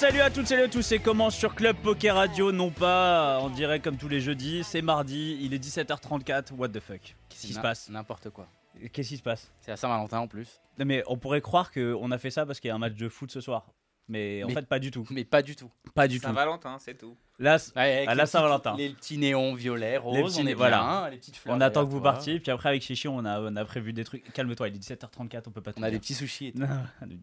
salut à toutes et à tous, c'est comment sur Club Poker Radio, non pas en direct comme tous les jeudis, c'est mardi, il est 17h34, what the fuck Qu'est-ce qui se passe N'importe quoi. Qu'est-ce qui se passe C'est à Saint-Valentin en plus. Non mais on pourrait croire qu'on a fait ça parce qu'il y a un match de foot ce soir. Mais en Mais- fait pas du tout. Mais pas du tout. Pas du tout. Saint-Valentin, c'est tout. Là, Ouais, à la Saint-Valentin. Les petits néons violets, roses, Les petits on est voilà. bien, les petites fleurs. on attend que vous partiez, puis après avec Chichi on a, on a prévu des trucs. Calme-toi, il est 17h34, on peut pas tout On a des petits sushis et tout.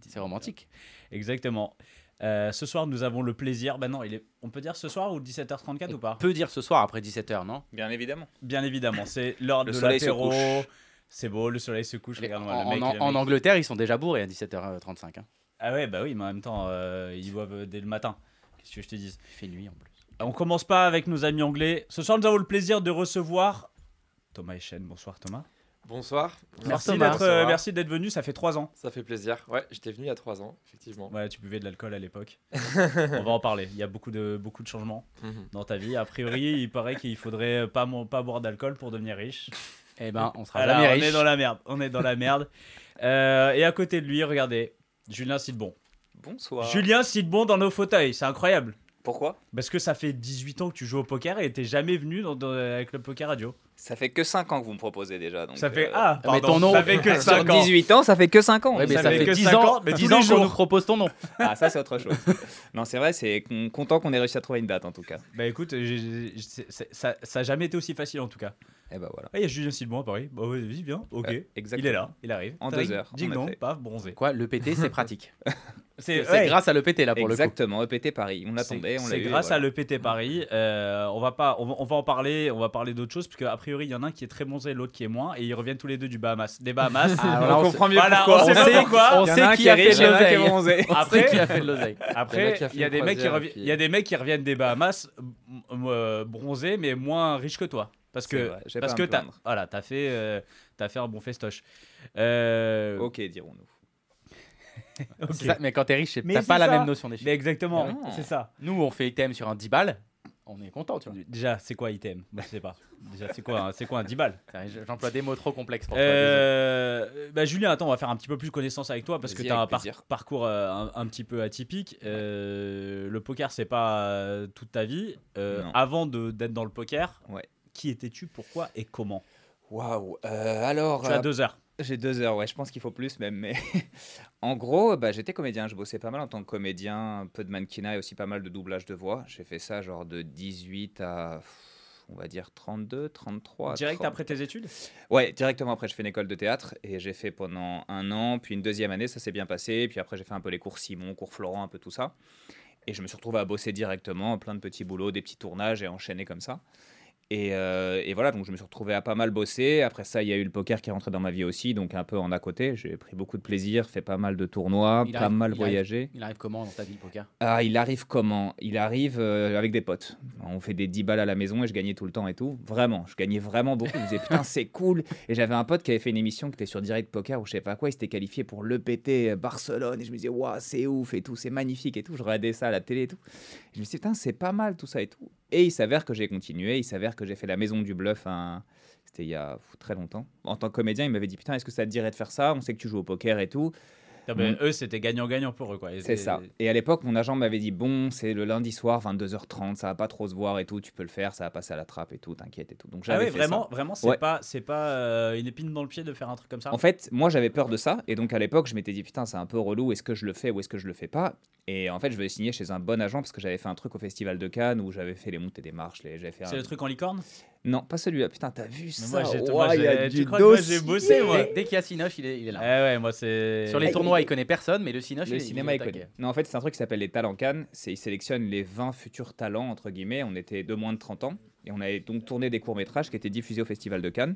C'est romantique. Exactement. Euh, ce soir nous avons le plaisir, bah non, il est... on peut dire ce soir ou 17h34 ou pas On peut dire ce soir après 17h, non? Bien évidemment. Bien évidemment, c'est l'heure Le de soleil se l'apéro. couche. C'est beau, le soleil se couche. Les- Regarde-moi, en, le mec, en- le en mec. Angleterre, ils sont déjà bourrés à 17h35. hein. Ah ouais, bah oui, mais en même temps, euh, ils boivent dès le matin. Qu'est-ce que je te dis Il fait nuit en plus. On commence pas avec nos amis anglais. Ce soir, nous avons le plaisir de recevoir Thomas Echen. Bonsoir Thomas. Bonsoir. Merci d'être, euh, merci d'être venu. Ça fait trois ans. Ça fait plaisir. Ouais, j'étais venu il y a trois ans, effectivement. Ouais, tu buvais de l'alcool à l'époque. On va en parler. Il y a beaucoup de beaucoup de changements Mhm. dans ta vie. A priori, il paraît qu'il faudrait pas pas boire d'alcool pour devenir riche. Eh ben, on sera Alors, jamais on est dans la merde. On est dans la merde. Euh, et à côté de lui, regardez, Julien Sidbon. Bonsoir. Julien Sidbon dans nos fauteuils, c'est incroyable. Pourquoi? Parce que ça fait 18 ans que tu joues au poker et t'es jamais venu dans, dans- avec le poker radio. Ça fait que 5 ans que vous me proposez déjà. Donc ça fait euh, ah, mais pardon, ton nom- ça fait que Sur 5 ans. 18 ans, ça fait que 5 ans. Ouais, mais Ça ça, fait fait que 10 cinq ans, ans, mais 10 tous ans qu'on nous propose ton nom. Ah, ça c'est autre chose. non, c'est vrai, c'est con- content qu'on ait réussi à trouver une date en tout cas. Bah écoute, c'est- ça, ça a jamais été aussi facile en tout cas. Et bah voilà. Ah, il y a Julien Sidbon à Paris. Bah vas-y, viens. Ok. Ouais, il exactement. est là, il arrive. En deux heures, dong, effet. paf, bronzé. Quoi, le PT, c'est pratique. C'est ouais, grâce à le PT là pour le coup. Exactement, EPT Paris. On c'est- attendait, on l'a C'est grâce voilà. à l'EPT Paris. Euh, on va pas, on va, on va en parler. On va parler d'autres choses parce qu'a priori il y en a un qui est très bronzé, l'autre qui est moins, et ils reviennent tous les deux du Bahamas, des Bahamas. Ah, voilà, on on comprend mieux voilà, pourquoi. on sait On pas sait- pourquoi. on sait qui a fait l'oseille. Après- qui a fait de l'oseille. Il y en a Après, il y a des mecs qui reviennent, il y a des mecs qui reviennent des Bahamas euh, bronzés mais moins riches que toi, parce que vrai, parce que t'as voilà, t'as fait euh, t'as fait un bon festoche. Euh, Ok, dirons-nous. Mais quand t'es riche, c'est- Mais t'as pas la ça. même notion des Mais chiffres. exactement, Non. c'est ça. Nous, on fait item sur un 10 balles. On est content, tu vois. Déjà, c'est quoi item? Moi, je sais pas. Déjà, c'est quoi, un- c'est quoi un 10 balles? J'emploie des mots trop complexes pour toi. Euh, bah, Julien, attends, on va faire un petit peu plus connaissance avec toi parce que tu as un par- parcours euh, un, un petit peu atypique. Euh, le poker, c'est pas euh, toute ta vie. Euh, avant de- d'être dans le poker, Ouais. qui étais-tu, pourquoi et comment? Waouh. alors. Tu as euh, deux heures. J'ai deux heures, ouais, je pense qu'il faut plus même. Mais en gros, bah, j'étais comédien, je bossais pas mal en tant que comédien, un peu de mannequinat et aussi pas mal de doublage de voix. J'ai fait ça genre de 18 à, on va dire, 32, 33. Direct 30. après tes études? Ouais, directement après, je fais une école de théâtre et j'ai fait pendant un an, puis une deuxième année, ça s'est bien passé. Puis après, j'ai fait un peu les cours Simon, cours Florent, un peu tout ça. Et je me suis retrouvé à bosser directement, plein de petits boulots, des petits tournages et enchaîner comme ça. Et, euh, et voilà, donc je me suis retrouvé à pas mal bosser. Après ça, il y a eu le poker qui est rentré dans ma vie aussi, donc un peu en à côté. J'ai pris beaucoup de plaisir, fait pas mal de tournois, Il pas arrive- mal il arrive- voyagé. Il arrive comment dans ta vie, le poker? Ah, il arrive comment? Il arrive euh, avec des potes. On fait des 10 balles à la maison et je gagnais tout le temps et tout. Vraiment, je gagnais vraiment beaucoup. Je me disais putain, c'est cool. Et j'avais un pote qui avait fait une émission qui était sur Direct Poker ou je sais pas quoi. Il s'était qualifié pour l'EPT Barcelone. Et je me disais, waouh, c'est ouf et tout, c'est magnifique et tout. Je regardais ça à la télé et tout. Et je me disais, putain, c'est pas mal tout ça et tout. Et il s'avère que j'ai continué. Il s'avère que j'ai fait la maison du bluff un- C'était il y a très longtemps. En tant que comédien, il m'avait dit Putain, est-ce que ça te dirait de faire ça? On sait que tu joues au poker et tout. Non, mais Mon- eux, c'était gagnant-gagnant pour eux, C'est ça. Et à l'époque, mon agent m'avait dit Bon, c'est le lundi soir, 22h30, ça va pas trop se voir et tout, tu peux le faire, ça va passer à la trappe et tout, t'inquiète et tout. Donc Ah j'avais ouais, fait vraiment, ça. vraiment, c'est Ouais. pas, c'est pas euh, une épine dans le pied de faire un truc comme ça? En fait, moi j'avais peur de ça, et donc à l'époque, je m'étais dit Putain, c'est un peu relou, est-ce que je le fais ou est-ce que je le fais pas? Et en fait, je vais signer chez un bon agent parce que j'avais fait un truc au Festival de Cannes où j'avais fait les montées des marches, les... c'est un- le truc en licorne? Non, pas celui-là, putain, t'as vu Mais ça moi, j'ai- Ouah, moi, il y a j'ai- du tu crois que moi, j'ai bossé, moi. Dès, qu'il y a Cinoche, il est, il est Ouais, là. ouais, moi c'est. Sur les tournois, il- il connaît personne, mais le Cinoche, Le il, cinéma il taquet. Non, en fait, c'est un truc qui s'appelle les talents Cannes. C'est ils sélectionnent les 20 futurs talents entre guillemets. On était de moins de 30 ans et on avait donc tourné des courts métrages qui étaient diffusés au Festival de Cannes.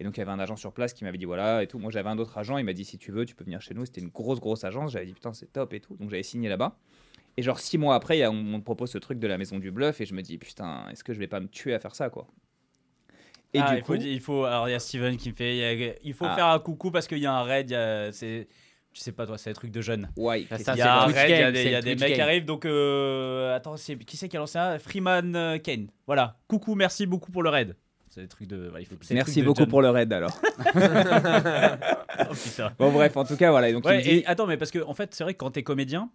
Et donc il y avait un agent sur place qui m'avait dit voilà et tout. Moi j'avais un autre agent. Il m'a dit si tu veux, tu peux venir chez nous. C'était une grosse grosse agence. J'avais dit putain c'est top et tout. Donc j'avais signé là-bas. Et genre six mois après, on me propose ce truc de la maison du bluff et je me dis putain est-ce que je vais pas me tuer à faire ça quoi? Et Ah, du il coup, faut, il faut. Alors il y a Steven qui me fait. il y a- Il faut Ah. faire un coucou parce qu'il y a un raid. il y a- C'est. Je sais pas toi, c'est des trucs de jeunes. ouais, Ça, Il y a un raid, il y a des, y a mecs qui arrivent. Donc euh, attends, c'est qui c'est qui a lancé ça Freeman euh, Kane. Voilà. Coucou, merci beaucoup pour le raid. C'est des trucs de. voilà, il faut- c'est des Merci de beaucoup pour le raid alors. Oh, putain. bon bref, en tout cas voilà. Donc il Ouais, me dit- et attends, mais parce que en fait, c'est vrai que quand t'es comédien,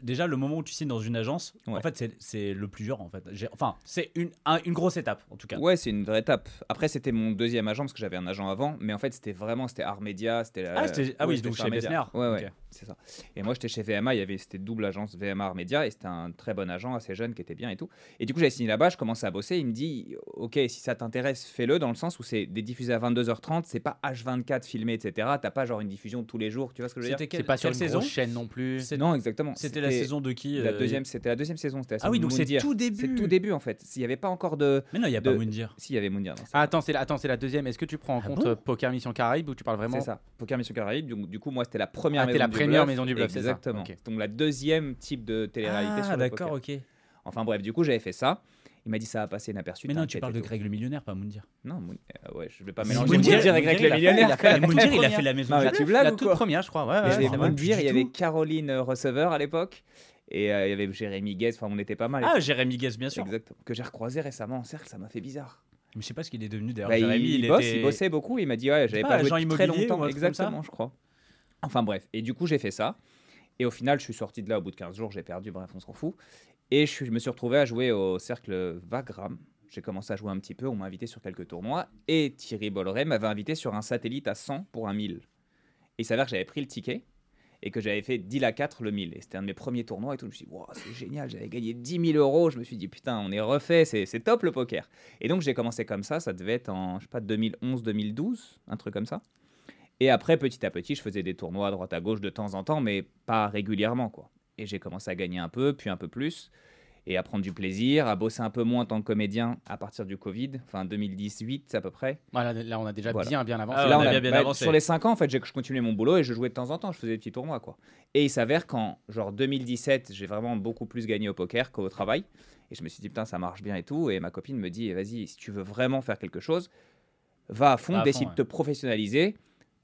déjà le moment où tu signes dans une agence, en fait, c'est- c'est le plus dur en fait. Enfin, c'est une, un- une grosse étape en tout cas. Ouais, c'est une vraie étape. Après, c'était mon deuxième agent parce que j'avais un agent avant, mais en fait, c'était vraiment c'était Art Media, c'était la- Ah, ah oui, c'était donc chez. Besner. Ouais. C'est ça. Et moi, j'étais chez VMA, il y avait c'était double agence VMA Art Media et c'était un très bon agent, assez jeune, qui était bien et tout. Et du coup, j'avais signé là-bas, je commençais à bosser. Il me dit, ok, si ça t'intéresse, fais-le dans le sens où c'est des diffusés à 22h30, c'est pas H24 filmé, etc. T'as pas genre une diffusion tous les jours, tu vois ce que je veux dire? C'était quelle, C'est pas sur une saison? grosse chaîne non plus. Non, exactement. C'était la saison de qui La euh, deuxième, c'était la deuxième saison. c'était la Ah oui, saison donc c'est tout début. C'est tout début en fait. S'il y avait pas encore de, Mais non, il y a de- pas Moundir. s'il y avait Moundir. Ah, attends, c'est la, attends, c'est la deuxième. Est-ce que tu prends en Ah compte bon? euh, Poker Mission Caraïbes ou tu parles vraiment C'est ça, Poker Mission Caraïbes. Donc, du coup, moi, c'était la première Ah, première maison du bluff, ça. Exactement. Donc, la deuxième type de télé-réalité Ah, sur le d'accord, ok. Enfin, bref, du coup, j'avais fait ça. Il m'a dit ça va passer inaperçu. Mais non, tu parles de. Greg le millionnaire, pas Moundir. Non, Moun- euh, ouais, je vais pas mélanger Moundir, Moundir et Moundir, Greg il a le fait- millionnaire. Moundir, il a fait la maison Non, Bluff. tu blagues La ou toute première, je crois. Ouais. Moundir, il y avait. Caroline Receveur à l'époque. Et euh, il y avait Jérémy Guez. Enfin, on était pas mal. Ah, Jérémy Guez, bien sûr. Exactement. Que j'ai recroisé récemment en cercle, ça m'a fait bizarre. Mais je sais pas ce qu'il est devenu d'ailleurs. Bah, il, Jérémy, il il, bosse, était- il bossait beaucoup. Il m'a dit ouais, j'avais pas pas, joué depuis très longtemps. Exactement, je crois. Enfin bref. Et du coup, j'ai fait ça. Et au final, je suis sorti de là au bout de 15 jours. J'ai perdu. Bref, on s'en fout. Et je, me suis retrouvé à jouer au cercle Vagram. J'ai commencé à jouer un petit peu. On m'a invité sur quelques tournois. Et Thierry Bolloré m'avait invité sur un satellite à 100 pour un 1000. Et il s'avère que j'avais pris le ticket et que j'avais fait 10 à 4 le 1000. Et c'était un de mes premiers tournois et tout. Je me suis dit, wow, c'est génial, j'avais gagné 10 000 euros. Je me suis dit, putain, on est refait, c'est c'est top le poker. Et donc j'ai commencé comme ça, ça devait être en, je sais pas, 2011-2012, un truc comme ça. Et après, petit à petit, je faisais des tournois à droite à gauche de temps en temps, mais pas régulièrement, quoi. Et j'ai commencé à gagner un peu, puis un peu plus, et à prendre du plaisir, à bosser un peu moins en tant que comédien à partir du Covid, enfin 2018 à peu près. Voilà, là, on a déjà Voilà. bien, bien avancé. Ah, Là, on on a a- bien, bien bah, avancé. Sur les 5 ans, en fait, j'ai- je continuais mon boulot et je jouais de temps en temps. Je faisais des petits tournois, quoi. Et il s'avère qu'en genre 2017, j'ai vraiment beaucoup plus gagné au poker qu'au travail. Et je me suis dit, putain, ça marche bien et tout. Et ma copine me dit, vas-y, si tu veux vraiment faire quelque chose, va à fond, Va à fond, décide ouais. de te professionnaliser.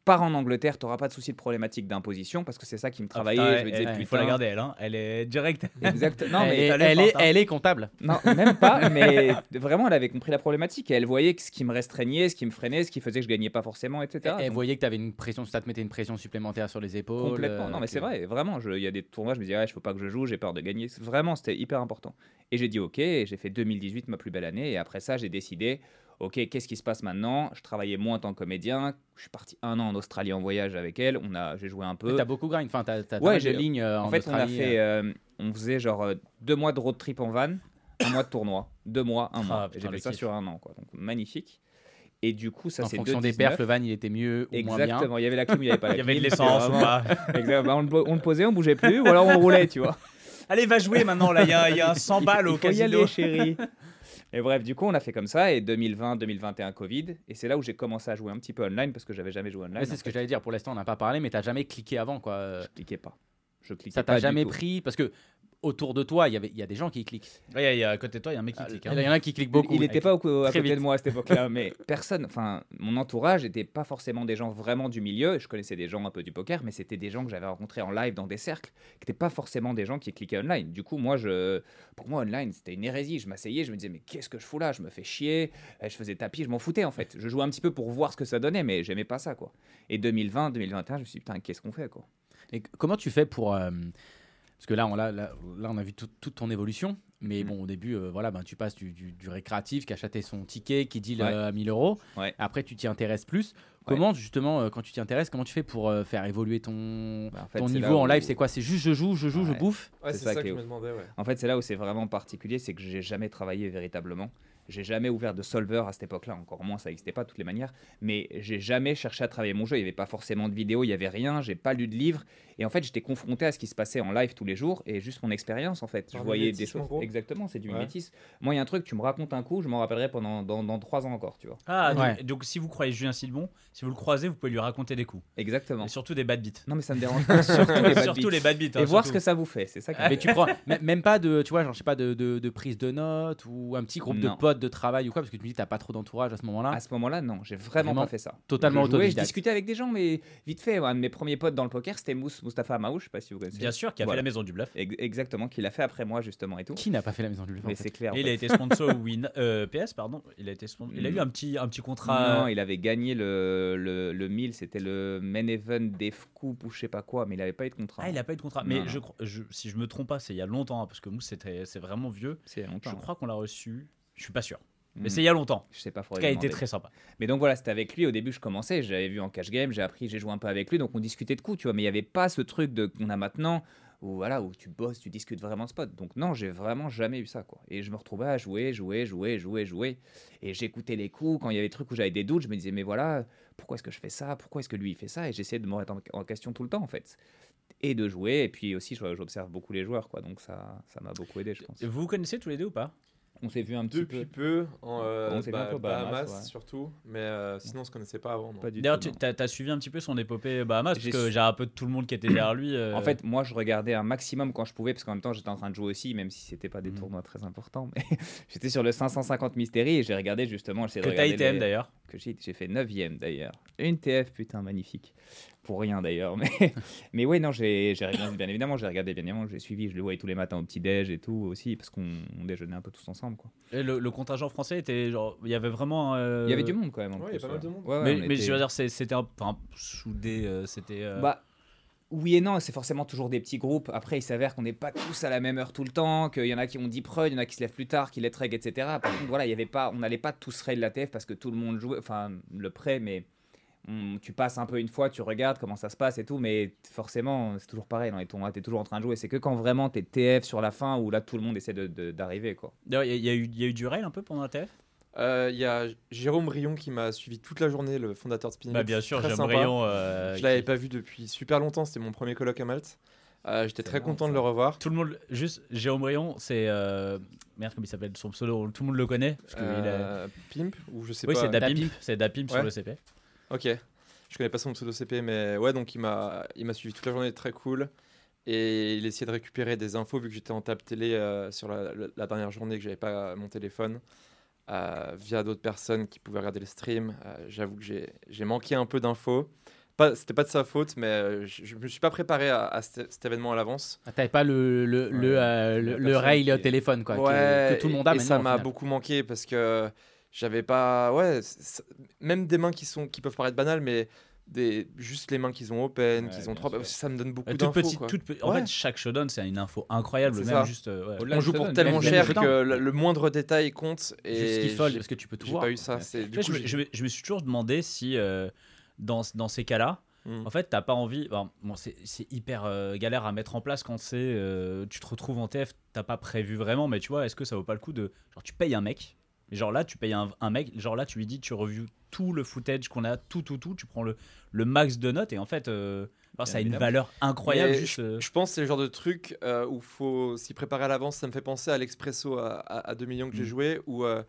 Pars en Angleterre, tu n'auras pas de souci de problématique d'imposition parce que c'est ça qui me Ah, travaillait. putain, je me disais, elle- putain, il faut la garder elle, hein. elle est directe. Exact. Non, elle, mais est, elle est elle, est, forte, hein. elle est comptable. non, même pas, mais vraiment, elle avait compris la problématique et elle voyait que ce qui me restreignait, ce qui me freinait, ce qui faisait que je gagnais pas forcément, etc. Elle, elle Donc- voyait que tu avais une pression, ça te mettait une pression supplémentaire sur les épaules. Complètement. Non, euh, mais c'est vrai, vraiment. Il y a des tournois, je me dis, ouais, je faut pas que je joue, j'ai peur de gagner. Vraiment, c'était hyper important. Et j'ai dit, ok, j'ai fait 2018, ma plus belle année. Et après ça, j'ai décidé, ok, qu'est-ce qui se passe maintenant? Je travaillais moins en tant que comédien. Je suis parti un an en Australie en voyage avec elle. On a, j'ai joué un peu. T'as beaucoup grind. Enfin, t'as t'as Ouais, ouais, j'ai- de lignes euh, en, En fait, on a fait, euh. euh, on faisait genre euh, deux mois de road trip en van, un mois de tournoi, deux mois, un Ah, mois. putain, j'ai fait ça kiff. sur un an, quoi. Donc magnifique. Et du coup, ça en c'est fonction des 2019. perfs, le van il était mieux ou moins bien. Exactement. Il y avait la clim, il y avait pas la Il y avait de clim, l'essence ou pas Exactement. On, le, on le posait, on bougeait plus, ou alors on roulait, tu vois. Allez, va jouer maintenant là, il y y a un 100 Il faut- balles au il faut y casino. aller, chérie. Et bref, du coup, on a fait comme ça. Et 2020, 2021, Covid. Et c'est là où j'ai commencé à jouer un petit peu online parce que j'avais jamais joué online. C'est ce que j'allais dire. Pour l'instant, on n'a pas parlé, mais t'as jamais cliqué avant, quoi. Je cliquais pas. Je cliquais Ça t'a jamais tout. pris parce que autour de toi, il y avait, il y a des gens qui cliquent. Ouais, il y a à côté de toi, il y a un mec qui Il clique. y hein. en a qui cliquent Il- beaucoup. Il n'était pas au- à Très côté vite. de moi à cette époque-là, mais personne, enfin, mon entourage n'était pas forcément des gens vraiment du milieu. Je connaissais des gens un peu du poker, mais c'était des gens que j'avais rencontrés en live dans des cercles, qui n'étaient pas forcément des gens qui cliquaient online. Du coup, moi, je, pour moi, online, c'était une hérésie. Je m'asseyais, je me disais, mais qu'est-ce que je fous là? Je me fais chier. Euh, Je faisais tapis, je m'en foutais en fait. Je jouais un petit peu pour voir ce que ça donnait, mais j'aimais pas ça, quoi. Et 2020, 2021, je me suis dit, putain, qu'est-ce qu'on fait, quoi? Et comment tu fais pour. euh, parce que là, on, là, là, là, on a vu tout- toute ton évolution. Mais Mhm. bon, au début, euh, voilà, ben, tu passes du, du- du récréatif qui a acheté son ticket, qui deal Ouais. euh, à 1000 euros. Ouais. Après, tu t'y intéresses plus. Comment, justement, euh, quand tu t'y intéresses, comment tu fais pour euh, faire évoluer ton, Bah, en fait, ton c'est niveau en où- live? C'est quoi? C'est juste je joue, je joue, je bouffe? Ouais, C'est ça ça, qui que est je me ouf. demandais, ouais. En fait, c'est là où c'est vraiment particulier, c'est que j'ai jamais travaillé véritablement. J'ai jamais ouvert de solver à cette époque-là, encore moins ça n'existait pas de toutes les manières. Mais j'ai jamais cherché à travailler mon jeu. Il n'y avait pas forcément de vidéo, il n'y avait rien. J'ai pas lu de livre. Et en fait, j'étais confronté à ce qui se passait en live tous les jours et juste mon expérience en fait. Un je voyais des choses. Exactement, c'est du Ouais. mimétisme. Moi, il y a un truc, tu me racontes un coup, je m'en rappellerai pendant dans, dans trois ans encore, tu vois. Ah, donc, Ouais. donc si vous croyez Julien Silbon, si vous le croisez, vous pouvez lui raconter des coups. Exactement. Et surtout des bad beats. Non, mais ça me dérange pas. Surtout les bad surtout beats. les bad beats. hein, Et voir ce que ça vous fait, c'est ça qui Mais tu prends même pas de, tu vois, genre, je sais pas, de, de, de prise de notes ou un petit groupe Non. de potes de travail ou quoi, parce que tu me dis, t'as pas trop d'entourage à ce moment-là. À ce moment-là, non, j'ai vraiment, Vraiment pas fait ça. Totalement jouais, je autodidacte. discutais avec des gens, mais vite fait. Un de mes premiers potes dans le poker, c'était Mous, Mustapha Amaou, je sais pas si vous connaissez. Bien sûr, qui a Voilà. fait la maison du bluff. Ex- Exactement, qu'il a fait après moi justement et tout. Qui n'a pas fait la maison du en Mais c'est clair. Et il a été sponsor Win, euh, PS, pardon. Il a été spon- Il a eu Mm. un petit, un petit contrat. Non, il avait gagné le, le, le 1000, c'était le main event Def Coupe ou je sais pas quoi, mais il avait pas eu de contrat. Ah, il a pas eu de contrat. Non, Mais non. je, crois- je- si je me trompe pas, c'est il y a longtemps, hein, parce que Mousse, c'était- c'est vraiment vieux. C'est longtemps. Je crois qu'on l'a reçu. Je suis pas sûr. Mm. Mais c'est il y a longtemps. Je sais pas, En tout faudrait cas, il était très sympa. Mais donc voilà, c'était avec lui. Au début, je commençais, j'avais vu en cash game, j'ai appris, j'ai joué un peu avec lui, donc on discutait de coups, tu vois. Mais il n'y avait pas ce truc de qu'on a maintenant où voilà où tu bosses, tu discutes vraiment de spot. Donc non, j'ai vraiment jamais eu ça quoi. Et je me retrouvais à jouer, jouer, jouer, jouer, jouer. Et j'écoutais les coups. Quand il y avait des trucs où j'avais des doutes, je me disais mais voilà, pourquoi est-ce que je fais ça? Pourquoi est-ce que lui il fait ça? Et j'essayais de me remettre en, question tout le temps en fait. Et de jouer. Et puis aussi, j'observe beaucoup les joueurs quoi. Donc ça, ça m'a beaucoup aidé, je pense. Vous vous connaissez tous les deux ou pas? On s'est vu un petit Depuis peu. peu, en euh, On s'est vu un bah, peu aux Bahamas, Bahamas, ouais. surtout, mais euh, sinon on se connaissait pas avant. non. Pas du D'ailleurs, tout, tu as, suivi un petit peu son épopée Bahamas, parce J'ai que su- j'ai un peu tout le monde qui était derrière lui. euh, En fait, moi, je regardais un maximum quand je pouvais, parce qu'en même temps, j'étais en train de jouer aussi, même si c'était pas des Mhm. tournois très importants. Mais j'étais sur le 550 Mystery et j'ai regardé justement. que t'as ITM les- d'ailleurs. Que j'ai j'ai fait 9ème d'ailleurs. Une TF, putain, magnifique. Pour rien d'ailleurs. Mais, mais ouais, non, j'ai regardé, bien évidemment, j'ai regardé, bien évidemment, j'ai suivi, je le voyais tous les matins au petit-déj et tout aussi, parce qu'on on déjeunait un peu tous ensemble. Quoi. Et le, le contingent français était genre. Il y avait vraiment. euh, Il y avait du monde quand même. en Ouais, il y a plus, pas mal de monde. Ouais, ouais, mais mais était- je veux dire, c'était un. Enfin, soudé. euh, c'était. euh, Bah, oui et non, c'est forcément toujours des petits groupes. Après, il s'avère qu'on n'est pas tous à la même heure tout le temps, qu'il y en a qui ont 10 preuves, il y en a qui se lèvent plus tard, qui les reg, etc. Par contre, voilà, il y avait pas, on n'allait pas tous raid la TF parce que tout le monde jouait, enfin, le prêt, mais on- tu passes un peu une fois, tu regardes comment ça se passe et tout, mais forcément, c'est toujours pareil dans les tournois, tu es toujours en train de jouer. C'est que quand vraiment tu es TF sur la fin où là, tout le monde essaie de- de- d'arriver, quoi. D'ailleurs, il y, y a eu- il y a eu du rail un peu pendant la TF Euh, Il y a Jérôme Brion qui m'a suivi toute la journée, le fondateur de Spinning. Bah, bien sûr, sympa. Brion. euh, Je l'avais qui- pas vu depuis super longtemps, c'était mon premier colloque à Malte. Euh, J'étais très content de le revoir. Tout le monde. Juste, Jérôme Brion, c'est. euh, Merde, comment il s'appelle son pseudo Tout le monde le connaît. Parce que il a- Pimp ou je sais Oui, pas. c'est Dapimp. C'est Dapimp sur le CP. Ok. Je connais pas son pseudo CP, mais ouais, donc il m'a il m'a suivi toute la journée, très cool. Et il essayait de récupérer des infos vu que j'étais en table télé euh, sur la, dernière journée que j'avais pas mon téléphone euh, via d'autres personnes qui pouvaient regarder le stream. Euh, J'avoue que j'ai j'ai manqué un peu d'infos. Pas, c'était pas de sa faute, mais je, je me suis pas préparé à, à cet, cet événement à l'avance. Ah, T'avais pas le, le, le, Ouais, le, rail qui téléphone, quoi, Ouais, que tout le monde a et, ça m'a beaucoup manqué parce que j'avais pas. Ouais, même des mains qui, sont, qui peuvent paraître banales, mais des, juste les mains qu'ils ont open, Ouais, qu'ils ont trois. sûr. Ça me donne beaucoup Euh, d'infos. petite, toute En Ouais. fait, chaque showdown, c'est une info incroyable. Même ça. juste. euh, ouais. On joue pour tellement même- cher même que le, le moindre détail compte. Et Juste j'ai- parce que tu peux tout J'ai voir. pas eu ça. Du coup, je, je me, je me suis toujours demandé si, euh, dans, dans ces cas-là, Hmm. en fait, t'as pas envie. bon, bon, c'est c'est hyper euh, galère à mettre en place quand c'est. euh, tu te retrouves en TF, t'as pas prévu vraiment, mais tu vois, est-ce que ça vaut pas le coup de. Genre, tu payes un mec, genre là, tu payes un, un mec, genre là, tu lui dis, tu reviews tout le footage qu'on a, tout, tout, tout, tu prends le, le max de notes, et en fait, euh, alors, ça a une valeur incroyable. Juste, euh, Je pense que c'est le genre de truc euh, où faut s'y préparer à l'avance. Ça me fait penser à l'Expresso à, à, à 2 millions que j'ai Mm. joué où euh,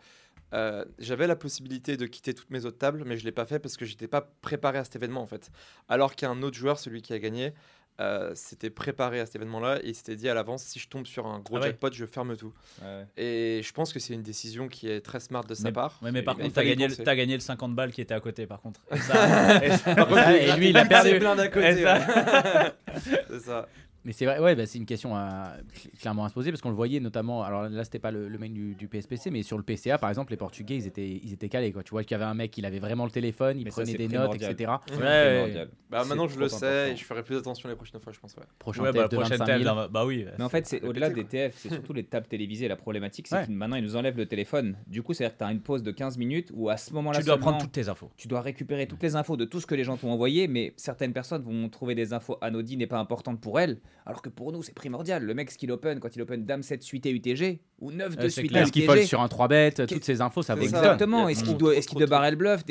euh, j'avais la possibilité de quitter toutes mes autres tables, mais je l'ai pas fait parce que j'étais pas préparé à cet événement en fait. Alors qu'un autre joueur, celui qui a gagné, euh, s'était préparé à cet événement-là et s'était dit à l'avance si je tombe sur un gros Ah ouais. jackpot, je ferme tout. Ouais. Et je pense que c'est une décision qui est très smart de sa Mais- part. Ouais, mais par contre, t'as gagné, le- gagné le 50 balles qui était à côté, par contre. Et ça- et ça- lui, il a perdu. ses blindes à côté, c'est ça. Mais c'est vrai, ouais, bah, c'est une question à, clairement à se poser parce qu'on le voyait notamment. Alors là, c'était pas le, le main du, du PSPC, mais sur le PCA, par exemple, les Portugais, ils étaient, ils étaient calés. Quoi. Tu vois qu'il y avait un mec, il avait vraiment le téléphone, il Mais prenait des notes, etc. Ouais. Bah maintenant je le sais et je ferai plus attention les prochaines fois, je pense. Ouais. Prochain Ouais, TF bah, prochaine 25 table, 000. là, bah oui. Mais en fait, c'est au-delà des TF, c'est surtout les tables télévisées. La problématique, c'est Ouais. que maintenant, ils nous enlèvent le téléphone. Du coup, c'est-à-dire que tu as une pause de 15 minutes où à ce moment-là, Tu dois prendre toutes tes infos. tu dois récupérer toutes les infos de tout ce que les gens t'ont envoyé, mais certaines personnes vont trouver des infos anodines et pas importantes pour elles, alors que pour nous, c'est primordial. Le mec, ce qu'il open, quand il open Dame 7 suite et UTG, ou 9 de c'est suite Est-ce qu'il fold sur un 3 bet Toutes ces infos, ça tonne. Exactement. A Est-ce qu'il doit, est-ce qu'il trop doit barrer le bluff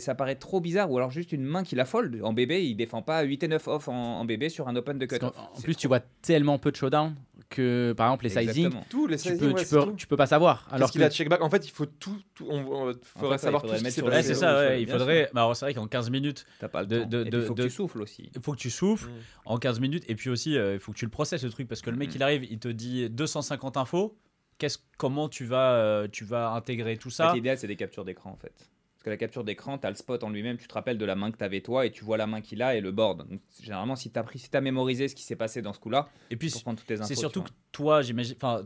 Ça paraît trop bizarre. Ou alors juste une main qui la fold. En bébé, il défend pas 8 et 9 off en, bébé sur un open de qu'en- En plus, tu vois tellement peu de showdown que, par exemple, les sizing, tu peux, ouais, tu, peux, tout. tu peux pas savoir. Alors qu'il que a check back En fait, il faut tout. tout on, on- faudrait savoir tout ce Ouais, passé. c'est c'est ça, ouais. Il faudrait. bah, alors, c'est vrai qu'en 15 minutes, T'as pas le De- temps. de- puis, de- il faut que de- tu souffles aussi. il faut que tu souffles Mm. en 15 minutes et puis aussi euh, il faut que tu le processes le truc parce que le mec Mhm. il arrive, il te dit 250 infos. Qu'est-ce, comment tu vas, euh, tu vas intégrer tout ça? Fait, L'idéal, c'est des captures d'écran en fait. Parce que la capture d'écran, tu as le spot en lui-même, tu te rappelles de la main que tu avais toi et tu vois la main qu'il a et le board. Donc, généralement, si tu as, pris, si as mémorisé ce qui s'est passé dans ce coup-là, Et puis pour prendre toutes tes infos. c'est tu surtout que toi, j'imagine, enfin,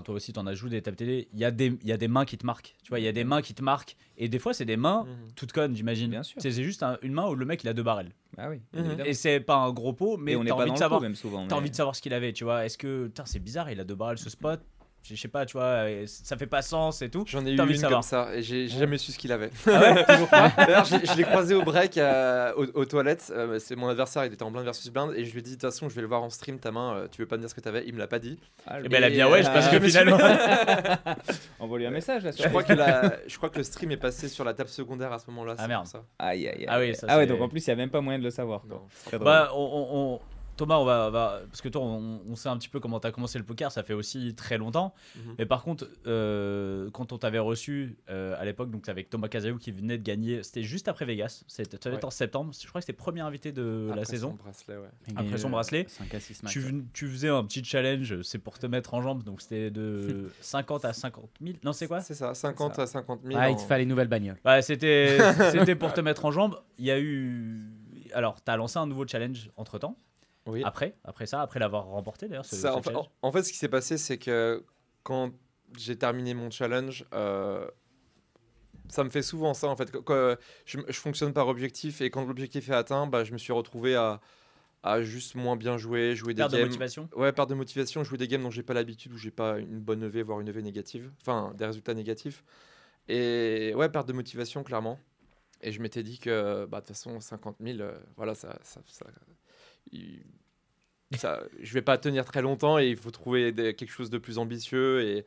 toi aussi, t'en as joué des tables télé. Il y a des, il y a des mains qui te marquent. Tu vois, il y a des mains qui te marquent. Et des fois, c'est des mains Mhm. toutes connes, j'imagine. Bien sûr. C'est juste un- une main où le mec il a deux barrels. Ah oui, Mhm. évidemment. Et c'est pas un gros pot, mais Et on n'est t'as pas envie dans de le savoir. coup, même souvent. T'as mais- envie de savoir ce qu'il avait, tu vois. Est-ce que, c'est bizarre, il a deux barrels ce spot. Je sais pas, tu vois, et ça fait pas sens et tout. J'en ai eu une comme ça et j'ai jamais su ce qu'il avait. Ah D'ailleurs, je l'ai croisé au break euh, aux, aux toilettes. euh, c'est mon adversaire, il était en blind versus blind et je lui ai dit de toute façon, je vais le voir en stream. Ta main, euh, tu veux pas me dire ce que t'avais Il me l'a pas dit. Ah, Et le- ben elle a bien Et, ouais, euh, parce que finalement. Envoie-lui un message là sur Je crois, que la- je crois que le stream est passé sur la table secondaire à ce moment-là. Ah, merde. ça. Aïe, aïe, aïe. Ah oui, ça, ah ouais, donc en plus, il n'y a même pas moyen de le savoir. quoi. Non. Très drôle. Bah, on, on- on- Thomas, on va, parce que toi, on, on sait un petit peu comment tu as commencé le poker, ça fait aussi très longtemps. Mhm. Mais par contre, euh, quand on t'avait reçu euh, à l'époque, donc avec Thomas Casayou qui venait de gagner, c'était juste après Vegas, c'était ça devait être Ouais. en septembre. Je crois que c'était le premier invité de la Après saison. son bracelet, ouais. Après son bracelet, 5 à 6 matchs. Tu, faisais un petit challenge, c'est pour te mettre en jambes, donc c'était de 50 à 50 000. Non, c'est quoi? C'est ça, 50 à 50 000. Ah, il te fallait une nouvelle bagnole. Ouais, c'était c'était pour te mettre en jambes. Il y a eu. Alors, tu as lancé un nouveau challenge entre temps. Oui. Après, après ça, après l'avoir remporté d'ailleurs. ce- Ça, ce en, fait, en- ce qui s'est passé, c'est que quand j'ai terminé mon challenge, euh, ça me fait souvent ça en fait. Quand- quand je, je fonctionne par objectif et quand l'objectif est atteint, bah, je me suis retrouvé à, à juste moins bien jouer, jouer des Perte de games. motivation. Ouais, perte de motivation, jouer des games dont j'ai pas l'habitude, où j'ai pas une bonne EV, voire une EV négative, enfin des résultats négatifs. Et ouais, perte de motivation, clairement. Et je m'étais dit que, bah, de toute façon, 50 000, euh, voilà, ça. ça, ça, il- ça- je vais pas tenir très longtemps et il faut trouver des- quelque chose de plus ambitieux. Et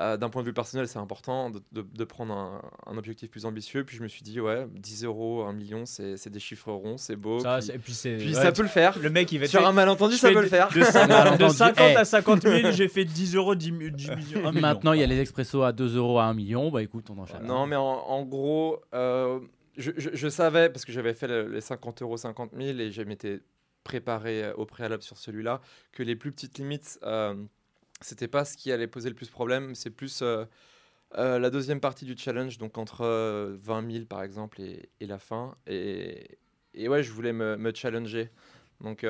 euh, d'un point de vue personnel, c'est important de, de- de prendre un, un objectif plus ambitieux. Puis je me suis dit, ouais, 10 euros, 1 million, c'est c'est des chiffres ronds, c'est beau. Ça, puis puis puis ouais, ça peut le faire. Le mec, il va Sur un malentendu, ça peut de- le faire. De 50, de Malentendu. 50 Eh. à 50 000, j'ai fait 10 euros, 10, mi- 10 millions. 1 million. Maintenant, il y a les expressos à 2 euros à 1 million. Bah écoute, on enchaîne. Non, mais en, en gros, euh, je, je- je savais, parce que j'avais fait le- les 50 euros, 50 000, et je m'étais préparé euh, au préalable sur celui-là, que les plus petites limites, euh, c'était pas ce qui allait poser le plus problème, c'est plus euh, la deuxième partie du challenge, donc entre euh, 20 000 par exemple et, la fin. Et, et ouais, je voulais me, me challenger. Donc,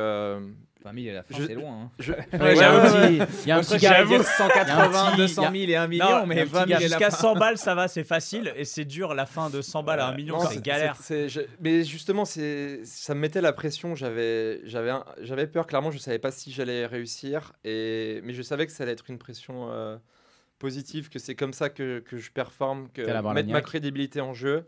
20 000 à la fin, Je- c'est loin. hein. je, Ouais, Il y a j'avoue. un petit- il y a un Entre petit gars. j'allais dire Il y a 180, un petit- 200 000 et 1 million, Non, mais il y a un petit 20 000 gars à la Jusqu'à fin. 100 balles, ça va, c'est facile. Et c'est dur, la fin de 100 balles à 1 million, Non, c'est galère. c'est- je- mais justement, c'est, ça me mettait la pression. J'avais, j'avais, un- j'avais peur. Clairement, je savais pas si j'allais réussir. Et, mais je savais que ça allait être une pression euh, positive, que c'est comme ça que, que je performe, que mettre ma crédibilité en jeu.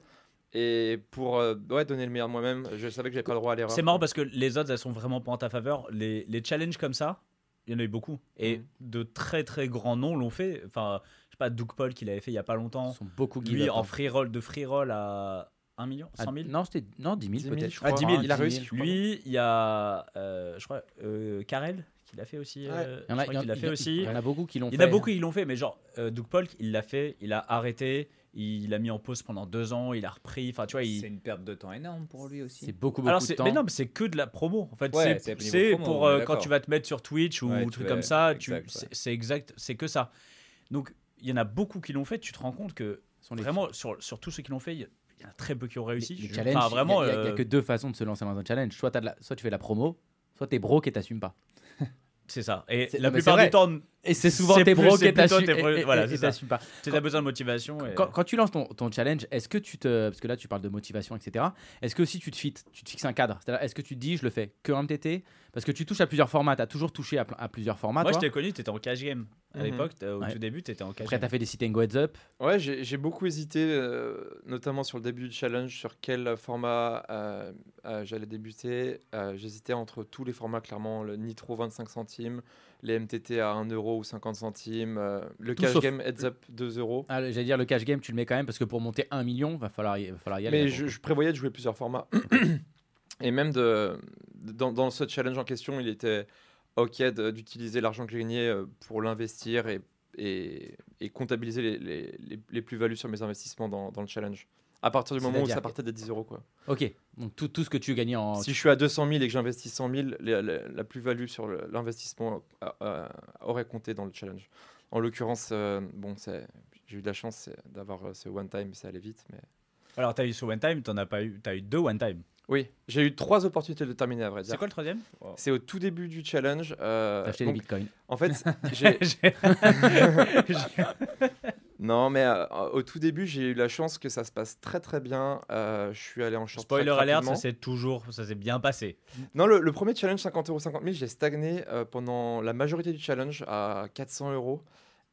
Et pour euh, ouais, donner le meilleur de moi-même, je savais que j'avais pas le droit à l'erreur. C'est marrant parce que les odds, elles sont vraiment pas en ta faveur. Les, les challenges comme ça, il y en a eu beaucoup. Et Mhm. de très très grands noms l'ont fait. Enfin, je sais pas, Doug Paul qui l'avait fait il y a pas Ils longtemps. sont beaucoup Lui, en free roll, de free roll à 1 million, Ah, 100 000. Non, c'était non 10 000 10 000, peut-être. Ah, 10 000. Il a 10 000. réussi. Lui, il y a, euh, je crois, euh, Karel qui l'a fait aussi. euh, Il y en a, il il fait aussi. Il y en a beaucoup qui l'ont fait. Il y en a beaucoup qui l'ont fait, mais genre, euh, Doug Polk, il l'a fait, il a arrêté, il l'a mis en pause pendant deux ans, il a repris. Enfin, tu vois, C'est une perte de temps énorme pour lui aussi. C'est beaucoup, beaucoup Alors, de c'est- temps. mais non, mais c'est que de la promo. En fait, Ouais, c'est pour euh, quand tu vas te mettre sur Twitch ou Ouais, un tu truc comme ça. tu- ouais. c'est exact, c'est que ça. Donc, il y en a beaucoup qui l'ont fait. Tu te rends compte que sont vraiment, sur, sur tous ceux qui l'ont fait, il y, en a très peu qui ont réussi. les, les Je- challenges, enfin, il y a- vraiment. il y, a- il y a que deux façons de se lancer dans un challenge. Soit, t'as de la- soit tu fais de la promo, soit t'es broke et t'assumes pas. C'est ça. Et la plupart du temps, Et c'est souvent C'est tes c'est ça. t'assument pas. tu as besoin de motivation. et- Quand, quand tu lances ton, ton challenge, est-ce que tu te. Parce que là, tu parles de motivation, etc. Est-ce que aussi tu te, fit- tu te fixes un cadre? C'est-à-dire, est-ce que tu te dis, je le fais que en MTT Parce que tu touches à plusieurs formats. Tu as toujours touché à, à plusieurs formats. Moi, je toi. t'ai connu, tu étais en cash game. À Mhm. l'époque, au Ouais. tout début, tu étais en cash Après, tu as fait des sit and go heads up. Ouais, j'ai j'ai beaucoup hésité, euh, notamment sur le début du challenge, sur quel format euh, euh, j'allais débuter. Euh, J'hésitais entre tous les formats, clairement, le Nitro 25 centimes, les MTT à 1 euro ou 50 centimes, euh, le Tout cash sauf- game heads up 2 euros. Ah, J'allais dire, le cash game, tu le mets quand même parce que pour monter 1 million, va falloir y, va falloir y aller. Mais je, prévoyais de jouer plusieurs formats. Et même de, dans, dans ce challenge en question, il était OK d'utiliser l'argent que j'ai gagné euh, pour l'investir et, et, et comptabiliser les, les, les- les plus-values sur mes investissements dans, dans le challenge. À partir du moment où ça partait des 10 euros. Quoi. Ok, donc tout, tout ce que tu gagnais en. Si je suis à 200 000 et que j'investis 100 000, les- les- la plus-value sur l'investissement euh, euh, aurait compté dans le challenge. En l'occurrence, euh, bon, c'est- j'ai eu de la chance d'avoir euh, ce one time, ça allait vite. Mais... Alors, tu as eu ce one time, tu as pas eu, as eu deux one time. Oui, j'ai eu trois opportunités de terminer, à vrai dire. C'est quoi le troisième? C'est au tout début du challenge. euh, T'as acheté donc, des bitcoins. en fait, j'ai. non, mais euh, au tout début, j'ai eu la chance que ça se passe très très bien. Euh, je suis allé en short Spoiler alert, ça s'est toujours, ça s'est bien passé. Non, le, le premier challenge 50 euros, 50 000, j'ai stagné euh, pendant la majorité du challenge à 400 euros.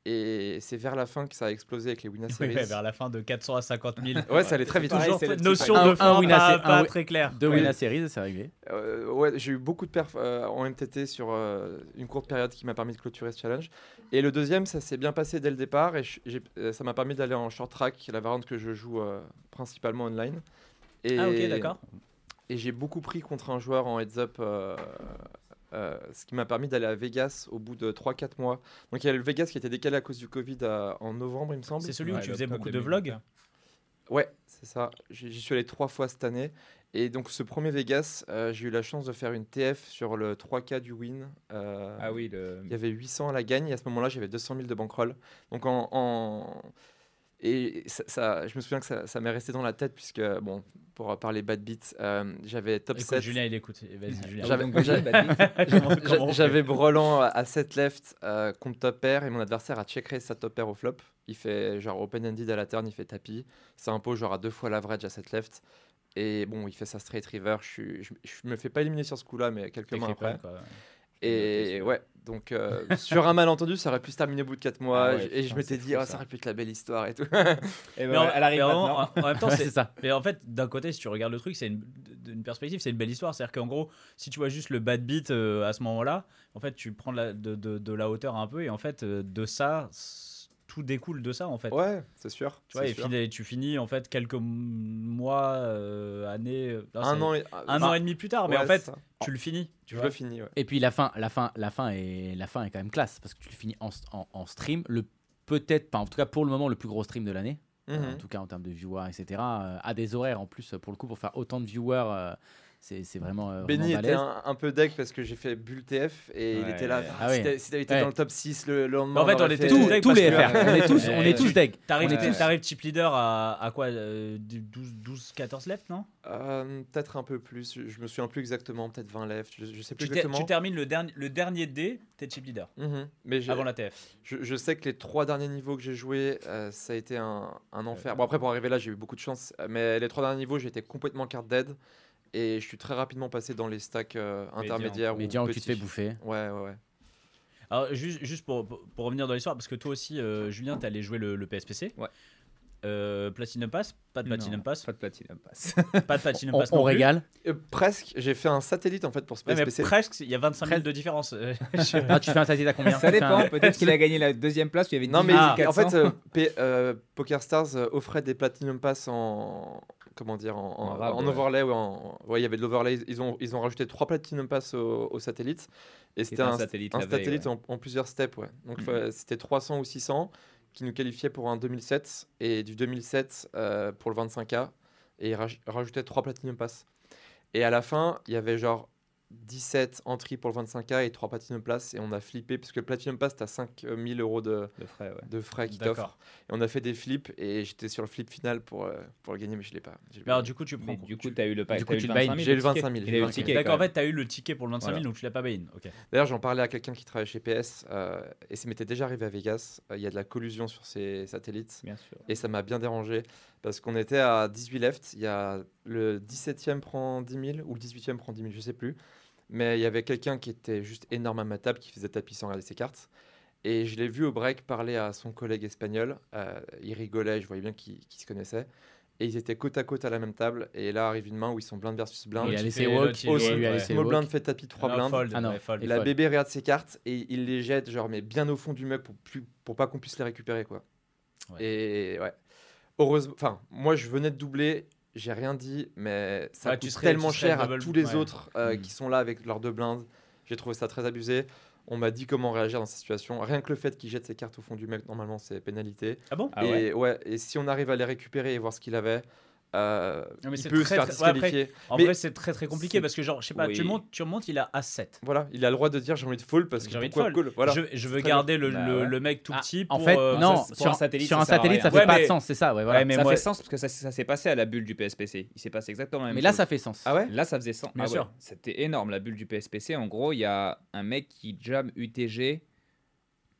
Et c'est vers la fin que ça a explosé avec les Oui, Series. ouais, vers la fin de 400 à 50 000. Ouais, ça allait très vite. Toujours cette notion de fin un pas, c'est- pas un- très claire. Deux Oui. Winner Series, c'est arrivé. Euh, ouais, j'ai eu beaucoup de perfs euh, en MTT sur euh, une courte période qui m'a permis de clôturer ce challenge. Et le deuxième, ça s'est bien passé dès le départ et euh, ça m'a permis d'aller en short track, la variante que je joue euh, principalement online. Et, Ah, ok, d'accord. Et j'ai beaucoup pris contre un joueur en heads up, euh, euh, ce qui m'a permis d'aller à Vegas au bout de 3-4 mois. Donc il y a le Vegas qui a été décalé à cause du Covid à- en novembre, il me semble. C'est celui où tu faisais beaucoup de 2021. vlogs? Ouais, c'est ça. J'y suis allé trois fois cette année. Et donc, ce premier Vegas, euh, j'ai eu la chance de faire une TF sur le 3K du win. Euh, Ah oui, le... Il y avait 800 à la gagne. Et à ce moment-là, j'avais 200 000 de bankroll. Donc, en. en- Et ça, ça- je me souviens que ça, ça m'est resté dans la tête, puisque, bon, pour parler bad beats, euh, j'avais top Écoute, 7. Julien, il écoute. Vas-y, Julien. J'avais- Brelan à 7 left euh, contre top pair et mon adversaire a check raise sa top pair au flop. Il fait genre open-ended à la turn, il fait tapis. Ça impose genre à deux fois l'average à 7 left. Et bon, il fait sa straight river. Je, suis- je, je me fais pas éliminer sur ce coup-là, mais quelques mois après. Et ouais, donc euh, sur un malentendu, ça aurait pu se terminer au bout de 4 mois. Ah ouais, et je m'étais dit, oh, ça. aurait pu être la belle histoire et tout. Et Mais en, ben, elle arrive mais en- en- même temps, Ouais, c'est ça. Mais en fait, d'un côté, si tu regardes le truc, c'est une, d'une perspective, c'est une belle histoire. C'est-à-dire qu'en gros, si tu vois juste le bad beat euh, à ce moment-là, en fait, tu prends de la, de, de- de la hauteur un peu et en fait, euh, de ça, tout découle de ça en fait. ouais, c'est sûr. Tu vois, et sûr. fini- tu finis en fait quelques mois, euh, années, euh, non, Un an et, un an et demi plus tard, mais ouais, en fait, tu le finis. Tu je vois. le finis. Ouais. Et puis la fin, la fin, la fin est, la fin est quand même classe parce que tu le finis en, en- en stream. Le peut-être, pas en tout cas pour le moment, le plus gros stream de l'année. Mhm. en tout cas en termes de viewers, etc. euh, à des horaires en plus, pour le coup, pour faire autant de viewers, euh, c'est vraiment. euh, Benny vraiment était un, un peu deck parce que j'ai fait bulle TF et il était là. Ah si oui. t'avais- si t'avais été Ouais. dans le top 6 le, le lendemain, En fait, on était Tous, tous deck tous parce les que- FR, on est tous, on Ouais. est tous deck. T'arrives, chip leader à, à quoi euh, du 12, 12, 14 left, non? Euh, peut-être un peu plus, je, me souviens plus exactement, peut-être 20 left, je, je sais plus tu, exactement. tu termines le dernier, le dernier dé, t'es chip leader Mhm. Mais avant la TF. je, je sais que les trois derniers niveaux que j'ai joués, euh, ça a été un, un enfer. Bon après pour arriver là, j'ai eu beaucoup de chance, euh, mais les trois derniers niveaux, été complètement card dead et je suis très rapidement passé dans les stacks euh, intermédiaires. ou Médian où tu te fais bouffer. Ouais, ouais, ouais. Alors, juste, juste pour, pour, pour revenir dans l'histoire, parce que toi aussi, euh, Julien, t'es allé jouer le, le PSPC. Ouais. Euh, Platinum Pass Pas de Platinum Non, Pas Pas de Platinum Pass. Pas de Platinum On, Pass on non plus. régale. Euh, presque, j'ai fait un satellite en fait pour ce Ouais, mais PSPC. presque, il y a 25 000 Presque. de différence. Ah, tu fais un satellite à combien Ça dépend. Peut-être qu'il a gagné la deuxième place. Il y avait Non mais 18 en fait, 400. euh, P- euh, PokerStars euh, offrait des Platinum Pass en comment dire en, en- En rab, en ouais. overlay ouais il y avait de l'overlay. Ils ont ils ont rajouté trois Platinum Pass au, au satellite et c'était un, un satellite un la veille, satellite ouais. en, plusieurs steps ouais. Donc fa- c'était 300 ou 600 qui nous qualifiait pour un 2007 et du 2007 euh, pour le 25K et ils raj- rajoutaient trois Platinum Pass. Et à la fin, il y avait genre 17 entrées pour le 25K et 3 Platinum Pass. Et on a flippé, parce que le Platinum Pass, t'as 5000 euros de, Le frais, ouais. de frais qui t'offrent. Et on a fait des flips et j'étais sur le flip final pour, euh, pour le gagner, mais je l'ai pas. j'ai Mais alors, du coup, tu prends. Mais du coup, tu- as eu le pack. coup, eu tu le le 25 000. J'ai eu le ticket. 25 000. Il a eu le Ok. ticket. D'accord, en fait, t'as eu le ticket pour le 25 000, Voilà. donc tu l'as pas buy-in. Ok. D'ailleurs, j'en parlais à quelqu'un qui travaille chez PS euh, et ça m'était déjà arrivé à Vegas. Euh, Il y a de la collusion sur ces satellites. Bien sûr. et ça m'a bien dérangé parce qu'on était à 18 left. Il y a le 17e prend 10 000 ou le 18e prend 10 000, je sais plus. Mais il y avait quelqu'un qui était juste énorme à ma table qui faisait tapis sans regarder ses cartes. Et je l'ai vu au break parler à son collègue espagnol. Euh, il rigolait, je voyais bien qu'ils qu'ils se connaissaient. Et ils étaient côte à côte à la même table. Et là arrive une main où ils sont blind versus blind. Il a laissé walk, Oh, et ouais. Small blind fait tapis 3 Non, blindes. fold, Ah non. ouais, fold. Et La fold. bébé regarde ses cartes et il les jette genre mais bien au fond du mug pour plus pour pas qu'on puisse les récupérer quoi. Ouais. Et ouais. Heureusement enfin moi je venais de doubler, j'ai rien dit mais ça Ouais, tu coûte serais- tellement tu cher à tous les ouais. autres euh, Mm. qui sont là avec leurs deux blindes. J'ai trouvé ça très abusé. On m'a dit comment réagir dans cette situation. Rien que le fait qu'il jette ses cartes au fond du mug normalement c'est pénalité. Ah bon? Ah ouais et si on arrive à les récupérer et voir ce qu'il avait euh, Non, mais il c'est peut se très, faire très- ouais, après, disqualifier. En Mais vrai, c'est très très compliqué parce que, genre, je sais pas, Oui. tu montes, tu remontes, il a As7. Voilà, il a le droit de dire j'ai envie de fold parce que J'ai envie de fold. call Voilà. Je, je veux garder le, Bah le- ouais. le mec tout Ah, petit. En pour, fait, euh, non, ça, sur, un satellite, sur ça un satellite, ça fait Ouais, pas mais- de sens, c'est ça, ouais, voilà. Ouais, mais ça moi- fait sens parce que ça, ça s'est passé à la bulle du PSPC. Il s'est passé exactement la même Mais là, ça fait sens. Ah ouais? Là, ça faisait sens. Bien Ah sûr. C'était énorme, la bulle du PSPC. En gros, il y a un mec qui jam UTG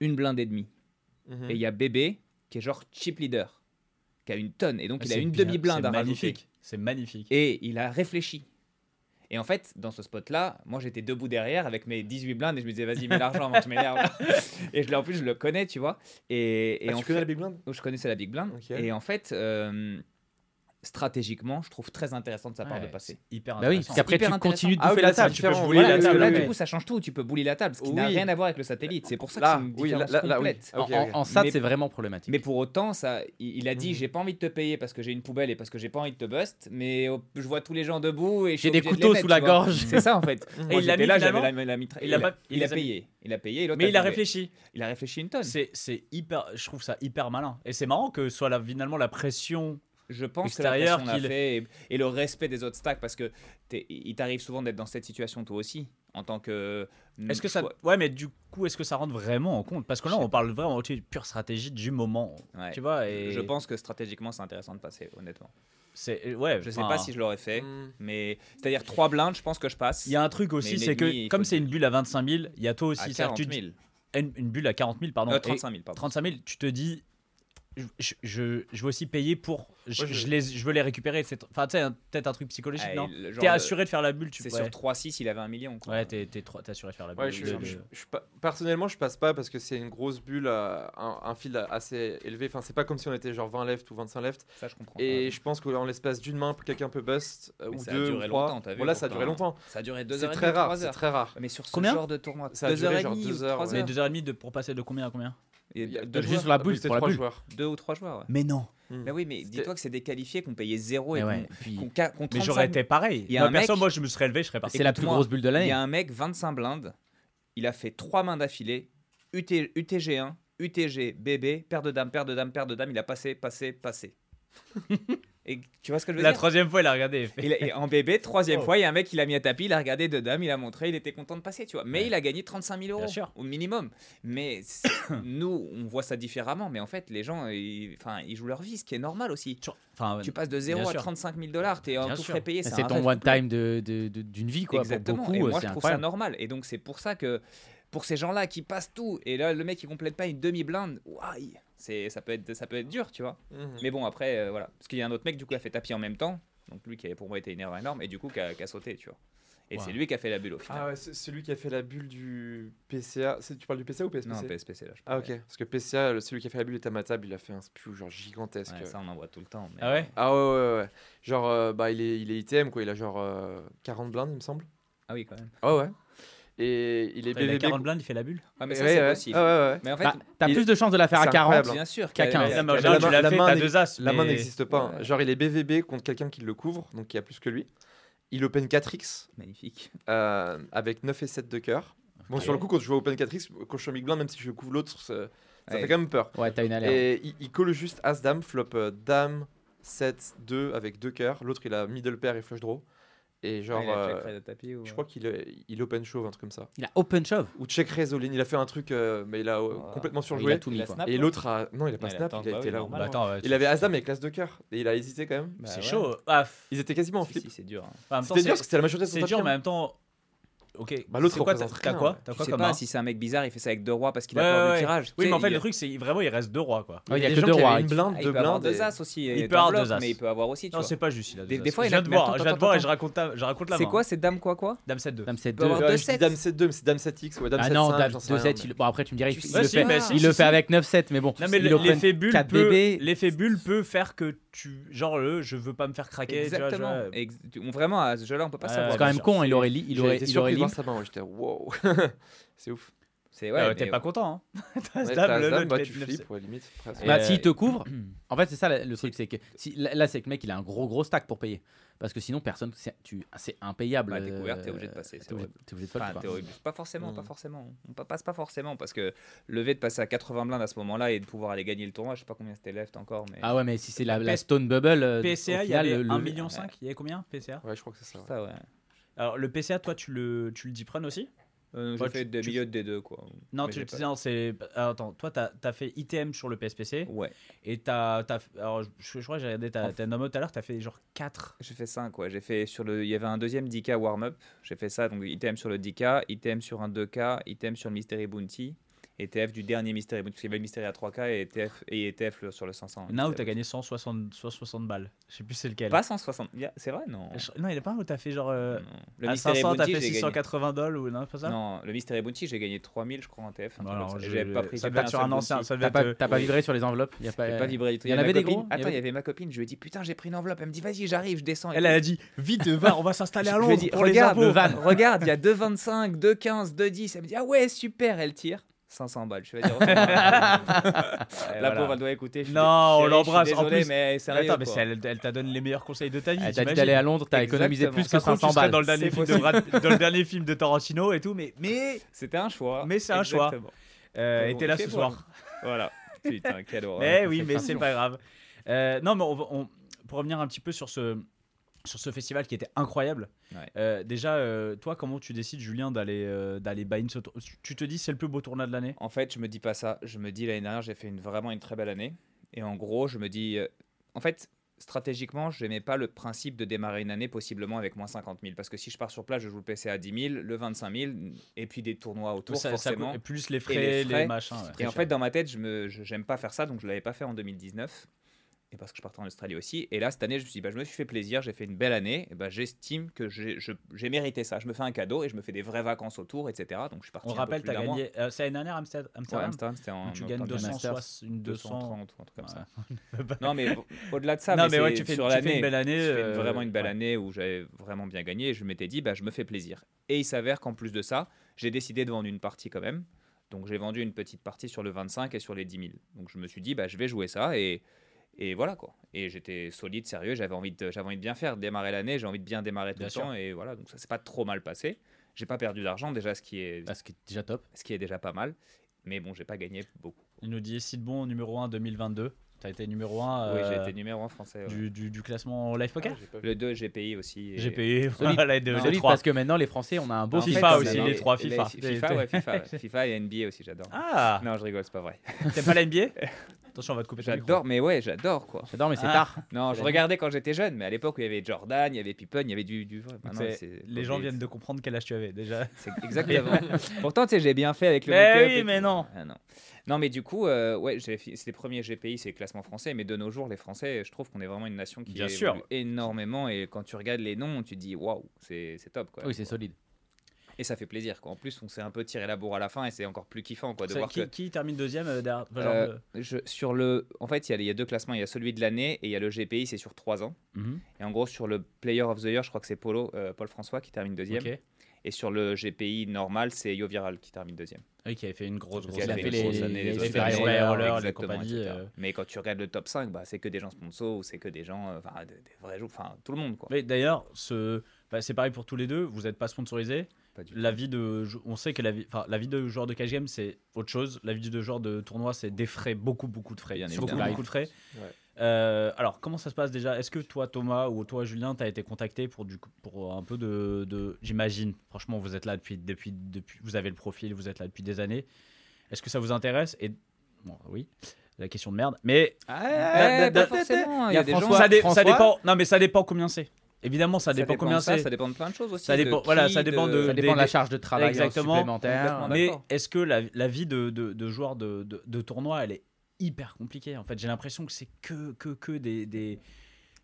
une blinde et demie. Mhm. Et il y a Bébé qui est genre chip leader, qui a une tonne. Et donc, Ah, il a une demi-blinde c'est à rajouter. magnifique. C'est magnifique. Et il a réfléchi. Et en fait, dans ce spot-là, moi j'étais debout derrière avec mes 18 blindes et je me disais, vas-y, mets l'argent avant que je m'énerve. et je en plus, je le connais, tu vois. Et, et Ah, en tu connais fait- la big blind? Je connaissais la Big Blind. Et en fait, euh, stratégiquement, je trouve très intéressant de sa part Ouais, de passer. c'est Hyper Bah oui, intéressant. parce qu'après, tu continues de intéressant. Ah bouffer la table. tu peux oui. la que table, là, oui, du coup, ça change tout. Tu peux bully la table, ce qui n'a rien à voir avec le satellite. C'est pour ça que Là, c'est une oui, là, différence là, là, oui. complète. En- ok. En SAT, c'est vraiment problématique. Mais pour autant, ça, il il a dit Mhm. j'ai pas envie de te payer parce que j'ai une poubelle et parce que j'ai pas envie de te bust, mais oh, je vois tous les gens debout et je suis J'ai des couteaux sous la gorge. C'est ça en fait. Mhm. Moi, il mis là, Il a a, a a payé. Il a payé. et Mais il a réfléchi. Il a réfléchi une tonne. C'est hyper. Je trouve ça hyper malin. Et c'est marrant que soit finalement la pression. Je pense extérieur que la qu'il- l'a fait et, et le respect des autres stacks parce que il t'arrive souvent d'être dans cette situation toi aussi en tant que. Est-ce que ça. Ouais, mais du coup, est-ce que ça rentre vraiment en compte? Parce que là, on parle vraiment de pure stratégie du moment. Ouais. Tu vois et Je pense que stratégiquement c'est intéressant de passer honnêtement. C'est ouais. Je sais pas si je l'aurais fait, Mhm. mais c'est-à-dire trois blindes, je pense que je passe. Il y a un truc aussi, c'est que comme c'est une bulle à 25 000, il y a toi à aussi. c'est-à-dire 40 que tu 000. dis- une, une bulle à 40 000, pardon. Euh, et 35 000 pardon. 35 000, tu te dis, je, je, je, je veux aussi payer pour. Je, Ouais, je- je les, je veux les récupérer. c'est- Enfin, tu sais, un- peut-être un truc psychologique, Ah, non et T'es assuré de faire la bulle, tu C'est ouais. sur 3-6, il avait un million. Quoi. Ouais, t'es t'es trop- t'es assuré de faire la bulle. Ouais, je, de- je- de- je- je suis pas- personnellement, je passe pas parce que c'est une grosse bulle, euh, un, un fil assez élevé. Enfin, c'est pas comme si on était genre 20 left ou 25 left. Ça, je comprends. Et Ouais. je pense qu'en l'espace d'une main, quelqu'un peut bust euh, Mais ou ça a deux duré ou trois. longtemps, vu, voilà, ça a duré pourtant. longtemps. Ça a duré 2 C'est heures. très rare, 3 c'est très rare. Mais sur ce Combien genre de tournoi, Ça a 2 duré heures et genre demie, deux heures, 3 ouais. Mais heures. 2h30 de, pour passer de combien à combien Et Il y a deux deux Juste joueurs, la bulle, c'est trois bulle. joueurs. deux ou trois joueurs. ouais. Mais non. Bah oui, mais dis-toi que c'est des qualifiés qu'on payait 0 et Mais qu'on ouais, qu'on ca- qu'on Mais 35 j'aurais été pareil. Il y a Moi, un perso, mec- moi, je me serais levé, je serais parti. c'est la plus grosse bulle de Il y l'année. a un mec, 25 blindes, il a fait 3 mains d'affilée, UT, UTG1, UTG, BB, paire de dames, paire de dames, paire de dames, il a passé, passé, passé. Et tu vois ce que je veux La dire troisième fois, il a regardé. il Il a- et en bébé, troisième Oh. fois, il y a un mec qui l'a mis à tapis, il a regardé deux dames, il a montré, il était content de passer, tu vois. Mais Ouais. il a gagné 35 000 euros sûr. au minimum. Mais nous, on voit ça différemment. Mais en fait, les gens, ils, ils jouent leur vie, ce qui est normal aussi. Tu- Enfin, Tu passes de 0 bien à sûr. 35 000 dollars, t'es en tout frais payé. C'est ton one time de- de- de- d'une vie, quoi. Pour Exactement. beaucoup, et moi, je trouve ça normal. Et donc, c'est pour ça que pour ces gens-là qui passent tout, et là, le mec, il complète pas une demi-blinde, ouaille, c'est ça peut être ça peut être dur, tu vois. Mhm. Mais bon, après, euh, voilà. Parce qu'il y a un autre mec, du coup, qui a fait tapis en même temps. Donc, lui, qui avait pour moi été une erreur énorme, et du coup, qui a, qui a sauté, tu vois. Et Ouais. c'est lui qui a fait la bulle au final. Ah ouais, c'est celui qui a fait la bulle du PCA. Tu parles du PCA ou PSPC non, PSPC, là, je Ah ok, parce que PCA, celui qui a fait la bulle était à ma table, il a fait un spew genre gigantesque. Ouais, ça, on en voit tout le temps. mais- Ah ouais? Ah ouais, ouais, ouais. Genre, euh, bah, il est, il est ITM, quoi. Il a genre euh, 40 blindes, il me semble. Ah oui, quand même. Ah ouais. Et il est BBB. 40 blindes, il fait la bulle. Ah, mais Ouais, ça, c'est ouais. possible. Ah ouais, ouais. Mais en fait, Bah, T'as il- plus de chances de la faire à c'est 40. incroyable. bien sûr, qu'à qu'il y 15. avait- Non, mais en la main- n'existe pas. Ouais. Genre, il est BVB contre quelqu'un qui le couvre, donc il a plus que lui. Il open 4x Magnifique. euh, avec 9 et 7 de cœur. Bon, sur le coup, quand je joue open 4x, quand je suis en big blind, même si je couvre l'autre, ça, ça Ouais. fait quand même peur. Ouais, t'as une alerte. Et il, il colle juste As-Dame, flop euh, Dame, 7, 2 avec deux cœurs. L'autre, il a middle pair et flush draw. Et genre, Ah, il a euh, check raise de tapis ou- je crois qu'il est- il open shove, un truc comme ça. Il a open shove. Ou check raise all in. Il a fait un truc, euh, mais il a euh, Voilà. complètement Il surjoué. a tout Il mis a snap, Et l'autre a. Non, il a pas il snap, attend, il a bah été là. normal. Bah, attends, ouais, Il avait Asdam avec classe de cœur. Et il a hésité quand même. Bah C'est ouais. chaud. Ah, f- Ils étaient quasiment en flip. si, c'est dur. hein. C'était dur parce que c'était la majorité de son C'est dur, mais en hein. même temps. Ok. Bah, l'autre c'est quoi, représente T'as quoi ouais. T'as quoi sais comme pas si c'est un mec bizarre, il fait ça avec deux rois parce qu'il Ouais, a peur ouais, du tirage. Oui, Tu sais, mais en fait, il- le truc, c'est vraiment, il reste deux rois, quoi. Ouais, il y a des que gens deux qui rois. avaient une blinde, Ah, il deux peut avoir blindes. deux et- as aussi. Il et peut dans avoir deux as. Mais il peut avoir aussi, tu Non, vois. c'est pas juste. Il a Des- deux des as. fois, il je viens a- de voir, attends, je viens de attends, voir et je raconte la- je raconte la C'est main. quoi, c'est dame quoi quoi Dame 7-2. Dame 7 peut avoir 2. Euh, deux je dis sets. Dame 7-2, mais c'est Dame 7X ou Dame Ah 7-5. non, Dame j'en sais 2 rien, 7. mais- il- Bon, après, tu me dirais, il Tu il sais, le fait mais si, il le si. fait avec 9-7, mais bon. Non mais il le- open l'effet bulle 4 peut, bébés. l'effet bulle peut faire que tu genre le je veux pas me faire craquer. tu vois, Exactement. je on- Vraiment, à ce jeu-là, on peut pas savoir. C'est quand même con, il aurait li- il aurait il aurait sa main, j'étais wow. C'est ouf. C'est Euh, ouais. T'es pas content hein. T'as Ouais, t'as le- Asdam, le- bah, tu flippes, ouais, limite. Bah, euh, s'il te couvre, en fait, c'est ça le truc, c'est que si, là, là, c'est que le mec, il a un gros gros stack pour payer. Parce que sinon, personne, c'est tu- c'est impayable. Bah, t'es couvert, t'es euh, obligé de passer, T'es obligé, horrible. t'es obligé de fold, Enfin. Pas forcément, pas Mm. forcément. On pa- passe pas forcément parce que le fait de passer à 80 blindes à ce moment-là et de pouvoir aller gagner le tournoi, je sais pas combien c'était left encore, mais Ah ouais, mais si c'est la, Stone Bubble. euh, PCA, il y avait le- 1 le- million 5, il y avait combien PCA Ouais, je crois que c'est ça. ouais. ça ouais. Alors le PCA toi tu le tu le deep run aussi? Euh, J'ai fait des milieux des deux quoi. Non, Mais tu pas- non, c'est alors, attends, toi t'as as fait ITM sur le PSPC Ouais, et t'as t'as alors je, je crois que j'ai regardé ta ta nomo tout à l'heure, t'as fait genre 4 j'ai fait 5 ouais. J'ai fait sur le il y avait un deuxième 10K warm-up, j'ai fait ça donc ITM sur le 10K, ITM sur un 2K, ITM sur le Mystery Bounty. Et TF du dernier Mystery Bounty, parce qu'il y avait le Mystery à 3K et TF, et ETF le- sur le 500. Là où t'as gagné 160 160 balles. Je sais plus c'est lequel. Pas 160, Yeah, c'est vrai Non. Je- Non, il est pas un où t'as fait genre euh, Non. Le à Mystery 500 t'as Bounty, fait j'ai gagné. 680 dollars ou non, pas ça? Non, le Mystery Bounty, j'ai gagné 3000, je crois, en TF. je- J'avais pas pris ça j'ai devait pas être sur un ancien, T'as pas, euh, t'as pas vibré sur les enveloppes Il y a pas. J'ai pas vibré du tout. Il y en avait des gros Attends, il y avait ma copine, je lui ai dit putain, j'ai pris une enveloppe. Elle me dit vas-y, j'arrive, je descends. Elle a dit vite va, on va s'installer à Je lui ai Londres regarde, regarde, il y a 2,25, 2,15, 2,10. Elle me dit ah ouais, super, elle tire. 500 balles. Je vais dire. La voilà. pauvre, elle doit écouter. je suis- Non, on l'embrasse, en Désolé, plus. mais sérieux. Attends, mais elle, elle t'a donné les meilleurs conseils de ta vie. Elle t'a dit d'aller à Londres, t'as économisé plus que se trouve, tu 500 serais balles. dans le dernier film de Brad- dans le dernier film de Tarantino et tout, mais mais C'était un choix. Mais c'est un choix. Euh, Bon, était là il ce soir. Voilà. Putain, quelle horreur. Mais oui, mais c'est pas grave. Euh, non, mais on, va- on- pour revenir un petit peu sur ce sur ce festival qui était incroyable. Ouais. euh, déjà, euh, toi, comment tu décides, Julien, d'aller euh, d'aller buy-in ce tour- Tu te dis c'est le plus beau tournoi de l'année? En fait, je me dis pas ça. Je me dis l'année dernière, j'ai fait une, vraiment une très belle année. Et en gros, je me dis. euh, en fait, stratégiquement, je n'aimais pas le principe de démarrer une année possiblement avec moins 50 000. Parce que si je pars sur place, je joue le PC à 10 000, le 25 000, et puis des tournois autour, Ça- ça forcément. coûte- plus les frais, les les, frais, machins. ouais. Et en fait, dans ma tête, je me, je- j'aime pas faire ça, donc je l'avais pas fait en 2019. Et parce que je partais en Australie aussi. Et là, cette année, je me suis dit, bah, je me suis fait plaisir, j'ai fait une belle année. Et bah, j'estime que j'ai, mérité ça. Je me fais un cadeau et je me fais des vraies vacances autour, etc. Donc je suis parti. on un rappelle, d'un mois. gagné. euh, c'est l'année dernière Amsterdam. Ouais, Amsterdam c'était en tu gagnes octobre dernier. 260, une 200. 230 ou un truc comme ça. Ouais. Non, mais au- au-delà de ça, non, mais, mais ouais, c'est tu fais, sur tu l'année. une belle année. Je fais euh, vraiment une belle année où j'avais vraiment bien gagné et je m'étais dit, bah, je me fais plaisir. Et il s'avère qu'en plus de ça, j'ai décidé de vendre une partie quand même. Donc j'ai vendu une petite partie sur le 25 et sur les 10 000. Donc je me suis dit, bah, je vais jouer ça et, et voilà quoi. Et j'étais solide, sérieux, j'avais envie, de, j'avais envie de bien faire, démarrer l'année, j'ai envie de bien démarrer tout Bien le sûr. temps et voilà. Donc ça s'est pas trop mal passé. J'ai pas perdu d'argent déjà, ce qui est, Ah, Ce qui est déjà top. ce qui est déjà pas mal. Mais bon, j'ai pas gagné beaucoup. Il nous dit Sid Bon numéro 1 2022. T'as été numéro 1 Oui, j'ai été numéro 1 français. ouais. du, du, du classement live poker? Ah. Le 2, GPI aussi. et- J'ai payé Solide. voilà, les deux, les parce que maintenant les Français on a un beau En FIFA fait, aussi, c'est- les trois FIFA. FIFA, ouais, FIFA, ouais. FIFA et NBA aussi, j'adore. Ah Non, je rigole, c'est pas vrai. T'aimes pas la NBA Attention, on va te couper. J'adore, mais ouais, j'adore quoi. J'adore, mais c'est Ah. tard. Non, je regardais quand j'étais jeune, mais à l'époque où il y avait Jordan, il y avait Pippen, il y avait du. du... Les gens viennent de comprendre quel âge tu avais déjà. C'est exactement. Pourtant, tu sais, j'ai bien fait avec le. Mais make-up oui, mais non. Ah, non. Non, mais du coup, euh, ouais, c'est les premiers GPI, c'est les classements français, mais de nos jours, les Français, je trouve qu'on est vraiment une nation qui Bien évolue sûr. énormément. Et quand tu regardes les noms, tu te dis waouh, c'est c'est top quoi. Oui, c'est solide. Et ça fait plaisir quoi. En plus, on s'est un peu tiré la bourre à la fin et c'est encore plus kiffant quoi de voir qui, que. qui termine deuxième euh, derrière Euh, je, sur le, en fait, il y, y a deux classements. Il y a celui de l'année et il y a le GPI, c'est sur trois ans. euh, mhm, Et en gros, sur le Player of the Year, je crois que c'est Polo, euh, Paul François qui termine deuxième. ok. Et sur le GPI normal, c'est Yo Viral qui termine deuxième. Oui, qui avait fait une grosse, grosse les- les- année, les les années, les compagnies, etc. euh. Mais quand tu regardes le top 5, bah, c'est que des gens sponsors ou c'est que des gens, euh, enfin, des, des vrais joueurs, enfin, tout le monde quoi. Mais d'ailleurs, ce... bah, c'est pareil pour tous les deux. Vous n'êtes pas sponsorisé. La vie de, on sait que la vie, enfin, la vie de joueur de cash game c'est autre chose. La vie de joueur de tournoi c'est des frais, beaucoup beaucoup de frais, Bien beaucoup évidemment. beaucoup de frais. Ouais. Euh, alors, comment ça se passe déjà? Est-ce que toi, Thomas, ou toi, Julien, t'as été contacté pour, du, pour un peu de. de- J'imagine, franchement, vous êtes là depuis, depuis, depuis. Vous avez le profil, vous êtes là depuis des années. Est-ce que ça vous intéresse? Et. Bon, oui, la question de merde. Mais Ouais, da- pas forcément. Il y a des François- gens. ça, dé- François ça dépend. Non, mais ça dépend combien c'est. Évidemment, ça, Ça dépend, combien de c'est. Ça dépend de plein de choses aussi. Ça de dépend- voilà, qui, ça dépend de- Ça des- dépend de la charge de travail Exactement. supplémentaire. Mais est-ce que la, la vie de, de, de joueur de, de, de tournoi, elle est hyper compliquée En fait, j'ai l'impression que c'est que, que, que des, des,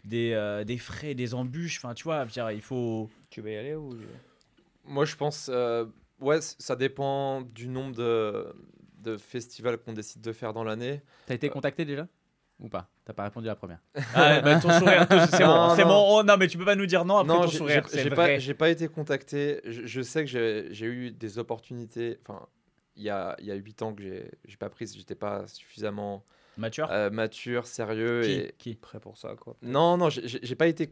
des, euh, des frais, des embûches. Enfin, tu vois, dire, il faut. Tu veux y aller ou Moi, je pense, euh, ouais, ça dépend du nombre de, de festivals qu'on décide de faire dans l'année. T'as été contacté déjà? Ou pas T'as pas répondu à la première. Ah, bah, ton sourire, c'est bon, c'est. Oh, non, mais tu peux pas nous dire non après non, ton sourire. j'ai pas, j'ai pas été contacté. Je, je sais que j'ai j'ai eu des opportunités. Enfin, il y a, il y a 8 ans que j'ai j'ai pas pris, j'étais pas suffisamment Mature euh, mature, sérieux. Qui, et... qui prêt pour ça quoi Non, non, j'ai- pas été.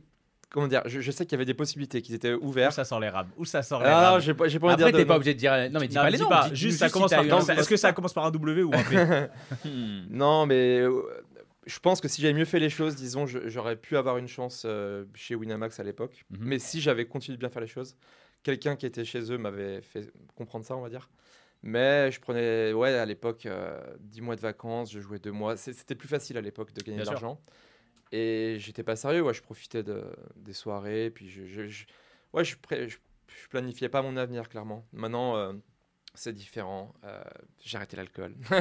Comment dire Je, je sais qu'il y avait des possibilités, qu'ils étaient Où ouverts. ça sort les rames? Où ça sort les Ah, non, rames? j'ai pas, j'ai pas envie de Après, dire t'es de pas obligé de dire. Non, mais dis Non, pas les noms. Juste, ça commence par. Est-ce que ça commence par un W ou un P? Non, mais euh, je pense que si j'avais mieux fait les choses, disons, j'aurais pu avoir une chance euh, chez Winamax à l'époque. Mhm. Mais si j'avais continué de bien faire les choses, quelqu'un qui était chez eux m'avait fait comprendre ça, on va dire. Mais je prenais, ouais, à l'époque, euh, 10 mois de vacances, je jouais deux mois. C'est- C'était plus facile à l'époque de gagner de l'argent. Et j'étais pas sérieux, ouais, je profitais de, des soirées. Puis je, je- je- ouais, je, je planifiais pas mon avenir, clairement. Maintenant, euh, c'est différent. Euh, J'ai arrêté l'alcool.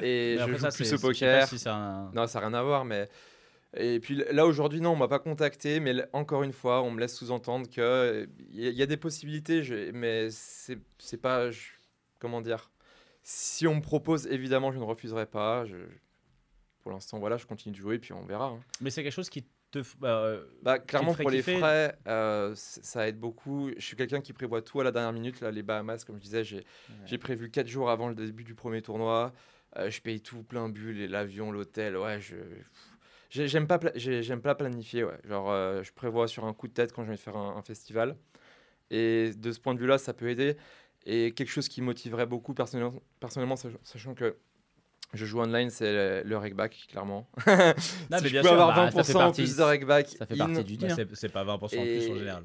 et Mais je joue ça, plus au poker. si un- Non, ça n'a rien à voir, mais. Et puis là, aujourd'hui, non, on m'a pas contacté, mais encore une fois, on me laisse sous-entendre qu'il y, a- y a des possibilités, je- mais c'est c'est pas. je- comment dire? Si on me propose, évidemment, je ne refuserai pas. Je, pour l'instant, voilà, je continue de jouer, puis on verra. hein. Mais c'est quelque chose qui te. f- bah, euh, Bah, clairement, pour les kiffer frais, euh, ça aide beaucoup. Je suis quelqu'un qui prévoit tout à la dernière minute. Là, les Bahamas, comme je disais, j'ai j'ai prévu 4 jours avant le début du premier tournoi. Euh, je paye tout plein bulle, l'avion, l'hôtel. Ouais, je. j'ai- J'aime pas, j'aime pas planifier. Ouais. Genre, euh, je prévois sur un coup de tête quand je vais faire un, un festival. Et de ce point de vue-là, ça peut aider. Et quelque chose qui motiverait beaucoup personnellement, personnellement sach- sachant que je joue online, c'est le, le rec-back, clairement. Non, si je peux sûr, avoir bah, ça 20% fait partie- plus de rec-back Ça fait in, partie du bah, deal. c'est c'est pas 20% en plus en Et- général.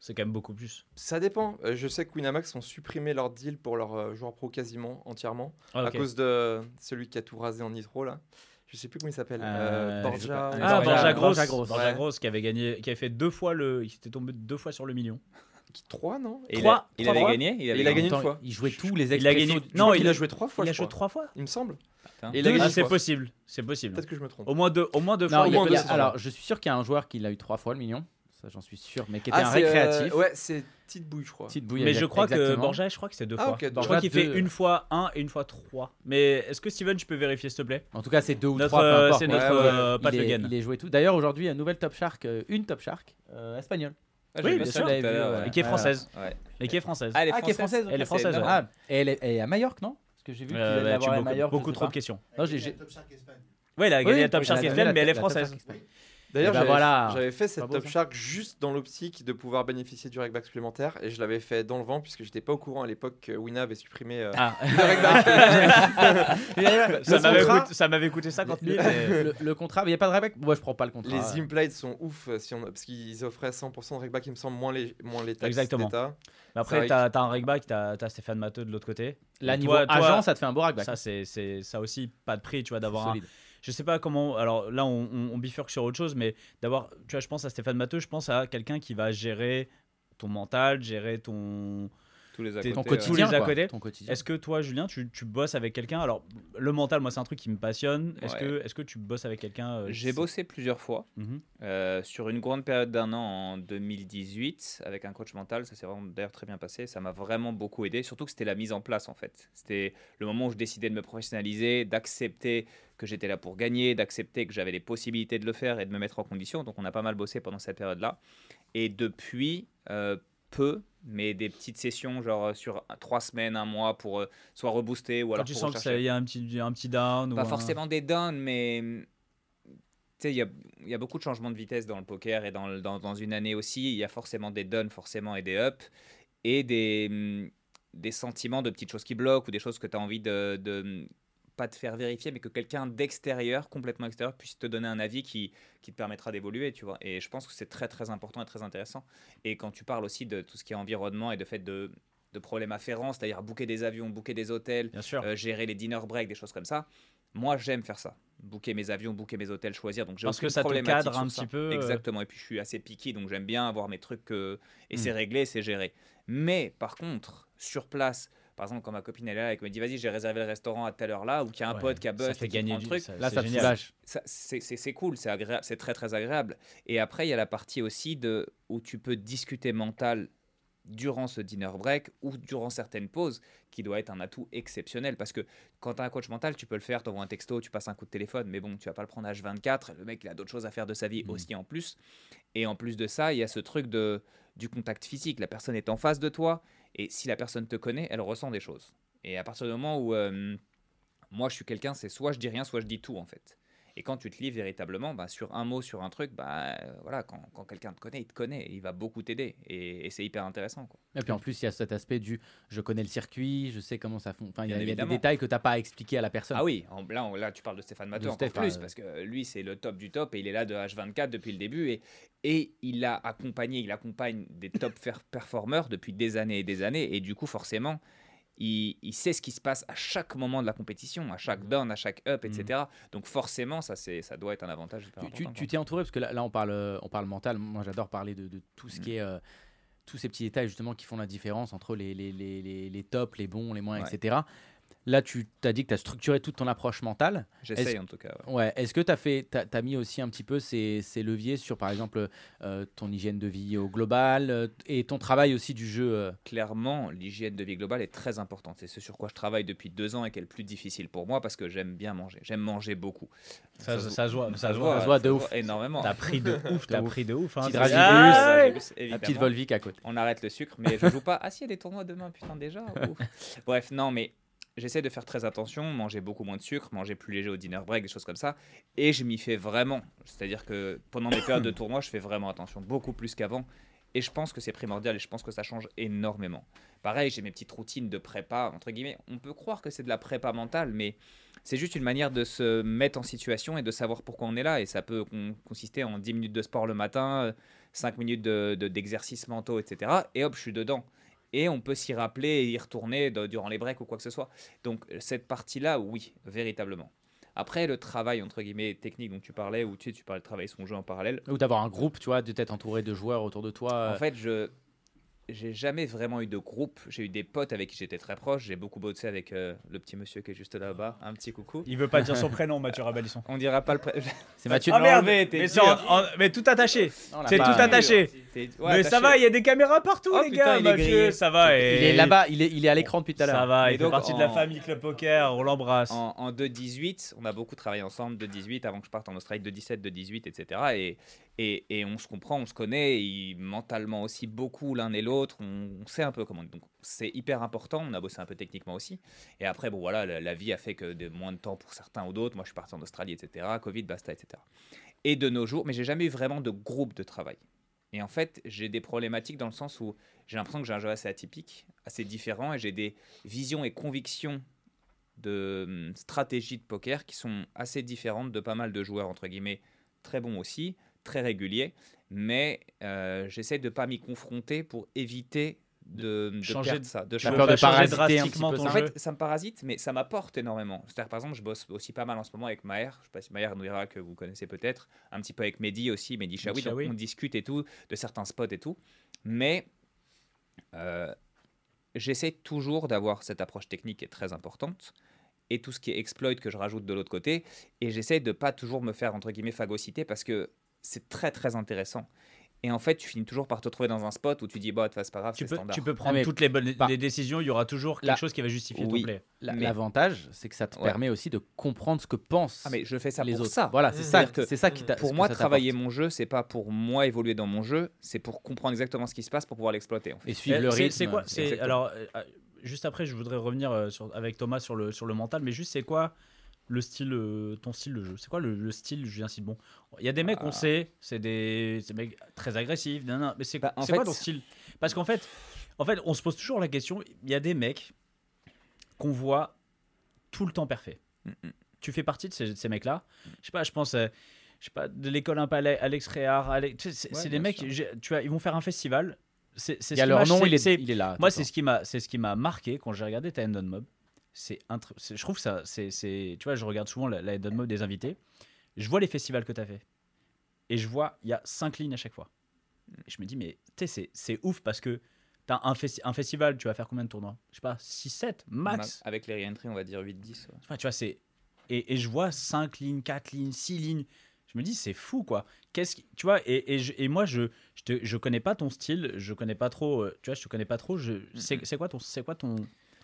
C'est quand même beaucoup plus. Ça dépend. Euh, je sais que Winamax ont supprimé leur deal pour leurs euh, joueurs pro quasiment entièrement Ah, à cause de celui qui a tout rasé en nitro là. Je sais plus comment il s'appelle. Euh, Euh. Ah, Borja- Borja Gross, Borja Gross. Borja Ouais. Gross qui avait gagné, qui avait fait deux fois le, qui était tombé deux fois sur le million. Qui 3 non Et il Trois- a- Il trois avait gagné Il avait a gagné une temps, fois. Il jouait tous les Il a gagné- expressos. non, Non, il il a- a joué trois fois. il a joué trois fois. Il me semble. Et Ah, c'est possible, c'est possible. Peut-être que je me trompe. Au moins deux, au moins Non, fois. moins a- alors je suis sûr qu'il y a un joueur qui l'a eu trois fois le million. Ça, j'en suis sûr, mais qui était Ah, un c'est, euh, récréatif. ouais, c'est petite bouille, je crois. Petite bouille. Mais je crois que. Borja, je crois que c'est deux Ah, fois. je crois qu'il fait une fois un et une fois trois. Mais est-ce que Steven, tu peux vérifier s'il te plaît? En tout cas, c'est deux ou Notre, trois. euh, c'est notre euh, il, Pat il est joué tout. D'ailleurs, aujourd'hui, une nouvelle Top Shark, une Top Shark espagnole. Ah, Oui, bien sûr. vu, ouais. Et qui est Ouais. française. Ouais. Et qui est française. Ah, elle est Ah, qui est française. française. Elle est Ah, française, énorme. Ah, et elle est, elle est à Majorque, non? Parce que j'ai vu qu'il Euh, bah, tu beaucoup, je beaucoup trop pas. de questions. Non, j'ai- j'ai- Ouais, elle a gagné la Top Shark Espagne, mais elle est française. D'ailleurs, Eh ben j'avais, voilà. j'avais fait cette beau, Top ça. Shark juste dans l'optique de pouvoir bénéficier du rec-back supplémentaire et je l'avais fait dans le vent puisque j'étais pas au courant à l'époque que Wina avait supprimé euh, Ah, le rec-back. ça Le m'avait contrat- coûté, ça m'avait coûté 50 000. mais- le, le contrat, mais il n'y a pas de Rebecca Moi, je prends pas le contrat. Les implates sont ouf euh, si on, parce qu'ils offraient 100% de rec-back, il me semble, moins les, moins les taxes Exactement. d'État. Mais après, t'as as un regback, t'as as Stéphane Matteux de l'autre côté. Là, niveau toi- toi, agent, ça te fait un beau rackback. Ça, c'est c'est- ça aussi, pas de prix, tu vois, d'avoir un. solide. Je sais pas comment. Alors là, on, bifurque sur autre chose, mais d'avoir. Tu vois, je pense à Stéphane Matteux, je pense à quelqu'un qui va gérer ton mental, gérer ton. Tous les à T'es- côté, Ton ouais. quotidien. les à quoi. côté. Ton quotidien. Est-ce que toi, Julien, tu, tu bosses avec quelqu'un? Alors, le mental, moi, c'est un truc qui me passionne. Est-ce Ouais. que, est que tu bosses avec quelqu'un euh, J'ai bossé plusieurs fois Mhm. euh, sur une grande période d'un an en 2018 avec un coach mental. Ça s'est vraiment d'ailleurs très bien passé. Ça m'a vraiment beaucoup aidé. Surtout que c'était la mise en place en fait. C'était le moment où je décidais de me professionnaliser, d'accepter que j'étais là pour gagner, d'accepter que j'avais les possibilités de le faire et de me mettre en condition. Donc on a pas mal bossé pendant cette période-là. Et depuis, euh, peu, mais des petites sessions genre euh, sur trois semaines, un mois pour euh, soit rebooster ou Quand alors tu pour sens qu'il y a un petit, un petit down ou Pas un- forcément des downs, mais hum, tu sais, il y a, il y a beaucoup de changements de vitesse dans le poker et dans, dans, dans une année aussi. Il y a forcément des downs, forcément, et des ups, et des, hum, des sentiments de petites choses qui bloquent ou des choses que tu as envie de, de, hum, pas te faire vérifier, mais que quelqu'un d'extérieur, complètement extérieur, puisse te donner un avis qui, qui te permettra d'évoluer, tu vois. Et je pense que c'est très très important et très intéressant. Et quand tu parles aussi de tout ce qui est environnement et de fait de, de problèmes afférents, c'est-à-dire booker des avions, booker des hôtels, euh, gérer les dinner breaks, des choses comme ça. Moi, j'aime faire ça. Booker mes avions, booker mes hôtels, choisir. Donc, j'ai Parce que ça te cadre un ça. petit peu, euh. Exactement. Et puis, je suis assez picky, donc j'aime bien avoir mes trucs euh, et Hmm. c'est réglé, c'est géré. Mais par contre, sur place, par exemple, quand ma copine elle est là et qu'elle me dit vas-y, j'ai réservé le restaurant à telle heure là, ou qu'il y a un Ouais, pote qui a ça buzz fait et qui gagner prend le du truc, ça- Là, c'est ça génial. ça, c'est cool, c'est agréable, c'est très très agréable. Et après, il y a la partie aussi de où tu peux discuter mental durant ce dinner break ou durant certaines pauses qui doit être un atout exceptionnel parce que quand tu as un coach mental tu peux le faire tu envoies un texto tu passes un coup de téléphone mais bon tu vas pas le prendre H24 le mec il a d'autres choses à faire de sa vie Mhm. aussi en plus et en plus de ça il y a ce truc de du contact physique la personne est en face de toi et si la personne te connaît elle ressent des choses. Et à partir du moment où euh, moi je suis quelqu'un c'est soit je dis rien soit je dis tout en fait et quand tu te livres véritablement, bah, sur un mot, sur un truc, bah, euh, voilà, quand, quand quelqu'un te connaît, il te connaît, il va beaucoup t'aider. Et, et c'est hyper intéressant. Quoi. Et puis en plus, il y a cet aspect du je connais le circuit, je sais comment ça fonctionne. Enfin, il y a- Bien il y, a des détails que tu n'as pas à expliquer à la personne. Ah oui, en- là, on- là tu parles de Stéphane Matteux De encore plus, parce que lui, c'est le top du top et il est là de H24 depuis le début. Et, et il a accompagné, il accompagne des top performeurs depuis des années et des années. Et du coup, forcément, il, il sait ce qui se passe à chaque moment de la compétition, à chaque down, à chaque up, etc. Donc forcément, ça, ça doit être un avantage. Tu- t'es entouré parce que là, là, on parle euh, on parle mental. Moi j'adore parler de, de tout ce Mm. qui est euh, tous ces petits détails justement qui font la différence entre les, les, les, les, les tops, les bons, les moins, Ouais. etc. Là, tu as dit que tu as structuré toute ton approche mentale. J'essaye en tout cas. ouais. Ouais. Est-ce que tu as, fait, t'as- t'as mis aussi un petit peu ces, ces leviers sur, par exemple, euh, ton hygiène de vie au global euh, et ton travail aussi du jeu euh, clairement, l'hygiène de vie globale est très importante. C'est ce sur quoi je travaille depuis deux ans et qui est le plus difficile pour moi parce que j'aime bien manger. J'aime manger beaucoup. Ça, se- ça ça se se voit. ça voit de ouf. énormément. T'as pris de ouf, t'as pris de ouf. Hein. Petit C'est- Dragibus. Ah ouais. la petite. Volvic à côté. On arrête le sucre, mais je joue pas. Ah si, il y a des tournois demain, putain déjà. ouf. Bref, non, mais j'essaie de faire très attention, manger beaucoup moins de sucre, manger plus léger au dinner break, des choses comme ça. Et je m'y fais vraiment. C'est-à-dire que pendant mes périodes de tournoi, je fais vraiment attention, beaucoup plus qu'avant. Et je pense que c'est primordial et je pense que ça change énormément. Pareil, j'ai mes petites routines de prépa, entre guillemets. On peut croire que c'est de la prépa mentale, mais c'est juste une manière de se mettre en situation et de savoir pourquoi on est là. Et ça peut con- consister en 10 minutes de sport le matin, 5 minutes de- de- mentaux, etc. Et hop, je suis dedans. Et on peut s'y rappeler et y retourner de- durant les breaks ou quoi que ce soit. Donc cette partie-là, oui, véritablement. Après, le travail, entre guillemets, technique dont tu parlais, où tu, sais, tu parlais de travailler son jeu en parallèle, Ou d'avoir un groupe, tu vois, de t'être entouré de joueurs autour de toi. en fait, je j'ai jamais vraiment eu de groupe. J'ai eu des potes avec qui j'étais très proche. J'ai beaucoup bossé avec euh, le petit monsieur qui est juste là-bas. Un petit coucou. Il veut pas dire son prénom, Mathieu Rabalisson. On dira pas le pré... c'est Mathieu. Ah merde, mais, c'est dur. en- en- mais tout attaché. C'est tout attaché. Ouais, mais ça va, il y a des caméras partout, Oh, les putain, gars. Mathieu, ça va. et- Il est là-bas, il est, il est à l'écran depuis tout à Ça l'heure. va, Et il fait donc, partie de la famille Club Poker, on l'embrasse. En, en 2-18, on a beaucoup travaillé ensemble, 2-18, avant que je parte en Australie, 2-17, 2-18, etc. Et, et, on se comprend, on se connaît, mentalement aussi beaucoup l'un et l'autre, on, sait un peu comment. Donc c'est hyper important, on a bossé un peu techniquement aussi. Et après, bon voilà, la, vie a fait que moins de temps pour certains ou d'autres. Moi, je suis parti en Australie, etc. Covid, basta, etc. Et de nos jours, mais j'ai jamais eu vraiment de groupe de travail. Et en fait, j'ai des problématiques dans le sens où j'ai l'impression que j'ai un jeu assez atypique, assez différent, et j'ai des visions et convictions de hum, stratégie de poker qui sont assez différentes de pas mal de joueurs, entre guillemets, très bons aussi, très réguliers, mais euh, j'essaie de pas m'y confronter pour éviter de, de Changer perdre de- ça, de changer- peur de parasiter un petit drastiquement peu ça. en jeu. fait, ça me parasite, mais ça m'apporte énormément. C'est-à-dire, par exemple, je bosse aussi pas mal en ce moment avec Maher. Je sais pas si Maher nous dira que vous connaissez peut-être. Un petit peu avec Mehdi aussi, Mehdi Chaoui. Donc, on discute et tout, de certains spots et tout. Mais euh, j'essaie toujours d'avoir cette approche technique qui est très importante. Et tout ce qui est exploit que je rajoute de l'autre côté. Et j'essaie de pas toujours me faire, entre guillemets, phagocyter parce que c'est très, très intéressant. Et en fait, tu finis toujours par te retrouver dans un spot où tu dis, bah, de toute façon, c'est pas grave, Tu peux, standard. tu peux prendre toutes les bonnes par- les décisions, il y aura toujours quelque La- chose qui va justifier Oui. ton play. La- Mais- L'avantage, c'est que ça te Ouais. permet aussi de comprendre ce que pensent Ah, mais je fais ça les pour autres. ça. Voilà, c'est Mmh. ça, que c'est ça qui t'a. Pour que moi, ça travailler mon jeu, c'est pas pour moi évoluer dans mon jeu, c'est pour comprendre exactement ce qui se passe pour pouvoir l'exploiter. en fait. et suivre Eh, le rythme. C'est quoi. Alors, euh, euh, juste après, je voudrais revenir euh, sur, avec Thomas sur le, sur le mental, mais juste, c'est quoi le style, euh, ton style de jeu C'est quoi le, le style Julien Sidbon? Il y a des mecs, on Ah. sait, c'est des, c'est des mecs très agressifs, nan, nan, mais c'est Bah, en c'est quoi fait- ton style? Parce qu'en fait, en fait, on se pose toujours la question il y a des mecs qu'on voit tout le temps parfait. Tu fais partie de ces, de ces mecs-là? Je sais pas, je pense, euh, je sais pas, de l'école Ale- Alex Réard, Ale- tu sais, c'est Ouais, c'est des bien mecs, sûr. j'ai- tu vois, ils vont faire un festival. C'est c'est Il ce y a qui leur m'a- nom, c'est- il est, c'est- il est là. moi, c'est ce qui m'a, c'est ce qui m'a marqué quand j'ai regardé ta Endon Mob. C'est je trouve ça, c'est, tu vois, je regarde souvent la, la Mob des invités. Je vois les festivals que tu as fait et je vois il y a cinq lignes à chaque fois. Et je me dis mais tu sais c'est, c'est ouf parce que t'as un, festi- un festival, tu vas faire combien de tournois? Je sais pas, 6 7 max. Avec les re-entry, on va dire 8-10. ouais. Enfin, tu vois, c'est. Et, et je vois 5 lignes, 4 lignes, 6 lignes. Je me dis, c'est fou, quoi. Qu'est-ce qui- Tu vois, et, et, je- et moi, je, je, te, je connais pas ton style, je connais pas trop. euh, Tu vois, je te connais pas trop. Je, c'est, c'est quoi ton, c'est quoi ton,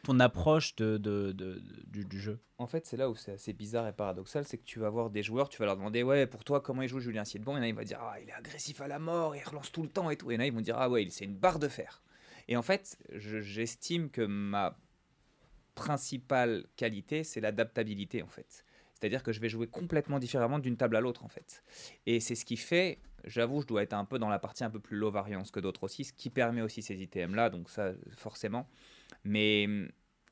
ton approche de, de, du, jeu En fait, c'est là où c'est assez bizarre et paradoxal, c'est que tu vas voir des joueurs, tu vas leur demander ouais pour toi comment il joue Julien Siedbon, et là il va dire ah il est agressif à la mort, il relance tout le temps et tout, et là ils vont dire ah ouais c'est une barre de fer. Et en fait, je- j'estime que ma principale qualité c'est l'adaptabilité en fait. C'est-à-dire que je vais jouer complètement différemment d'une table à l'autre en fait. Et c'est ce qui fait, j'avoue, je dois être un peu dans la partie un peu plus low variance que d'autres aussi, ce qui permet aussi ces ITM là, donc ça forcément. Mais hum,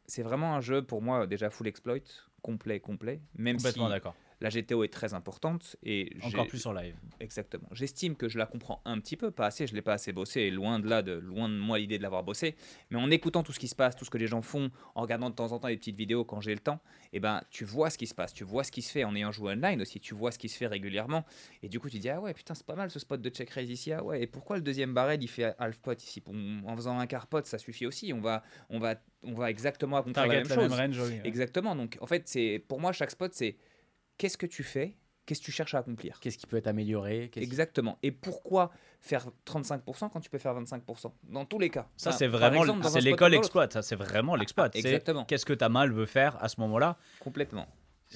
c'est vraiment un jeu pour moi déjà full exploit, complet, complet, même Complètement d'accord. La GTO est très importante et Encore plus en live. Exactement. J'estime que je la comprends un petit peu, pas assez, je l'ai pas assez bossé, et loin de là, de, loin de moi l'idée de l'avoir bossé. Mais en écoutant tout ce qui se passe, tout ce que les gens font, en regardant de temps en temps les petites vidéos quand j'ai le temps, et ben tu vois ce qui se passe, tu vois ce qui se fait en ayant joué online aussi, tu vois ce qui se fait régulièrement, et du coup tu dis ah ouais putain c'est pas mal ce spot de check raise ici, ah ouais et pourquoi le deuxième barrel il fait half pot ici, en faisant un quart pot ça suffit aussi, on va on va on va exactement accomplir la même la chose. même range. oui. Exactement. Donc, en fait, c'est pour moi, chaque spot, c'est qu'est-ce que tu fais, qu'est-ce que tu cherches à accomplir. Qu'est-ce qui peut être amélioré Exactement. Et pourquoi faire 35% quand tu peux faire 25% Dans tous les cas. Ça, Enfin, c'est vraiment c'est l'école ou dans l'autre. exploit. Ça, c'est vraiment l'exploit. C'est exactement. Qu'est-ce que ta main elle veut faire à ce moment-là Complètement.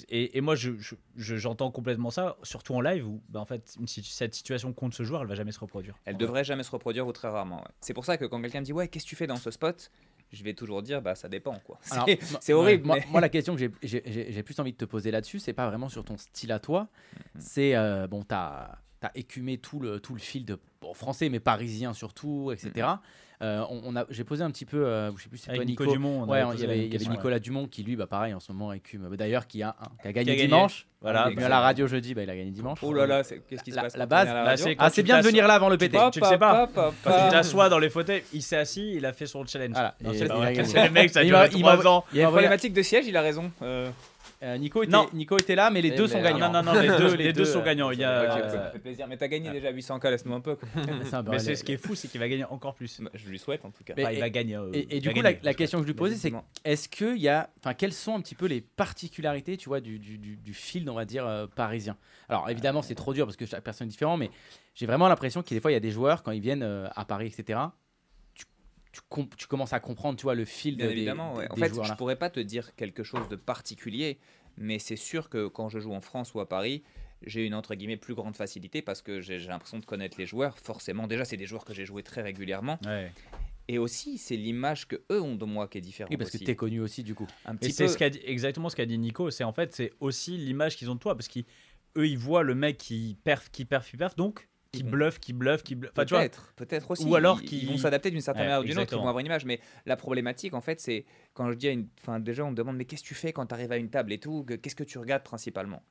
Et, et moi, je, je- je- j'entends complètement ça, surtout en live où, bah, en fait, une cette situation contre ce joueur, elle va jamais se reproduire. Elle devrait jamais se reproduire ou très rarement. ouais. C'est pour ça que quand quelqu'un me dit ouais, qu'est-ce que tu fais dans ce spot Je vais toujours dire bah ça dépend quoi. C'est- horrible. Moi, mais- moi, la question que j'ai- plus envie de te poser là-dessus, c'est pas vraiment sur ton style à toi. C'est, euh, bon, tu as, écumé tout le, tout le fil de bon, français, mais parisien surtout, etc. Euh, on, on a, j'ai posé un petit peu, euh, je sais plus c'est Nico Nico. Dumont, on Ouais, il y avait, y avait Nicolas Dumont qui, lui, bah, pareil, en ce moment écume. Bah, D'ailleurs, qui a, qui a gagné Qui a gagné. dimanche. Voilà, On est venu à la radio jeudi, bah, il a gagné dimanche. Oh là là, qu'est-ce qui se La- passe la base, bah, radio c'est Ah, c'est bien de venir là avant le PT. tu le sais pas. Pa, pa, Quand tu t'assois dans les fauteuils, il s'est assis, il a fait son challenge. Voilà. Gagné. C'est les mecs, ça a Il duré m'a- il m'a- 3 ans. Il y a une problématique de siège, il a raison. Euh, Euh, Nico, était, Non. Nico était là, mais les Mais deux sont gagnants. Non, non, non, les deux, les Les deux deux, sont euh, gagnants. Il y a, ok, euh, ça fait plaisir. Mais t'as gagné déjà 800K, laisse-nous un peu. mais c'est ce qui est fou, c'est qu'il va gagner encore plus. Bah, Je lui souhaite en tout cas. Mais- Enfin, il va gagner. euh, Et, et du coup, la, gagner. la question que je lui posais, c'est est-ce qu'il y a, enfin, quelles sont un petit peu les particularités, tu vois, du, du, du, du field, on va dire, euh, parisien? Alors, évidemment, c'est trop dur parce que chaque personne est différente, mais j'ai vraiment l'impression qu'il y a des fois, il y a des joueurs, quand ils viennent euh, à Paris, etc., tu, tu, commences à comprendre, tu vois, le Bien des, évidemment, des- ouais. En des fait, joueurs je pourrais pas te dire quelque chose de particulier, mais c'est sûr que quand je joue en France ou à Paris, j'ai une entre guillemets plus grande facilité parce que j'ai j'ai l'impression de connaître les joueurs. Forcément, déjà, c'est des joueurs que j'ai joué très régulièrement, Ouais. et aussi c'est l'image que eux ont de moi qui est différente. Oui, parce que tu es connu aussi, du coup. un petit c'est peu. ce qu'a dit- exactement ce qu'a dit Nico. C'est en fait, c'est aussi l'image qu'ils ont de toi parce qu'eux, ils voient le mec qui perf, qui perf, qui perf, donc qui Ils vont- bluffe, qui bluffe, qui bluffe. Enfin, tu vois, Peut-être, peut-être aussi. Ou alors ils vont s'adapter d'une certaine Ouais, manière ou d'une autre, ils vont avoir une image. Mais la problématique, en fait, c'est quand je dis à une. Enfin, déjà, on me demande, mais qu'est-ce que tu fais quand tu arrives à une table et tout que- Qu'est-ce que tu regardes principalement?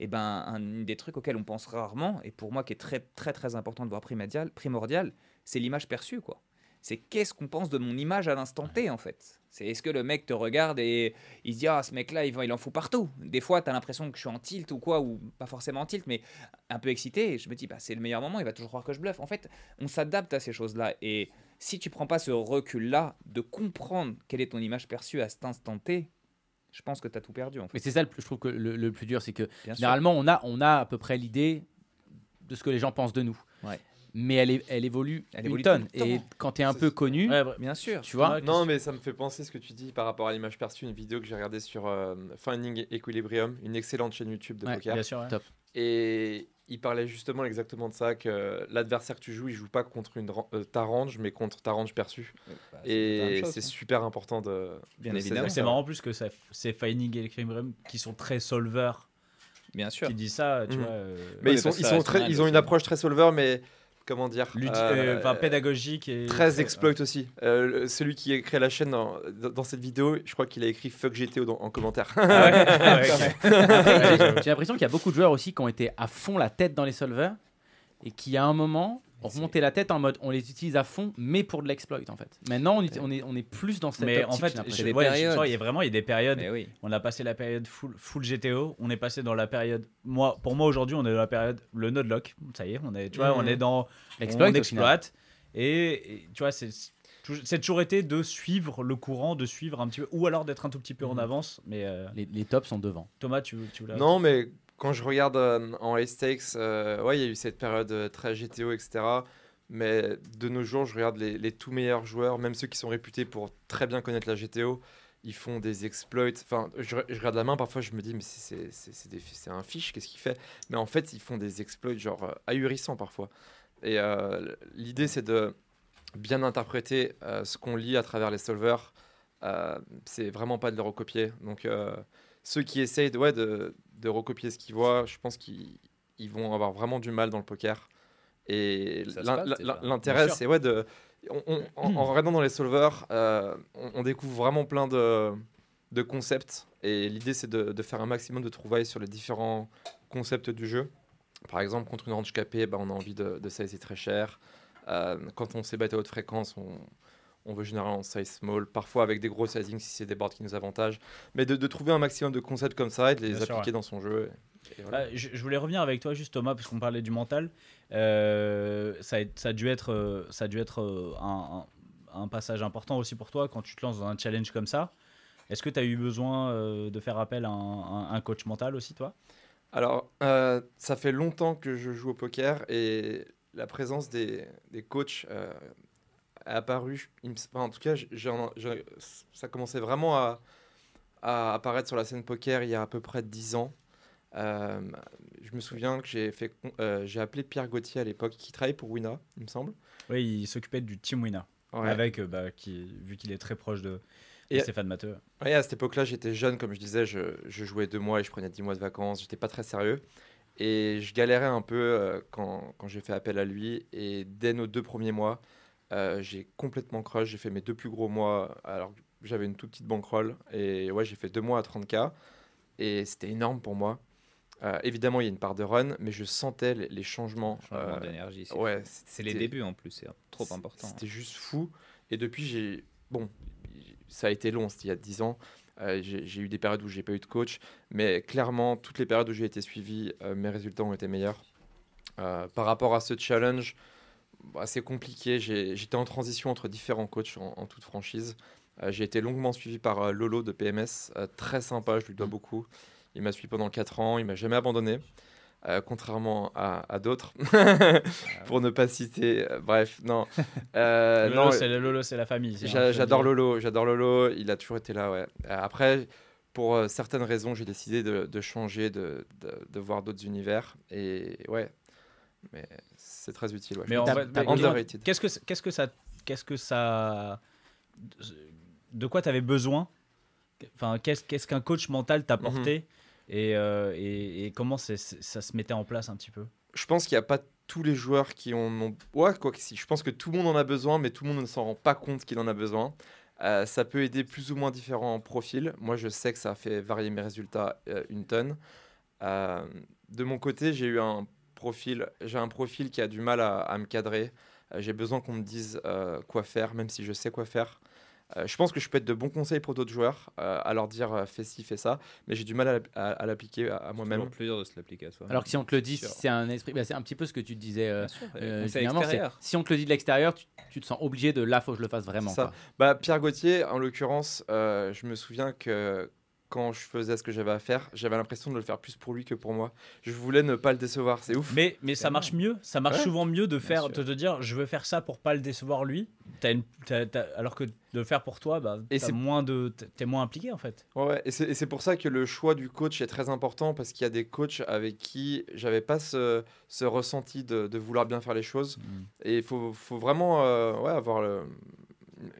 Et ben, un des trucs auxquels on pense rarement, et pour moi qui est très, très, très important de voir primordial, primordial c'est l'image perçue, quoi. C'est qu'est-ce qu'on pense de mon image à l'instant T, en fait? C'est est-ce que le mec te regarde et il se dit, ah, ce mec-là, il, va- il en fout partout. Des fois, tu as l'impression que je suis en tilt ou quoi, ou pas forcément en tilt, mais un peu excité. Et je me dis, bah, c'est le meilleur moment, il va toujours croire que je bluffe. En fait, on s'adapte à ces choses-là. Et si tu prends pas ce recul-là de comprendre quelle est ton image perçue à cet instant T, je pense que tu as tout perdu, en Mais fait. c'est ça, le plus- je trouve que le, le plus dur, c'est que Bien sûr. généralement, on a, on a à peu près l'idée de ce que les gens pensent de nous. Ouais. Mais elle, est- elle évolue Elle une évolue tonne. tout le Et temps. quand tu es un peu connu, Ouais. Bien sûr. tu vois, Non, mais ça me fait penser ce que tu dis par rapport à l'image perçue, une vidéo que j'ai regardée sur euh, Finding Equilibrium, une excellente chaîne YouTube de Ouais, poker. bien sûr. ouais. Top. Et il parlait justement exactement de ça, que l'adversaire que tu joues, il joue pas contre une, ran- euh, ta range, mais contre ta range perçue. Bah, Et c'est super important de. Bien de évidemment. saisir C'est ça. marrant en plus que ça- c'est Finding et Equilibrium qui sont très solvers Bien sûr. qui disent ça, tu Mhm. vois. euh, Mais Ouais, ils, sont, parce que ils, ça sont reste très, mal ils ont une aussi. approche très solver, mais comment dire euh, euh, enfin, pédagogique et Très exploit aussi. Euh, celui qui a créé la chaîne dans, cette vidéo, je crois qu'il a écrit fuck GTO dans- en commentaire. Ah ouais, ah J'ai l'impression qu'il y a beaucoup de joueurs aussi qui ont été à fond la tête dans les solvers et qui à un moment ont remonté la tête en mode on les utilise à fond mais pour de l'exploit en fait. Maintenant on, est- on est, on est plus dans cette Mais optique, en fait, j'ai des ouais, périodes. il y a vraiment il y a des périodes. Oui. On a passé la période full, full GTO. On est passé dans la période. Moi, pour moi aujourd'hui, on est dans la période le node lock. Ça y est, on est. Tu vois, on est dans. L'exploit, on exploite. Et, et tu vois, c'est c'est toujours été de suivre le courant, de suivre un petit peu, ou alors d'être un tout petit peu en Mhm. avance. Mais euh, Les, les tops sont devant. Thomas, tu, tu voulais. non, mais quand je regarde euh, en high stakes, euh, ouais, il y a eu cette période euh, très GTO, etc. Mais de nos jours, je regarde les, les tout meilleurs joueurs, même ceux qui sont réputés pour très bien connaître la GTO. Ils font des exploits. Enfin, je, regarde la main, parfois je me dis, mais c'est- un fiche, qu'est-ce qu'il fait? Mais en fait, ils font des exploits genre ahurissants parfois. Et l'idée, c'est de bien interpréter ce qu'on lit à travers les solvers. C'est vraiment pas de le recopier. Donc, ceux qui essayent de, ouais, de, de recopier ce qu'ils voient, je pense qu'ils ils vont avoir vraiment du mal dans le poker. Et l'intérêt, c'est ouais, de. on- on- en, en regardant dans les solvers, euh, on, on découvre vraiment plein de, de concepts. Et l'idée, c'est de, de faire un maximum de trouvailles sur les différents concepts du jeu. Par exemple, contre une range capée, bah, on a envie de, de size très cher. Euh, quand on s'ébat à haute fréquence, on, on veut généralement size small, parfois avec des gros sizing si c'est des boards qui nous avantagent. Mais de, de trouver un maximum de concepts comme ça et de les Bien sûr, appliquer dans son jeu. Et- et voilà. Bah, je, je voulais revenir avec toi juste Thomas parce qu'on parlait du mental. Euh, ça, a, ça a dû être, euh, ça a dû être euh, un, un- un passage important aussi pour toi quand tu te lances dans un challenge comme ça. Est-ce que tu as eu besoin euh, de faire appel à un, un- un coach mental aussi toi? Alors, euh, ça fait longtemps que je joue au poker et la présence des, des coachs euh, enfin, en tout cas, ça commençait vraiment à, à apparaître sur la scène poker il y a à peu près 10 ans. Euh, je me souviens que j'ai fait, euh, j'ai appelé Pierre Gauthier à l'époque, qui travaillait pour Wina, il me semble. Oui, il s'occupait du team Ouais. avec euh, bah, qui, vu qu'il est très proche de, de Et- Stéphane Matteux. Ouais, à cette époque-là, j'étais jeune, comme je disais, je, je jouais deux mois et je prenais dix mois de vacances, j'étais pas très sérieux. Et je galérais un peu euh, quand, quand j'ai fait appel à lui. Et dès nos deux premiers mois, euh, j'ai complètement crush. J'ai fait mes deux plus gros mois alors j'avais une toute petite bankroll. Et ouais, j'ai fait deux mois à 30K. Et c'était énorme pour moi. Euh, évidemment, il y a une part de run, mais je sentais les, les changements. Changement euh, d'énergie. c'est ouais, c'est les débuts en plus, c'est trop important. C'était juste fou. Et depuis, j'ai. Bon, ça a été long, c'était il y a 10 ans. Euh, j'ai eu des périodes où j'ai pas eu de coach, mais clairement, toutes les périodes où j'ai été suivi, mes résultats ont été meilleurs. Par rapport à ce challenge, bah, c'est compliqué. J'étais en transition entre différents coachs en, en toute franchise. Euh, j'ai été longuement suivi par euh, Lolo de PMS, euh, très sympa, je lui dois beaucoup. Il m'a suivi pendant 4 ans, il m'a jamais abandonné, contrairement à, à d'autres, pour ne pas citer. bref, non. Lolo, non, c'est le Lolo, c'est la famille. J'adore. Lolo, j'adore Lolo, il a toujours été là, ouais. Après, pour certaines raisons, j'ai décidé de, de changer, de, de, de voir d'autres univers. Et ouais, mais c'est très utile. Ouais. Mais mais qu'est-ce que qu'est-ce que ça qu'est-ce que ça de quoi tu avais besoin? Enfin, qu'est-ce qu'est-ce qu'un coach mental t'a apporté et, euh, et, et comment ça se mettait en place un petit peu? Je pense qu'il n'y a pas tous les joueurs qui en ont. Ouais, quoi que si. Je pense que tout le monde en a besoin, mais tout le monde ne s'en rend pas compte qu'il en a besoin. Euh, ça peut aider plus ou moins différents profils. Moi, je sais que ça a fait varier mes résultats euh, une tonne. Euh, de mon côté, j'ai eu un profil. J'ai un profil qui a du mal à, à me cadrer. Euh, j'ai besoin qu'on me dise euh, quoi faire, même si je sais quoi faire. Euh, je pense que je peux être de bons conseils pour d'autres joueurs, euh, à leur dire euh, fais ci, fais ça, mais j'ai du mal à, l'app- à- à l'appliquer à, à moi-même. Plus dur de se l'appliquer à soi. Alors que si on te le dit, c'est un esprit, bah, c'est un petit peu ce que tu te disais. euh, Bien sûr, euh, conseil finalement, c'est- extérieur. si on te le dit de l'extérieur, tu, tu te sens obligé de là, faut que je le fasse vraiment. ça. quoi. Bah, Pierre Gauthier, en l'occurrence, euh, je me souviens que quand je faisais ce que j'avais à faire, j'avais l'impression de le faire plus pour lui que pour moi. Je voulais ne pas le décevoir, c'est ouf. Mais, mais ça marche mieux, ça marche Ouais. souvent mieux de faire, de te dire je veux faire ça pour pas le décevoir lui, T'as une- t'as- t'as- alors que de le faire pour toi, bah, c'est- moins de, t'es moins impliqué en fait. Ouais, ouais, et c'est et c'est pour ça que le choix du coach est très important parce qu'il y a des coachs avec qui j'avais pas ce, ce ressenti de, de vouloir bien faire les choses. Et il faut, faut vraiment euh, ouais, avoir le-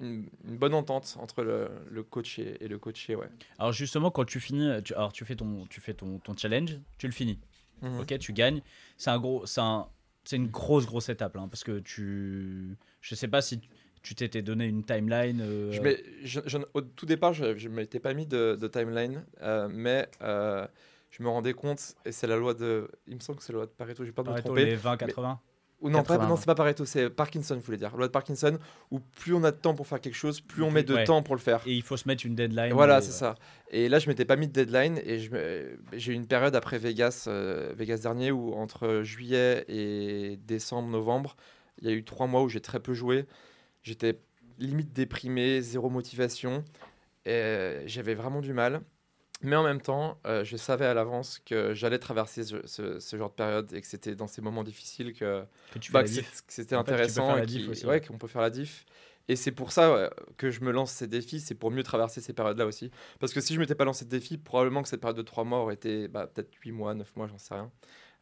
une, une bonne entente entre le, le coach et, et le coaché. Ouais. Alors justement, quand tu finis, tu, alors tu fais ton, tu fais ton, ton challenge, tu le finis. Mhm. Ok, tu gagnes. C'est un gros, c'est un, c'est une grosse, grosse étape, hein, parce que tu. Je sais pas si tu t'étais donné une timeline. euh, Je je- je- au tout départ, je ne m'étais pas mis de, de timeline, euh, mais euh, je me rendais compte, et c'est la loi de. Il me semble que c'est la loi de Pareto, je vais pas me tromper. les 20-80. Ou non, pas, 80, non, ouais. c'est pas Pareto, c'est Parkinson, je voulais dire. Loi de Parkinson, où plus on a de temps pour faire quelque chose, plus on met de Ouais. temps pour le faire. Et il faut se mettre une deadline. Voilà, et- c'est ça. Et là, je m'étais pas mis de deadline et j'ai eu une période après Vegas, euh, Vegas dernier, où entre juillet et décembre, novembre, il y a eu trois mois où j'ai très peu joué. J'étais limite déprimé, zéro motivation. Euh, j'avais vraiment du mal. Mais en même temps, euh, je savais à l'avance que j'allais traverser ce, ce- ce genre de période et que c'était dans ces moments difficiles que, Que tu bah, que c'était intéressant et aussi, ouais, ouais. qu'on peut faire la diff. Et c'est pour ça ouais, que je me lance ces défis, c'est pour mieux traverser ces périodes-là aussi. Parce que si je m'étais pas lancé de défi, probablement que cette période de 3 mois aurait été bah, peut-être 8 mois, 9 mois, j'en sais rien.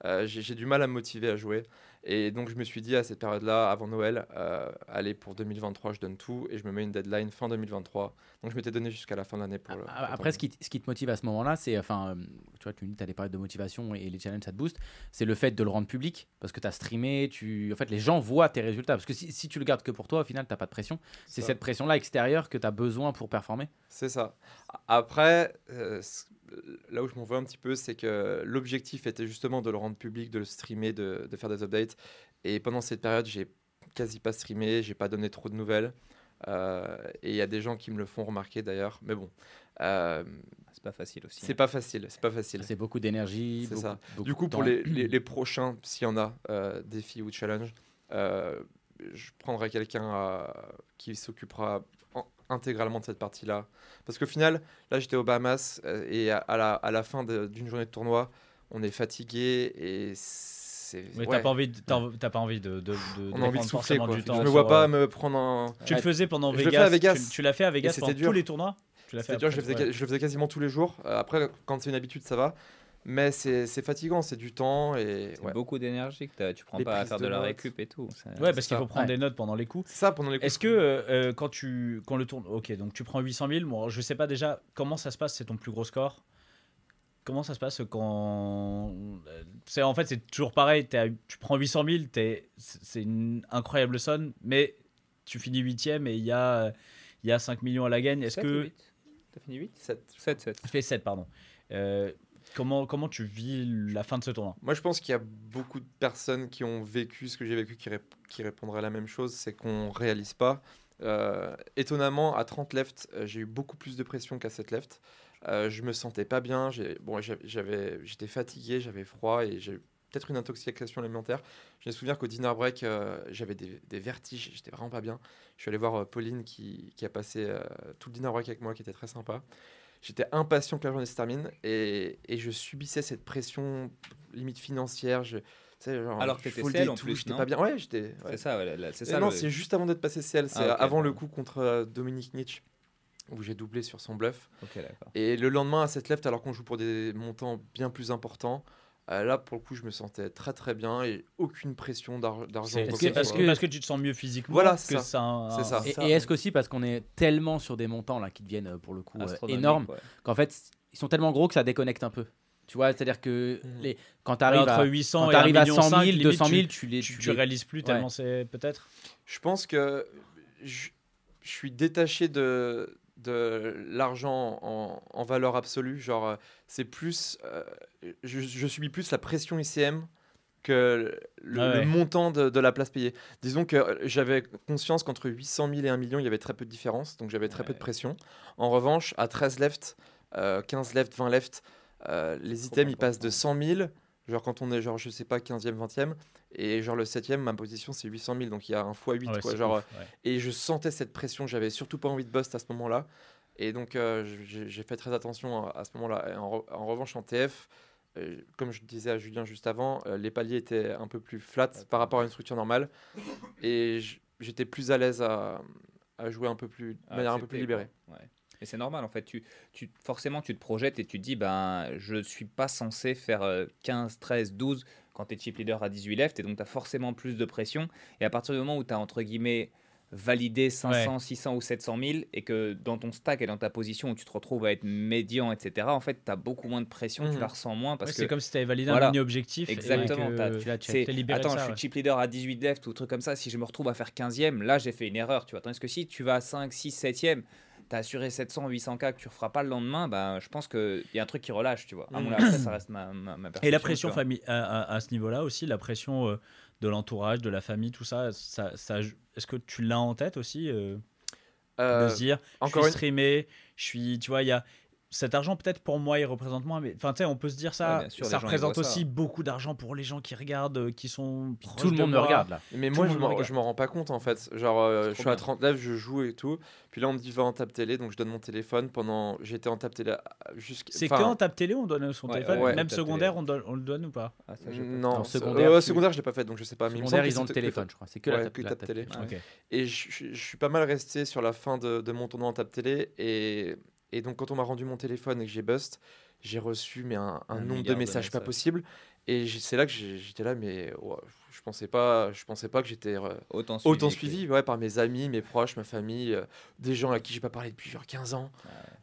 Euh, j'ai j'ai du mal à me motiver à jouer. Et donc je me suis dit à cette période-là, avant Noël, euh, allez, pour 2023, je donne tout et je me mets une deadline fin 2023. Donc je m'étais donné jusqu'à la fin de l'année pour le. pour Après, ce qui, t- ce qui te motive à ce moment-là, c'est, enfin, euh, tu vois, tu me dis, tu as des périodes de motivation et les challenges, ça te booste. C'est le fait de le rendre public parce que tu as streamé, tu... en fait, les gens voient tes résultats. Parce que si, si tu le gardes que pour toi, au final, tu pas de pression. C'est cette pression-là extérieure que tu as besoin pour performer. C'est ça. Après, euh, là où je m'en veux un petit peu, c'est que l'objectif était justement de le rendre public, de le streamer, de, de faire des updates. Et pendant cette période, j'ai quasi pas streamé, j'ai pas donné trop de nouvelles. Euh, et il y a des gens qui me le font remarquer d'ailleurs. Mais bon, euh, C'est pas facile aussi. c'est pas facile. C'est pas facile. C'est beaucoup d'énergie. C'est beaucoup- ça. beaucoup Du coup, pour les, les- les prochains, s'il y en a, euh, défis ou challenges, euh, je prendrai quelqu'un qui s'occupera intégralement de cette partie-là. Parce qu'au final, là, j'étais aux Bahamas euh, et à, à la, à la fin d'une journée de tournoi, on est fatigué et c'est. Mais ouais, t'as pas envie, de, t'as pas envie de, de, de- on a envie de souffler. Quoi. du Je temps. me sur, vois pas euh, me prendre un. Tu le faisais pendant Je le Vegas. fais à Vegas. Tu, tu l'as fait à Vegas pendant dur. tous les tournois. Tu l'as fait dur, je le, après, faisais, ouais. je le faisais quasiment tous les jours. Après, quand c'est une habitude, ça va. Mais c'est fatigant, c'est du temps et. Ouais. beaucoup d'énergie que tu prends Les pas à faire de, de la notes. récup et tout. Ouais, parce qu'il faut prendre Ouais. des notes pendant les coups. Ça pendant les coups. Est-ce que euh, quand tu quand le tourne, ok, donc tu prends 800 000. Bon, je sais pas déjà comment ça se passe. C'est ton plus gros score. Comment ça se passe quand euh, c'est en fait c'est toujours pareil. t'es à- tu prends 800 000, t'es- c'est une incroyable somme, mais tu finis huitième et il y a il y a 5 millions à la gagne. Est-ce que T'as fini 8 Sept. 7, 7. tu fais 7 pardon. Euh, comment comment tu vis la fin de ce tournoi? Moi, je pense qu'il y a beaucoup de personnes qui ont vécu ce que j'ai vécu qui, qui répondraient la même chose, c'est qu'on réalise pas. Euh, étonnamment, à 30 left, euh, j'ai eu beaucoup plus de pression qu'à 7 left. Euh, je me sentais pas bien, bon, j'étais fatigué, j'avais froid et j'ai eu peut-être une intoxication alimentaire. Je me souviens qu'au dinner break, euh, j'avais des, des vertiges, j'étais vraiment pas bien. Je suis allé voir Pauline qui, qui a passé tout le dinner break avec moi, qui était très sympa. J'étais impatient que la journée se termine et, et je subissais cette pression limite financière. Je, genre, Alors que t'étais CL en tout, plus, j'étais pas bien. Ouais, j'étais. ouais. C'est ça, ouais, c'est ça. non, le- c'est juste avant d'être passé CL, c'est Ah, ok, avant le coup contre euh, Dominique Nietzsche où j'ai doublé sur son bluff. Et le lendemain à cette left, alors qu'on joue pour des montants bien plus importants, euh, là pour le coup je me sentais très très bien et aucune pression d'ar- d'argent. Est-ce que, que ce est-ce soit. que, parce que tu te sens mieux physiquement Voilà, que c'est ça. un- C'est ça. Et, et est-ce qu'aussi parce qu'on est tellement sur des montants là qui deviennent euh, pour le coup euh, énormes ouais. qu'en fait ils sont tellement gros que ça déconnecte un peu. Tu vois, c'est-à-dire que les, quand tu arrives entre à, 800 quand et t'arrives 1 à million 100 000, 5, 200 000, limite, tu les. tu, tu tu les- réalises plus Ouais. tellement c'est peut-être? Je pense que je, je suis détaché de, de l'argent en, en valeur absolue. Genre, euh, c'est plus. euh, je, je subis plus la pression ICM que le, Ah ouais. le montant de, de la place payée. Disons que euh, j'avais conscience qu'entre 800 000 et 1 million, il y avait très peu de différence. Donc j'avais très peu de pression. En revanche, à 13 left, euh, 15 left, 20 left, euh, les Trop items, ils passent de important. 100 000. Genre quand on est, genre, je sais pas, 15e, 20e. Et genre le 7e, ma position, c'est 800 000. Donc il y a un x8. Ouais, quoi, genre, ouf, ouais. et je sentais cette pression, j'avais surtout pas envie de bust à ce moment-là. Et donc euh, j'ai fait très attention à, à ce moment-là. En, re- en revanche, en TF, euh, comme je disais à Julien juste avant, euh, les paliers étaient un peu plus flat par rapport à une structure normale. Et j'étais plus à l'aise à, à jouer un peu plus, de manière un peu plus libérée. Ouais. Et c'est normal en fait. Tu, tu, forcément, tu te projettes et tu te dis ben, je suis pas censé faire euh, 15, 13, 12 quand tu es chip leader à 18 left et donc tu as forcément plus de pression. Et à partir du moment où tu as entre guillemets valider 500, 600 ou 700 000 et que dans ton stack et dans ta position où tu te retrouves à être médian, etc., en fait, tu as beaucoup moins de pression, tu Mhm. la ressens moins parce Ouais, que. c'est comme si tu avais validé Voilà. un mini-objectif. et Exactement, que t'as- tu l'as libéré attends, ça, je suis ouais. chip leader à 18 deft ou truc comme ça. Si je me retrouve à faire 15e, là, j'ai fait une erreur. Tu vois. Tandis que si tu vas à 5, 6, 7e, tu as assuré 700, 800K que tu referas pas le lendemain, bah, je pense qu'il y a un truc qui relâche. Tu vois. À mon Mm. après, ça reste ma, ma, ma Et la pression famille à, à- à ce niveau-là aussi, la pression euh, de l'entourage, de la famille, tout ça, ça, ça- est-ce que tu l'as en tête aussi euh, Euh, de se dire, je encore suis une- streamé, je suis, tu vois, il y a cet argent peut-être pour moi il représente moins, mais enfin tu sais, on peut se dire ça, Ouais, sûr, ça représente ça. aussi beaucoup d'argent pour les gens qui regardent, euh, qui sont Tout le de monde me regarde là. Mais Tout moi, je monde m'en, rends pas compte en fait. Genre, euh, je suis à bien. 30 lèvres, je joue et tout. Puis là, on me dit va en table télé, donc je donne mon téléphone. Pendant, j'étais en table télé jusqu'à. C'est enfin, que en tape télé on donne son Ouais, téléphone, ouais, même tape secondaire on, donne- on le donne ou pas? Ah, ça, j'ai pas- Non, secondaire, euh, tu- secondaire, je l'ai pas fait, donc je sais pas. Mais Secondaire, ils ont le téléphone, tape- je crois. C'est que la tape tape télé. Et je, suis pas mal resté sur la fin de, mon tournoi en table télé. Et, et donc, quand on m'a rendu mon téléphone et que j'ai bust, j'ai reçu mais un, un Un nombre de messages pas possible. Et c'est là que j'étais là, mais je pensais pas, je pensais pas que j'étais euh, Autant autant que- suivi ouais, par mes amis, mes proches, ma famille, euh, des gens à qui j'ai pas parlé depuis genre 15 ans,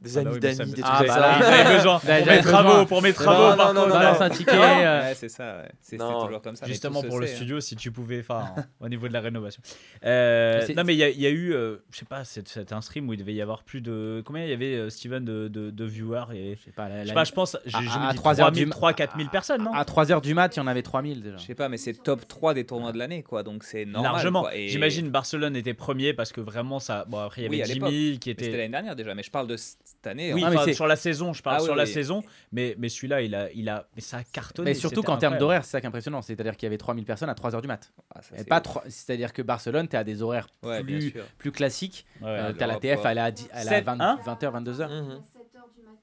des Ah bah amis d'amis, me- des Ah trucs bah là, ça. Avait besoin pour mes besoin. travaux, pour mes travaux non, par non, contre. non, non. un ticket. Euh, Ouais, c'est ça. ouais. C'est, toujours comme ça. Justement pour le sait, hein. studio, si tu pouvais, enfin, au niveau de la rénovation. Euh, C'est- non, mais il y, a- il y a eu, euh, je sais pas, c'est- c'était un stream où il devait y avoir plus de. Combien il y avait, Steven, de, de, de viewers et, Je sais pas, Je pense, je à me dis 3 heures 3000, du- 3 4000 personnes, non? À 3h du mat, il y en avait 3000 déjà. Je sais pas, mais c'est top 3 des tournois de l'année, quoi. Donc c'est normal. Largement. Et- J'imagine Barcelone était premier parce que vraiment ça. Bon, après, il y Oui, avait à Jimmy qui C'était était. l'année dernière déjà, mais je parle de cette année. Oui, en- Ah, mais enfin, c'est- sur la saison, je parle Ah oui, sur la oui. saison, mais, mais celui-là, il a, il a, mais ça a cartonné. Mais surtout qu'en termes d'horaire, c'est ça qui est impressionnant. C'est-à-dire qu'il y avait 3000 personnes à 3h du mat. Ah, Et c'est pas C'est-à-dire que Barcelone, tu à des horaires Ouais, plus, plus classiques. Ouais, Euh, T'as la TF, elle est à, dix- elle est à Sept, 20, hein 20h, 22h.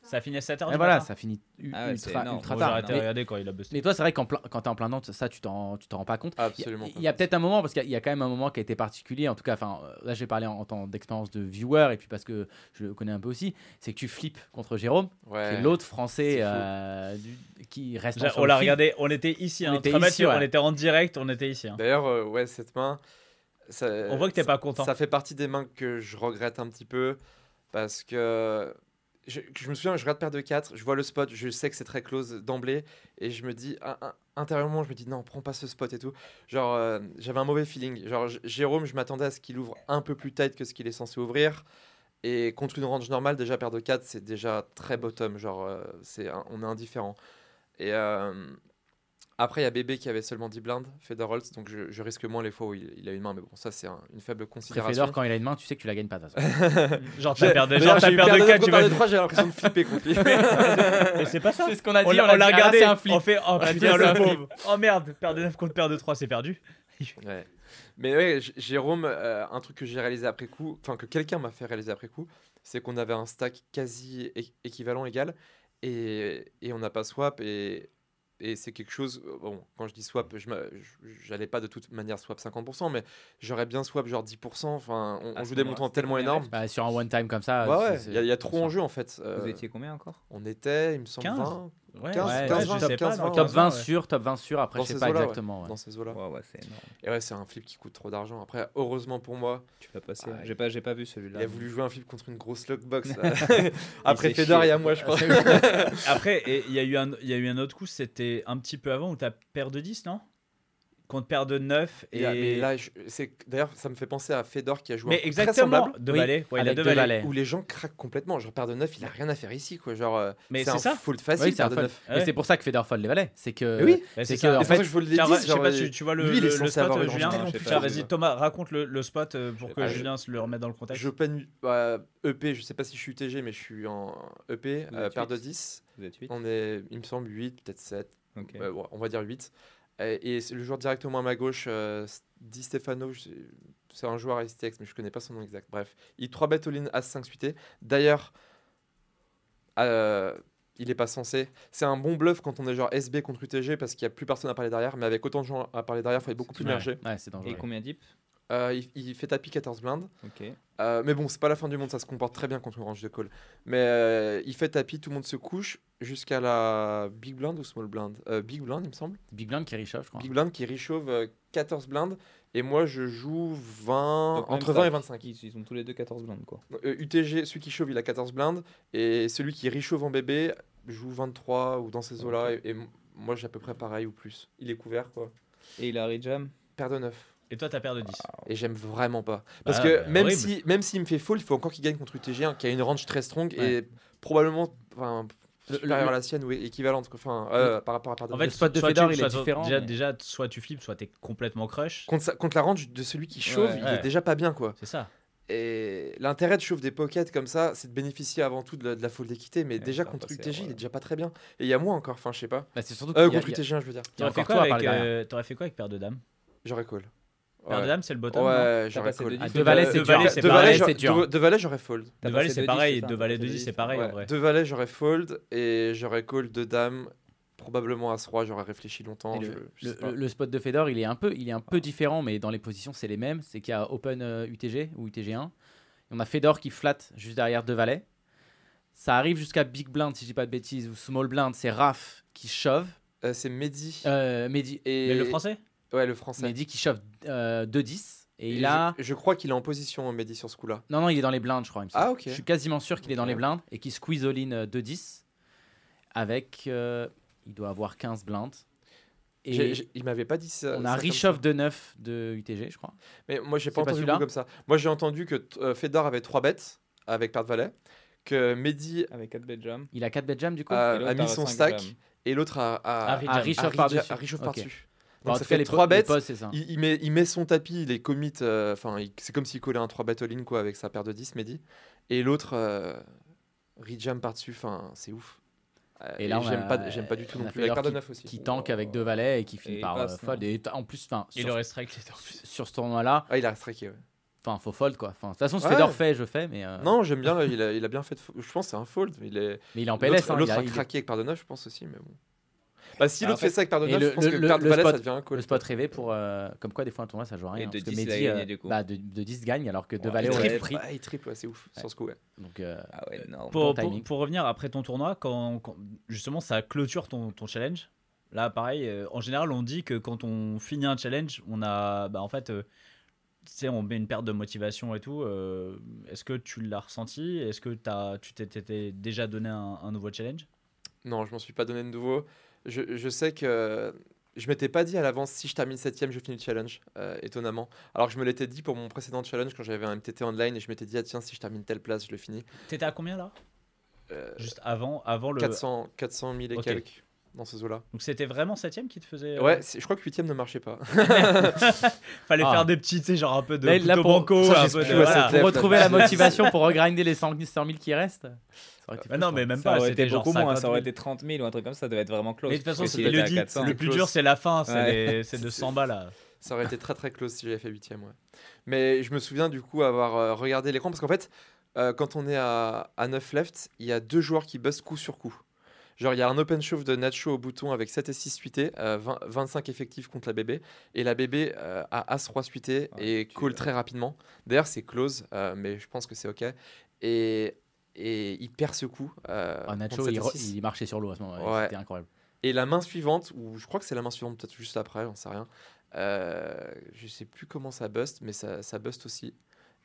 Ça finit à 7h Et du voilà, matin. ça finit u- Ah ouais, c'est ultra, énorme. ultra j'ai tard. arrêté de Mais, regarder quand il a busté. mais toi, c'est vrai que quand tu es en plein dedans, ça, tu t'en tu t'en rends pas compte. Il y a- Absolument. Il y a, peut-être un moment, parce qu'il y a- il y a quand même un moment qui a été particulier, en tout cas, enfin, euh, là j'ai parlé en, en tant d'expérience de viewer, et puis parce que je le connais un peu aussi, c'est que tu flippes contre Jérôme, qui Ouais. l'autre français C'est fou. euh, du- qui reste J'ai- sur On le l'a regardé, on était ici, On hein, était très ici, Mathieu, ouais. on était en direct, on était ici. hein. D'ailleurs, euh, ouais, cette main. ça- On voit que t'es ça- pas content. Ça fait partie des mains que je regrette un petit peu parce que je, me souviens, je regarde paire de 4, je vois le spot, je sais que c'est très close d'emblée et je me dis, un- intérieurement, je me dis non, prends pas ce spot et tout. Genre, euh, j'avais un mauvais feeling. Genre, Jérôme, je m'attendais à ce qu'il ouvre un peu plus tight que ce qu'il est censé ouvrir. Et contre une range normale, déjà paire de 4, c'est déjà très bottom. Genre, euh, c'est on est indifférent. Et euh, après, il y a Bébé qui avait seulement 10 blindes, Feder Holtz, donc je, je risque moins les fois où il, il a une main. Mais bon, ça, c'est un- une faible considération. Fedor, quand il a une main, tu sais que tu la gagnes pas. de toute façon. Genre, t'as perdu, genre, t'as perdu paire de 4, neuf tu vas. de trois, j'ai l'impression de flipper contre lui. Mais c'est pas ça. C'est ce qu'on a On l'a on l'a dit, ah, regardé, c'est un flip. on fait, oh dit, putain, le pauvre. Oh merde, paire de 9 contre paire de 3, c'est perdu. Ouais. Mais ouais, Jérôme, euh, un truc que j'ai réalisé après coup, enfin que quelqu'un m'a fait réaliser après coup, c'est qu'on avait un stack quasi équivalent, égal, et, et on n'a pas swap, et, et c'est quelque chose, euh, bon, quand je dis swap, je pas de toute manière swap 50%, mais j'aurais bien swap genre 10%, enfin, on, ce joue des montants tellement énormes. Bah, sur un one time comme ça. Ouais, il y, a- il y a trop en jeu en fait. Euh, Vous étiez combien encore? on était, il me semble, 15. 20 Ouais, 15, ouais, 15, je 20, sais 15, pas, 20, Top ouais. 20 sûr, top 20 sûr. Après, Dans je sais pas exactement. dans ces eaux-là. Ouais, ouais, c'est énorme. Et ouais, c'est un flip qui coûte trop d'argent. Après, heureusement pour moi, Tu l'as passé. Ah, j'ai pas, j'ai pas vu celui-là. il a voulu jouer un flip contre une grosse lockbox. Après Fedor et à moi, je crois. Après, et il y, a eu un- il y a eu un autre coup, c'était un petit peu avant où t'as paire de 10, non? Contre paire de 9. Et Et... là, mais là, je- c'est d'ailleurs, ça me fait penser à Fedor qui a joué Mais un coup très exactement, semblable, deux Oui, balais. Ouais, il a deux deux balais. balais. où les gens craquent complètement. Genre paire de 9, il a rien à faire ici, quoi. Genre, euh, Mais c'est ça. fold facile, Oui, un de fold. 9. Mais Ouais. c'est pour ça que Fedor fold les valets. C'est que. Oui, c'est que, ça. en fait, fait, je vous le dis, je sais pas si tu vois le, lui, il est le- spot, euh, Julien. vas-y, Thomas, raconte le, spot euh, pour que Julien se le remette dans le contexte. Je peine bah, EP, je sais pas si je suis UTG, mais je suis en EP, Vous euh, êtes paire de huit. 10. Vous êtes 8 On est, il me semble, 8, peut-être 7. Ok. Ouais, ouais, on va dire 8. Et, et le joueur directement à ma gauche, euh, Di Stefano, c'est un joueur à STX, mais je connais pas son nom exact. Bref, il 3 bet all-in As 5 suité. D'ailleurs, euh, il est pas censé. C'est un bon bluff quand on est genre SB contre UTG parce qu'il y a plus personne à parler derrière, mais avec autant de gens à parler derrière, il faut être beaucoup plus Ouais. mergé. Ouais, c'est dangereux. Et combien deep? Euh, il, il fait tapis 14 blindes. Euh, mais bon, c'est pas la fin du monde, ça se comporte très bien contre une range de call. Mais euh, il fait tapis, tout le monde se couche jusqu'à la big blind ou small blind Euh, Big blind, il me semble. Big Blind qui réchauffe, je crois. Big blind qui réchauffe, euh, 14 blindes. Et moi, je joue 20, Donc, même entre 20 et stack. 25. Ils, ils ont tous les deux 14 blindes, quoi. Euh, UTG, celui qui chauffe, il a 14 blindes. Et celui qui réchauffe en bébé joue 23 ou dans ces eaux-là. Et, moi, j'ai à peu près pareil ou plus. Il est couvert, quoi. Et il a rejam. Paire de 9. Et toi, ta paire de 10. Et j'aime vraiment pas. Parce Ah, que bah, même horrible. si même s'il me fait fold, il faut encore qu'il gagne contre UTG, hein, qui a une range très strong Ouais. et probablement enfin, Le- supérieure le- à la sienne ou équivalente. Enfin, euh, par rapport à paire de En fait, spot de soit Fedor, tu- il est soit- différent, Déjà, mais- déjà, soit tu flippes, soit t'es complètement crush. contre, sa- contre la range de celui qui chauffe, Ouais. il Ouais. est déjà pas bien quoi. C'est ça. Et l'intérêt de chauffe des pockets comme ça, c'est de bénéficier avant tout de la, de la fold d'équité, mais Ouais, déjà contre UTG, il ouais. est déjà pas très bien. Et il y a moins encore, enfin je sais pas. Bah, c'est surtout Euh, contre il y a- UTG, 1, je veux dire. Il T'aurais fait, encore tout quoi avec, euh, t'aurais fait quoi avec paire de dames J'aurais call. De dames, c'est le bottom Ouais, j'aurais call. de Ah, 10 deux valets, Deux c'est dur. pareil, valets, c'est j'aurais- dur. deux- deux valets, j'aurais fold. T'as Deux valets, passé c'est de 10, pareil. c'est passé de de 10, 10, c'est pareil. Deux valets, j'aurais fold. Et j'aurais call de dames. Probablement as roi, j'aurais réfléchi longtemps. Je- le, je sais le- pas. le spot de Fedor, il est un peu, il est un peu différent, mais dans les positions, c'est les mêmes. C'est qu'il y a Open euh, UTG ou UTG1. Et on a Fedor qui flatte juste derrière deux valets. Ça arrive jusqu'à Big Blind, si je dis pas de bêtises, ou Small Blind, c'est Raph qui shove. Euh, c'est Mehdi. Euh, Mehdi, et... Mais le français? Ouais, le français. Mehdi qui shove euh, 2-10. Et, Et il a. je, je crois qu'il est en position, Mehdi, sur ce coup-là. Non, non, il est dans les blindes, je crois. Ah, ok. Je suis quasiment sûr qu'il est dans les blindes et qu'il squeeze all-in euh, 2-10. Avec. euh, il doit avoir 15 blindes. Et J'ai- j'ai- il m'avait pas dit ça. on a ça. de 9 de UTG, je crois. Mais moi, j'ai pas pas entendu le coup comme ça. Moi, j'ai entendu que euh, Fedor avait 3 bêtes avec paire de valet, que Mehdi Avec 4 bet jam. Il a 4 bet jam du coup l'autre a mis son stack jam. et l'autre a, a, Ah, a par-dessus. a Richov Donc tout ça cas, fait les 3 po- les bêtes. Il, il met, il met son tapis, il est commit, euh, enfin, c'est comme s'il collait un 3 bet all-in quoi, avec sa paire de 10, Mehdi. Et l'autre, euh, rejam par-dessus, enfin, c'est ouf. Euh, Et là, j'aime pas, j'aime pas du tout on non a plus. Avec de 9 aussi. Qui tank avec deux valets et qui finit Et par il euh, passe, fold. Et en plus, enfin, Il sur, aurait strike les deux en plus. sur ce tournoi-là, Ah, il a striké, ouais. enfin, faut fold quoi. Enfin, de toute façon, ce Ouais. Fedor fait, je fais, mais, euh, Non, j'aime bien, il a, il a bien fait. de Je pense que c'est un fold. Il est... mais il est en PLS. hein, l'autre il a- a craqué avec paire de 9, je pense aussi, mais bon. Bah, si Ah, l'autre fait- fait ça avec paire de Et 9, le- je pense le- que le- paire de le valet, spot- ça devient un call. Le spot rêvé pour. euh, comme quoi, des fois, un tournoi, ça joue à rien. Et de que 10, il a Mehdi, gagné, euh, du coup. bah, de, de 10 gagne alors que Ouais, il auraient triple. pris. Il triple, ouais, c'est ouf, Ouais. sur ce coup, ouais. Donc, euh, Ah ouais. Pour, Bon pour- revenir après ton tournoi, quand, quand- justement ça clôture ton, ton challenge, là pareil, euh, en général on dit que quand on finit un challenge, on a, bah, en fait, euh, tu sais, on met une perte de motivation et tout. euh, Est-ce que tu l'as ressenti? Est-ce que as, tu t'es- t'étais déjà donné un, un nouveau challenge? Non, je m'en suis pas donné de nouveau. Je, je sais que je m'étais pas dit à l'avance si je termine 7ème, je finis le challenge, euh, étonnamment. Alors que je me l'étais dit pour mon précédent challenge quand j'avais un MTT online et je m'étais dit, ah tiens, si je termine telle place, je le finis. T'étais à combien là? Euh, Juste avant, avant le. 400, 400 000 et quelques dans ces eaux-là. Donc c'était vraiment 7ème qui te faisait. euh, Ouais, c'est- je crois que 8ème ne marchait pas. Fallait Ah. faire des petits, tu sais, genre un peu de Là, là, pour- banco, ça, un peu de. voilà. pour retrouver la motivation pour regrinder les 100 100 000 qui restent. ça aurait été Bah non, mais même Ça pas. aurait C'était beaucoup moins, 50 ça aurait 000. été 30 000 ou un truc comme ça, ça devait être vraiment close. Mais de toute façon, qu'il le dit. 400. Le plus Close. dur, c'est la fin. C'est Ouais. les- de 100 balles. là. Ça aurait été très très close si j'avais fait 8ème, ouais. Mais je me souviens du coup avoir euh, regardé l'écran parce qu'en fait, euh, quand on est à, à 9 left, il y a deux joueurs qui buzzent coup sur coup. Genre, il y a un open shove de Nacho au bouton avec 7 et 6 suités, euh, 20 25 effectifs contre la bébé. Et la bébé euh, a As-3 suité et call très rapidement. D'ailleurs, c'est close, euh, mais je pense que c'est OK. Et, et il perd ce coup. euh, Ah, Nacho, contre 7 il, et re- 6. il marchait sur l'eau à ce moment-là. Ouais. C'était incroyable. Et la main suivante, ou je crois que c'est la main suivante, peut-être juste après, j'en sais rien. Euh, je sais plus comment ça bust, mais ça, ça bust aussi.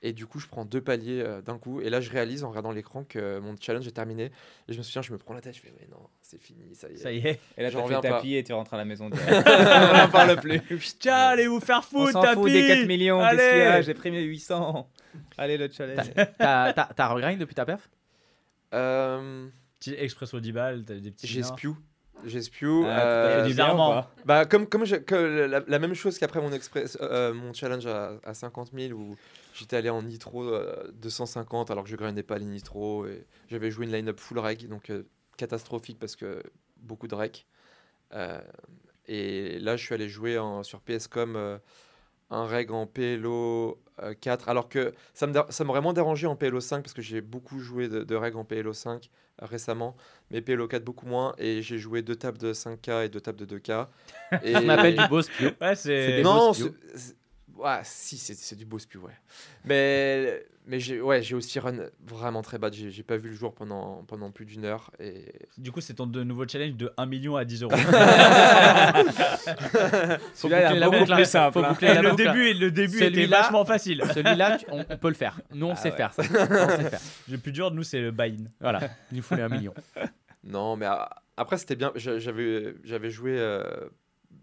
Et du coup, je prends deux paliers euh, d'un coup. Et là, je réalise en regardant l'écran que mon challenge est terminé. Et je me souviens, je me prends la tête, je fais, ouais, non, c'est fini, ça y est. Ça y est. Et là, t'as reviens tapis et tu rentres à la maison. direct. On n'en parle plus. Tiens, allez vous faire On foutre, s'en tapis fout des 4 millions. Allez J'ai pris mes 800. Allez, le challenge. T'as regrind depuis ta perf? Euh, Petit expresso 10 balles, t'as des petits. J'ai spew. Spew. Ah, euh, bizarrement. Bah, comme, comme je- que la, la même chose qu'après mon, express, euh, mon challenge à, à 50 000 où j'étais allé en nitro euh, 250 alors que je grindais pas les nitro et j'avais joué une line-up full reg donc euh, catastrophique parce que beaucoup de rec. Euh, et là, je suis allé jouer en- sur PSCOM euh, un reg en PLO euh, 4 alors que ça me dé- ça m'aurait moins dérangé en PLO 5 parce que j'ai beaucoup joué de, de reg en PLO 5 euh, récemment mais PLO 4 beaucoup moins et j'ai joué deux tables de 5K et deux tables de 2K. Et... On appelle du spew. Ouais, C'est c'est. des Non, c'est- Ouais, si, c'est c'est du beau spew, ouais. Mais, mais j'ai ouais, j'ai aussi run vraiment très bad. J'ai j'ai pas vu le jour pendant, pendant plus d'une heure. Et... Du coup, c'est ton de nouveau challenge de 1 million à 10 euros. Celui-là, il boucler est la beaucoup boucle, hein. plus simple, Faut hein. boucler la le, début, le début était vachement facile. Celui-là, on, on peut le faire. Nous, on Ah sait ouais. faire ça. On sait faire. Le plus dur, nous, c'est le buy-in. Voilà, il nous faut les 1 million. Non, mais ah, après, c'était bien. J'a- J'avais j'avais joué. euh,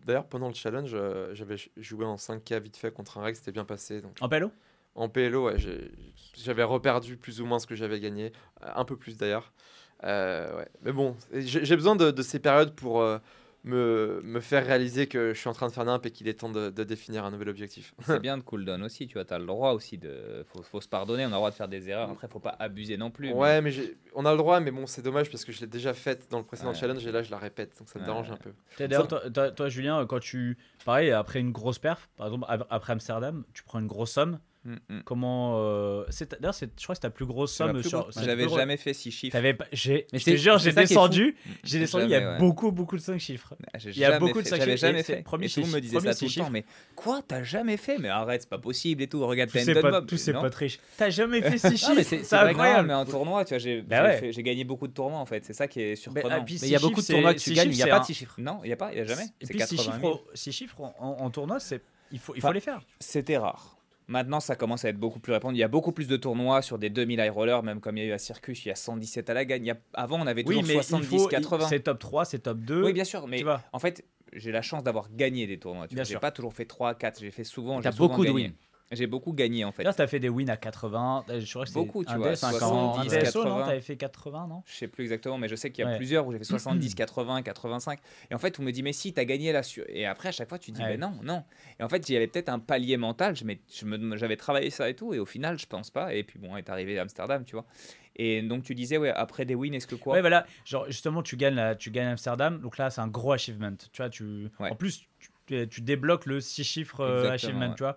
D'ailleurs, pendant le challenge, euh, j'avais joué en 5K vite fait contre un reg, c'était bien passé. Donc. En PLO En PLO, ouais, j'avais reperdu plus ou moins ce que j'avais gagné, euh, un peu plus d'ailleurs. Euh, ouais. Mais bon, j'ai besoin de, de ces périodes pour me, me faire réaliser que je suis en train de faire nimp et qu'il est temps de, de définir un nouvel objectif. C'est bien de cooldown aussi, tu vois, t'as le droit aussi de. Faut, faut se pardonner, on a le droit de faire des erreurs. Après, faut pas abuser non plus. Ouais, mais on a le droit, mais bon, c'est dommage parce que je l'ai déjà faite dans le précédent Ouais. challenge et là, je la répète, donc ça me Ouais. dérange un peu. D'ailleurs, toi, toi- Julien, quand tu. Pareil, après une grosse perf, par exemple, ap- après Amsterdam, tu prends une grosse somme. Mm, mm. Comment. euh, c'est- D'ailleurs, c'est- je crois que c'est ta plus grosse C'est somme c'est J'avais jamais fait 6 chiffres. T'avais pas- j'ai, Mais je te c'est- jure, c'est j'ai descendu. J'ai descendu, il y a ouais. beaucoup, beaucoup de 5 chiffres. J'ai Il y a beaucoup de fait- cinq J'avais chiffres, jamais c'est fait. premier et tout le monde chiffre- me disait ça tout le temps. Mais quoi, t'as jamais fait? Mais arrête, c'est pas possible et tout. Regarde, Tous t'as ces une potes, mob. tous ces Non. potes riches. T'as jamais fait 6 Non, mais chiffres. c'est- C'est c'est incroyable. mais en tournoi, tu vois, j'ai Bah j'ai gagné beaucoup de tournois en fait. C'est ça qui est surprenant. ah, puis Mais il y a beaucoup de chiffres, tournois c'est- que tu gagnes, il n'y a chiffres, pas de c'est 6 chiffres. Non, il y a pas, il y a jamais. Et C'est puis 6 80 chiffres, 000. au- six chiffres en, tournoi, c'est il faut, il faut Enfin, les faire. C'était rare. Maintenant, ça commence à être beaucoup plus répandu. Il y a beaucoup plus de tournois sur des 2000 high rollers, même comme il y a eu à Circus, il y a 117 à la gagne. Il y a- Avant, on avait Oui, toujours mais 70, il faut, 80. c'est top 3, c'est top 2. Oui, bien sûr, mais en fait, j'ai la chance d'avoir gagné des tournois. Tu Bien vois, j'ai sûr. pas toujours fait 3, 4, j'ai fait souvent. T'as j'ai souvent beaucoup de wins. J'ai beaucoup gagné en fait. D'ailleurs, t'as fait des wins à 80. Je crois que Beaucoup, tu vois, DS, 50, 70, un DSO, non 80. T'avais fait 80, non? Je sais plus exactement, mais je sais qu'il y a Ouais. plusieurs où j'ai fait 70, 80, 85. Et en fait, on me dit, mais si, t'as gagné là. sur- Et après, à chaque fois, tu dis, Ouais. mais non, non. Et en fait, il y avait peut-être un palier mental. Je m'ai- je me- J'avais travaillé ça et tout. Et au final, je pense pas. Et puis bon, est arrivé à Amsterdam, tu vois. Et donc, tu disais, ouais, après des wins, est-ce que quoi? Ouais, voilà. Genre, justement, tu gagnes, la- tu gagnes Amsterdam. Donc là, c'est un gros achievement. Tu vois, tu... Ouais. En plus, tu, tu débloques le 6 chiffres euh, achievement, ouais. tu vois.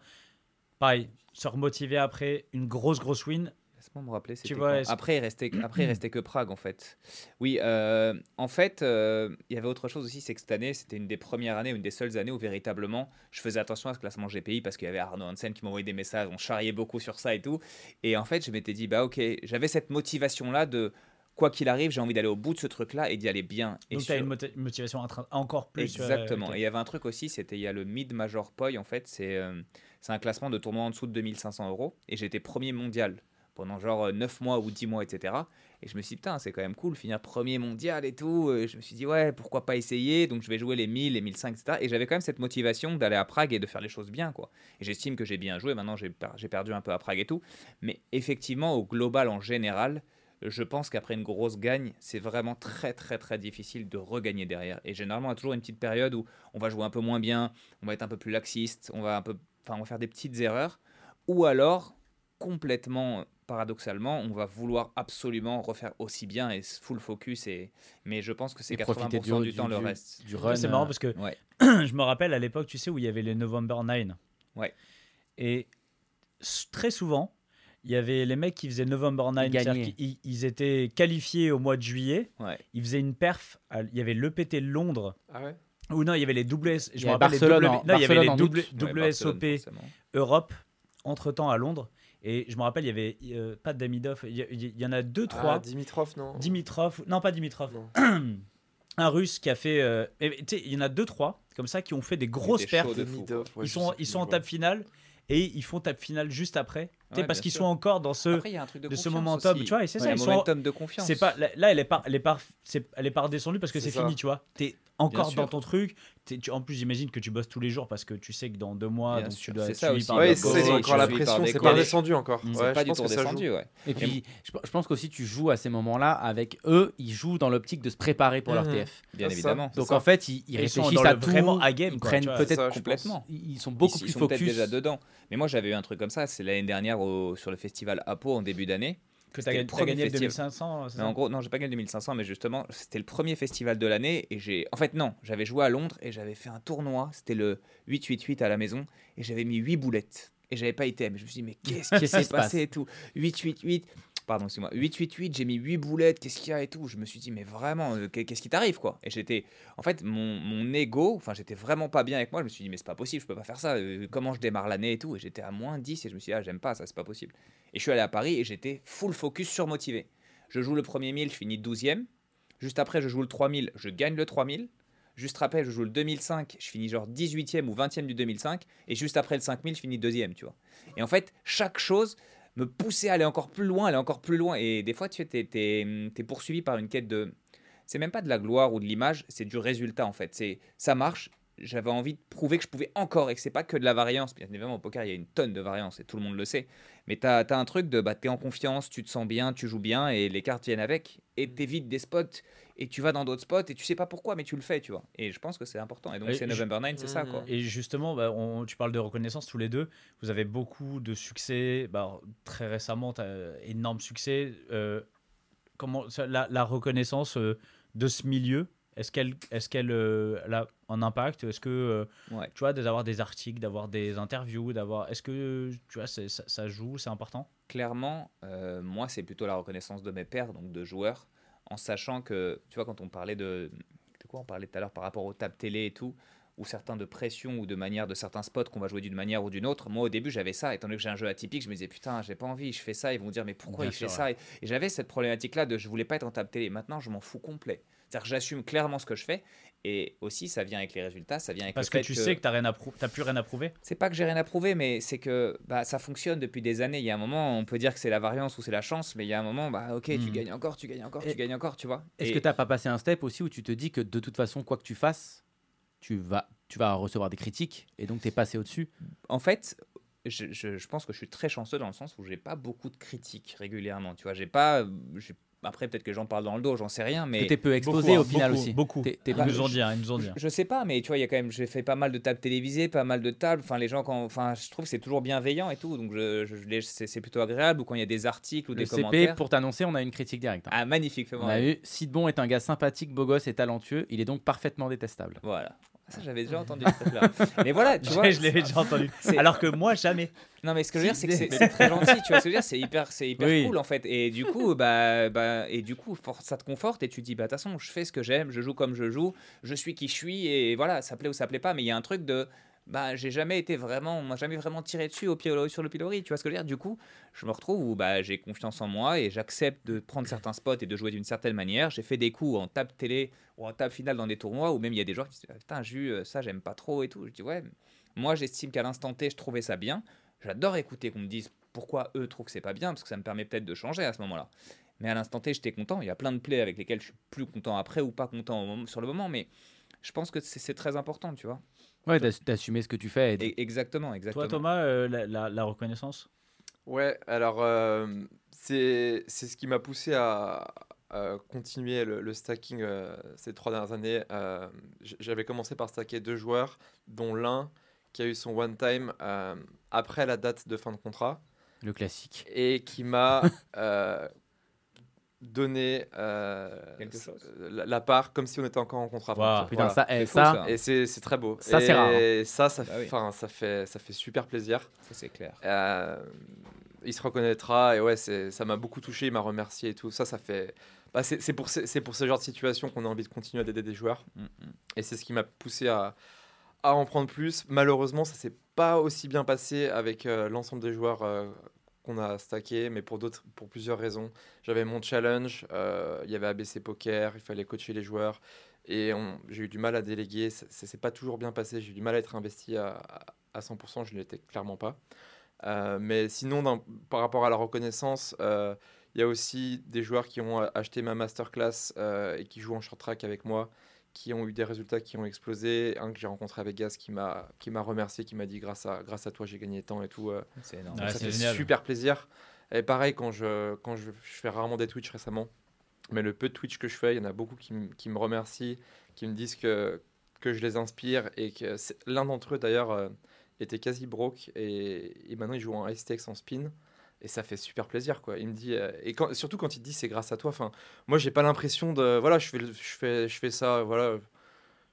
Pareil, se remotiver après une grosse, grosse win. Laisse-moi me rappeler. vois, après, il restait, après, il restait que Prague, en fait. Oui, euh, en fait, euh, il y avait autre chose aussi, c'est que cette année, c'était une des premières années, une des seules années où véritablement, je faisais attention à ce classement GPI parce qu'il y avait Arnaud Hansen qui m'envoyait des messages, on charriait beaucoup sur ça et tout. Et en fait, je m'étais dit, bah ok, j'avais cette motivation-là de, quoi qu'il arrive, j'ai envie d'aller au bout de ce truc-là et d'y aller bien. Et Donc, tu as sur- une moti- motivation encore plus. euh, Exactement. Et il y avait un truc aussi, c'était il y a le Mid Major Poi, en fait, c'est euh, c'est un classement de tournoi en dessous de 2500 euros. Et j'étais premier mondial pendant genre 9 mois ou 10 mois, etc. Et je me suis dit, putain, c'est quand même cool, finir premier mondial et tout. Et je me suis dit, ouais, pourquoi pas essayer? Donc je vais jouer les 1000, les 1500, etc. Et j'avais quand même cette motivation d'aller à Prague et de faire les choses bien, quoi. Et j'estime que j'ai bien joué. Maintenant, j'ai per- j'ai perdu un peu à Prague et tout. Mais effectivement, au global, en général, je pense qu'après une grosse gagne, c'est vraiment très très très difficile de regagner derrière. Et généralement, y a toujours une petite période où on va jouer un peu moins bien, on va être un peu plus laxiste, on va un peu, enfin, on va faire des petites erreurs, ou alors complètement euh, paradoxalement, on va vouloir absolument refaire aussi bien et full focus. Et mais je pense que c'est Et profiter 80% du, temps le reste. Du run. C'est marrant euh, parce que Ouais. je me rappelle à l'époque, tu sais, où il y avait les November 9. Ouais. Et très souvent, il y avait les mecs qui faisaient November 9. Ils c'est-à-dire gagnaient. qu'ils- Ils étaient qualifiés au mois de juillet. Ouais. Ils faisaient une perf. à- Il y avait l'EPT Londres. Ah ouais? Ou non, il y avait les WS. Je me rappelle les en- non, il y avait les. Ouais, WSOP. Europe entre temps à Londres. Et je me rappelle, il y avait euh, pas Damidov. Il y, en a deux, trois. Ah, Dimitrov, non Dimitrov, non pas Dimitrov, Non. un russe qui a fait. euh, et, tu sais, il y en a deux, trois comme ça qui ont fait des grosses de ouais, ils sont, ils sont en table finale et ils font table finale juste après. Tu sais, Ouais, parce qu'ils sont encore dans ce. Après, il y a un truc de, de ce momentum, aussi. tu vois, et c'est Ouais, ça, un ils sont- de confiance. C'est pas là, elle est pas, elle est pas, elle est pas redescendue parce que C'est fini, tu vois. T'es encore dans ton truc. Tu, en plus, j'imagine que tu bosses tous les jours parce que tu sais que dans deux mois, donc tu dois c'est être ça aussi. des c'est encore la pression, c'est pas descendu encore. Mm, Ouais, c'est pas je du pense tout que ça joue. redescendu, ouais. Et puis, je, je pense qu'aussi tu joues à ces moments-là avec eux, ils jouent dans l'optique de se préparer pour leur Mhm. TF. Bien évidemment. Donc en fait, ils, réfléchissent à tout, vraiment à game, ils prennent peut-être complètement. ils sont beaucoup plus ils sont peut-être focus. déjà dedans. Mais moi, j'avais eu un truc comme ça. C'est l'année dernière au- sur le festival Apo en début d'année. Que t'as le gagné, le festival. 2500. c'est Mais en gros, non, j'ai pas gagné le 2500, mais justement, c'était le premier festival de l'année. Et j'ai. En fait, non, j'avais joué à Londres et j'avais fait un tournoi. C'était le 888 à la maison. Et j'avais mis 8 boulettes. Et j'avais pas été. Mais je me suis dit, mais qu'est-ce qui s'est passe passé et tout 888. Pardon, excuse-moi, 888, j'ai mis 8 boulettes, qu'est-ce qu'il y a et tout. Je me suis dit, mais vraiment, euh, qu'est- qu'est-ce qui t'arrive, quoi? Et j'étais, en fait, mon, mon ego, enfin, j'étais vraiment pas bien avec moi. Je me suis dit, mais c'est pas possible, je peux pas faire ça. euh, comment je démarre l'année et tout? Et j'étais à moins 10 et je me suis dit, ah, j'aime pas ça, c'est pas possible. Et je suis allé à Paris et j'étais full focus surmotivé. Je joue le premier 1000, je finis 12e. Juste après, je joue le 3000, je gagne le 3000. Juste après, je joue le 2005, je finis genre 18e ou 20e du 2005. Et juste après le 5000, je finis deuxième, tu vois. Et en fait, chaque chose me poussait à aller encore plus loin, aller encore plus loin. Et des fois, tu es, es, poursuivi par une quête de. C'est même pas de la gloire ou de l'image, c'est du résultat en fait. C'est ça marche. J'avais envie de prouver que je pouvais encore et que c'est pas que de la variance. Bien évidemment, au poker, il y a une tonne de variance et tout le monde le sait. Mais tu as, un truc de bah, tu es en confiance, tu te sens bien, tu joues bien et les cartes viennent avec. Et tu évites des spots et tu vas dans d'autres spots et tu sais pas pourquoi, mais tu le fais, tu vois. Et je pense que c'est important. Et donc, c'est November 9, c'est ça quoi. Et justement, bah, on- tu parles de reconnaissance tous les deux. Vous avez beaucoup de succès. Bah, très récemment, tu as énorme succès. Euh, comment, la reconnaissance euh, de ce milieu, est-ce qu'elle est qu'elle a un impact? Est-ce que, euh, Ouais. tu vois, d'avoir des articles, d'avoir des interviews, d'avoir. Est-ce que, tu vois, ça, ça joue, c'est important? Clairement, euh, moi, c'est plutôt la reconnaissance de mes pairs, donc de joueurs, en sachant que, tu vois, quand on parlait de, de quoi on parlait tout à l'heure par rapport aux tables télé et tout, ou certains de pression ou de manière de certains spots qu'on va jouer d'une manière ou d'une autre. Moi, au début, j'avais ça. Étant donné que j'ai un jeu atypique, je me disais putain, j'ai pas envie, je fais ça. Ils vont dire mais pourquoi Bien il fait ça? Et, j'avais cette problématique-là de je voulais pas être en table télé. Maintenant, je m'en fous complet. C'est-à-dire que j'assume clairement ce que je fais. Et aussi, ça vient avec les résultats, ça vient avec Parce le que fait tu sais que tu n'as plus rien à prouver. c'est pas que j'ai rien à prouver, mais c'est que bah, ça fonctionne depuis des années. Il y a un moment, on peut dire que c'est la variance ou c'est la chance, mais il y a un moment, bah ok, tu Mhm. gagnes encore, tu gagnes encore, Et- tu gagnes encore, tu vois. Est-ce Et que tu n'as pas passé un step aussi où tu te dis que de toute façon, quoi que tu fasses, tu vas, tu vas recevoir des critiques et donc tu es passé au-dessus? En fait, je, je- je pense que je suis très chanceux dans le sens où j'ai pas beaucoup de critiques régulièrement. Tu vois, j'ai pas. j'ai- Après, peut-être que les gens parlent dans le dos, j'en sais rien, mais. Que tu es peu exposé Beaucoup, au hein, final beaucoup, aussi. Beaucoup. T'es- t'es Ils pas- nous ont dit, hein, ils nous ont dit. Je sais pas, mais tu vois, il y a quand même, j'ai fait pas mal de tables télévisées, pas mal de tables. Enfin, les gens, quand, enfin, je trouve que c'est toujours bienveillant et tout, donc je, je- c'est plutôt agréable. Ou quand il y a des articles ou Le des CP, commentaires. pour t'annoncer, on a une critique directe. hein. Ah, magnifique, on a eu Sidbon est un gars sympathique, beau gosse et talentueux. Il est donc parfaitement détestable. Voilà. Ça, j'avais déjà entendu ce truc-là. Mais voilà, tu vois. je l'avais déjà entendu. c'est- Alors que moi, jamais. Non, mais ce que je veux dire, c'est que c'est très gentil. Tu vois ce que je veux dire C'est hyper, c'est hyper Oui. cool en fait. Et du coup, bah, bah, et du coup, for- ça te conforte et tu te dis, bah, de toute façon, je fais ce que j'aime, je joue comme je joue, je suis qui je suis et voilà, ça plaît ou ça plaît pas. Mais il y a un truc de, bah, j'ai jamais été vraiment, jamais vraiment tiré dessus au pied, sur le pilori. Tu vois ce que je veux dire? Du coup, je me retrouve où bah, j'ai confiance en moi et j'accepte de prendre certains spots et de jouer d'une certaine manière. J'ai fait des coups en table télé ou en table finale dans des tournois où même il y a des joueurs qui se disent, Ah, putain, Jus, euh, ça j'aime pas trop et tout. Je dis, ouais, moi j'estime qu'à l'instant T, je trouvais ça bien. J'adore écouter qu'on me dise pourquoi eux trouvent que c'est pas bien, parce que ça me permet peut-être de changer à ce moment-là. Mais à l'instant T, j'étais content. Il y a plein de plays avec lesquels je suis plus content après ou pas content sur le moment, mais je pense que c'est très important, tu vois. Ouais, d'ass- d'assumer ce que tu fais. et exactement, exactement. Toi, Thomas, euh, la, la- la reconnaissance? Ouais, alors euh, c'est c'est ce qui m'a poussé à, à continuer le, le stacking euh, ces trois dernières années. Euh, J'avais commencé par stacker deux joueurs, dont l'un qui a eu son one time euh, après la date de fin de contrat Le classique. et qui m'a donné euh, la, la part comme si on était encore en contrat. Waouh. Putain, Voilà. ça, eh, ça. Et c'est c'est très beau. Ça, c'est rare, hein. Et ça, ça, Bah oui. ça, fait, ça fait super plaisir. Ça, c'est clair. Euh, il se reconnaîtra et ouais, c'est- ça m'a beaucoup touché. Il m'a remercié et tout. Ça, ça fait. Bah, c'est c'est pour, c'est pour ce genre de situation qu'on a envie de continuer à aider des joueurs. Mm. Et c'est ce qui m'a poussé à, à en prendre plus. Malheureusement, ça s'est pas aussi bien passé avec euh, l'ensemble des joueurs euh, qu'on a stacké, mais pour, d'autres, pour plusieurs raisons. J'avais mon challenge, euh, il y avait ABC Poker, il fallait coacher les joueurs. Et j'ai eu du mal à déléguer, ça s'est pas toujours bien passé, j'ai eu du mal à être investi à, à 100%, je ne l'étais clairement pas. Euh, mais sinon, dans- par rapport à la reconnaissance, euh, il y a aussi des joueurs qui ont acheté ma masterclass et qui jouent en short track avec moi, qui ont eu des résultats qui ont explosé. Un que j'ai rencontré à Vegas qui m'a qui m'a remercié, qui m'a dit grâce à grâce à toi j'ai gagné tant et tout. euh. C'est énorme. Ouais, ça c'est fait génial. super plaisir. Et pareil quand je quand je, je fais rarement des Twitch récemment, mais le peu de Twitch que je fais, il y en a beaucoup qui, m- qui me remercient, qui me disent que que je les inspire et que l'un d'entre eux d'ailleurs euh, était quasi broke et, et maintenant il joue en high stakes en spin et ça fait super plaisir quoi. Il me dit euh, et quand, surtout quand il dit c'est grâce à toi. Enfin, moi j'ai pas l'impression de voilà je fais je fais je fais ça voilà.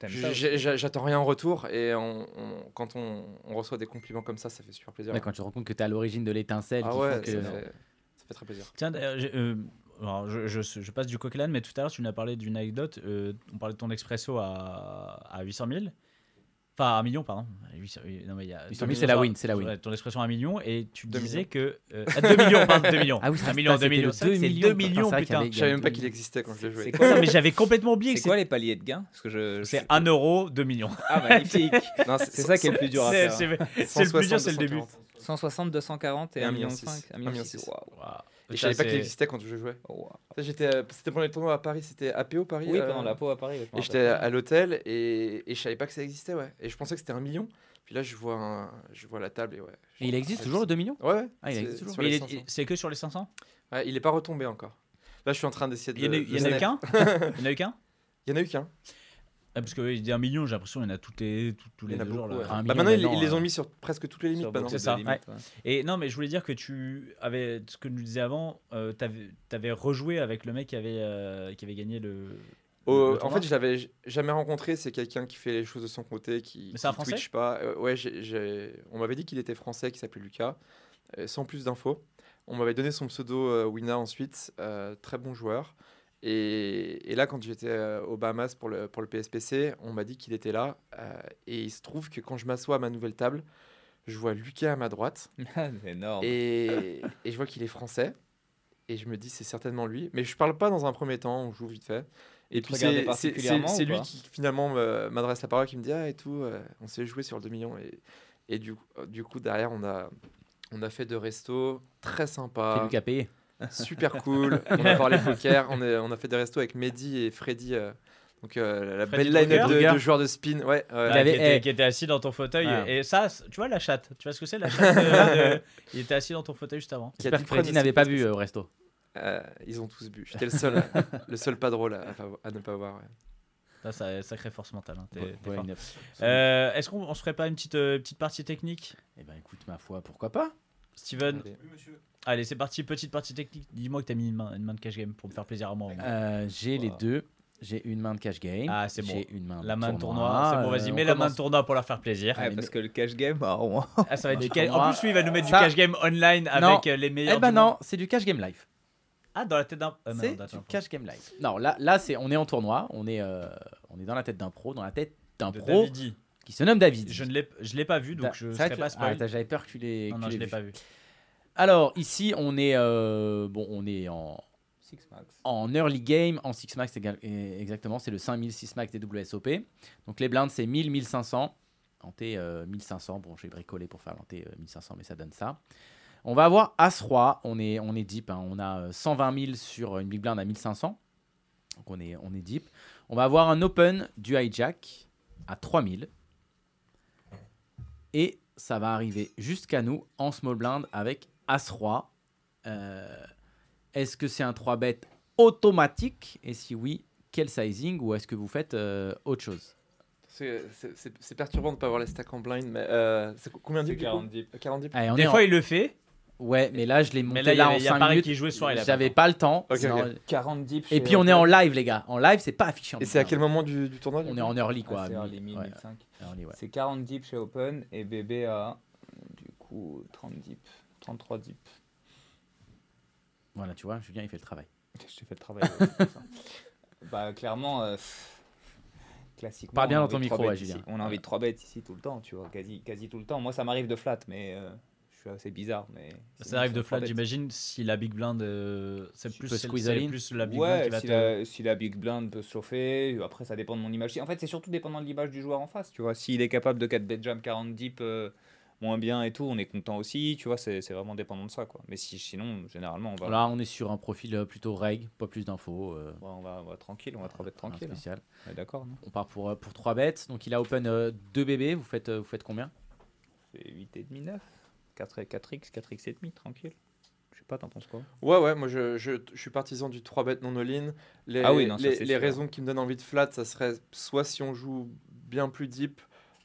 J'attends rien en retour et on- on- quand on, on reçoit des compliments comme ça, ça fait super plaisir. Ouais, quand tu te rends compte que tu es à l'origine de l'étincelle ah ouais, que- ça, fait, Ça fait très plaisir. Tiens, euh, alors, je, je, je passe du coq mais tout à l'heure, tu nous as parlé d'une anecdote. euh, on parlait de ton expresso à, à 800 000. Enfin, 1 million, pardon. 800 non, mais il y a 800 000, 2 c'est la millions, win, c'est la win. Ton expression à 1 million, et tu Deux disais millions. que. Euh, à 2 millions, pardon, 2 millions. Ah oui, 1 million, 2 millions. C'est vrai que c'est 2 millions, c'est y putain. avait- Je savais même pas qu'il millions. existait quand je l'ai joué. C'est quoi, Non, mais j'avais complètement oublié que c'est quoi les paliers de gain Parce que je. je- c'est 1 euro, 2 millions. Ah, magnifique C'est ça qui est le plus dur à C'est faire. c'est- c'est le plus dur, c'est le début. 160, 240 et Et 1 un million million 5. six. 1 million Un million 6. Et je savais pas qu'il existait quand je jouais. Oh, J'étais, euh, c'était pendant les tournois à Paris, c'était APO Paris. Oui, euh, pendant la peau à Paris. Et j'étais à l'hôtel et, et je savais pas que ça existait, ouais. Et je pensais que c'était un million. Puis là, je vois, un- je vois la table et ouais. Et il existe Ah, toujours le 2 millions Ouais, ouais. Ah, il c'est existe toujours. sur Mais les il est- 500. C'est que sur les 500 Ouais, il est pas retombé encore. Là, je suis en train d'essayer de. Il y en a eu- de il y en a eu snap. qu'un Il y en a eu qu'un Il y en a eu qu'un. Ah, Parce que dit un million, j'ai l'impression qu'il y en a toutes les, tous, tous Il les y a deux jours. ouais. Bah maintenant, ils, les ont euh, mis sur presque toutes les limites. C'est ça. de limites, ouais. Et non, mais je voulais dire que tu avais, ce que nous disais avant, euh, t'avais avais rejoué avec le mec qui avait, euh, qui avait gagné le. Oh, en fait, je l'avais j- jamais rencontré. C'est quelqu'un qui fait les choses de son côté, qui, Français Twitch pas. Euh, ouais, j'ai- j'ai- on m'avait dit qu'il était français, qu'il s'appelait Lucas, euh, sans plus d'infos. On m'avait donné son pseudo euh, Wina ensuite, très bon joueur. Et, et là, quand j'étais euh, aux Bahamas pour le, pour le PSPC, on m'a dit qu'il était là. euh, et il se trouve que quand je m'assois à ma nouvelle table, je vois Lucas à ma droite. C'est énorme. Et, et je vois qu'il est français. Et je me dis, c'est certainement lui. Mais je parle pas dans un premier temps, on joue vite fait. Et te puis c'est- c'est c'est- c'est lui qui finalement me- m'adresse la parole, qui me dit Ah, et tout, euh, on s'est joué sur le 2 millions. Et, et du, coup- du coup, derrière, on a, on a fait deux restos très C'est sympas, lui qui a payé. Super cool. on a parlé poker, on, est- on a fait des restos avec Mehdi et Freddy. euh, donc euh, la Freddy belle line Drucker de, de joueurs de spin. Ouais, ouais. Ah, Il avait- qui, était, eh. qui était assis dans ton fauteuil. Ouais. Et ça, tu vois la chatte. Tu vois ce que c'est la chatte de- de- Il était assis dans ton fauteuil juste avant. J'espère que Freddy n'avait pas c'est- euh, au resto. Euh, ils ont tous bu. J'étais le seul, le seul pas drôle à, à- ne pas voir. ouais. Ça, ça sacré force mentale. hein. Ouais, ouais, Euh, Est-ce qu'on on se ferait pas une petite, euh, petite partie technique? Eh ben écoute, ma foi, pourquoi pas? Steven? Allez. Allez, c'est parti, petite partie technique. Dis-moi que t'as mis une main, une main de cash game pour me faire plaisir à moi. au moins. Euh, J'ai les deux. J'ai une main de cash game. Ah, c'est bon. J'ai une main La de main de tournoi, c'est bon, vas-y, Euh, mets la main de tournoi pour leur faire plaisir. Ouais, parce que le cash game, bah, au moins. Ah, ça va être du ca- tournois, En plus, lui, il va nous mettre ça- du cash game online avec Non. euh, les meilleurs. Eh ben non, c'est du cash game live. Ah, dans la tête d'un. ah, non, c'est du cash game live. Non, là, là c'est, on est en tournoi. On est, euh, on est dans la tête d'un pro, dans la tête d'un de pro Davidi. qui se nomme David. Je ne l'ai, je l'ai pas vu, donc Da- je ne c'est vrai serai que- pas ah, spoil. t'as- J'avais peur que tu l'aies. non, non, je l'aies l'ai pas vu. Alors ici, on est, euh, bon, on est en, Six max. en early game, en 6 max exactement, c'est le 5000 6 max des WSOP. Donc les blindes c'est 1000 1500. Hanté euh, 1500, bon j'ai bricolé pour faire l'hanté euh, 1500 mais ça donne ça. On va avoir As-Roi, on est, on est deep, hein. on a euh, 120 000 sur une big blind à 1500. Donc on est, on est deep. On va avoir un open du hijack à 3000. Et ça va arriver jusqu'à nous en small blind avec As-Roi. Euh, est-ce que c'est un 3 bet automatique? Et si oui, quel sizing? Ou est-ce que vous faites euh, autre chose? C'est- C'est c'est- c'est perturbant de ne pas avoir les stacks en blind, mais euh, c'est co- combien de C'est dips, du coup? 40 dips. Euh, 40 dips Allez, on Des fois, en- il le fait, Ouais, mais là, je l'ai monté mais là, il y là, a, en il y a 5 Paris minutes. qui jouait soir. J'avais pas le temps. Ok, sinon- ok. 40 dips. Et puis on est en live, les gars. En live, c'est pas affiché. en Et c'est à quel moment du, du tournoi du On est en early, Ah, quoi. c'est mi- early, 1000, ouais, 1005. early, ouais. C'est 40 dips chez Open et bébé a du coup 30 dips, 33 dips. Voilà, tu vois, Julien, il fait le travail. Je t'ai fait le travail. ouais, bah clairement, euh, classiquement. Parle bien on a dans envie ton de micro, ouais, ici. Julien. On a envie de 3 bêtes ici tout le temps, tu vois, quasi, quasi tout le temps. Moi, ça m'arrive de flat, mais euh, je suis assez bizarre. Mais Ça arrive de flat, j'imagine, si la big blind, euh, c'est plus, c'est- plus la big blind Ouais, qui va si, te... la, si la big blind peut se chauffer, après ça dépend de mon image. En fait, c'est surtout dépendant de l'image du joueur en face, tu vois. S'il est capable de 4 bet jam 40 dips euh, moins bien et tout, on est content aussi, tu vois, c'est c'est vraiment dépendant de ça, quoi. Mais si, sinon, généralement, on va, Là, on est sur un profil euh, plutôt reg, pas plus d'infos. euh, ouais, on va, on va tranquille, on va 3 bet rien tranquille. hein. spécial. Ouais, D'accord, non? On part pour, euh, pour 3 bêtes. Donc il a open 2 bébés. Vous faites, vous faites combien? C'est 8,5, 9. 4, 4x, 4x et demi, tranquille. Je sais pas, t'en penses quoi? Ouais, ouais, moi je, je, je suis partisan du 3 bet non all-in. Les, Ah oui, non, ça, les, c'est les sûr. raisons qui me donnent envie de flat, ça serait soit si on joue bien plus deep,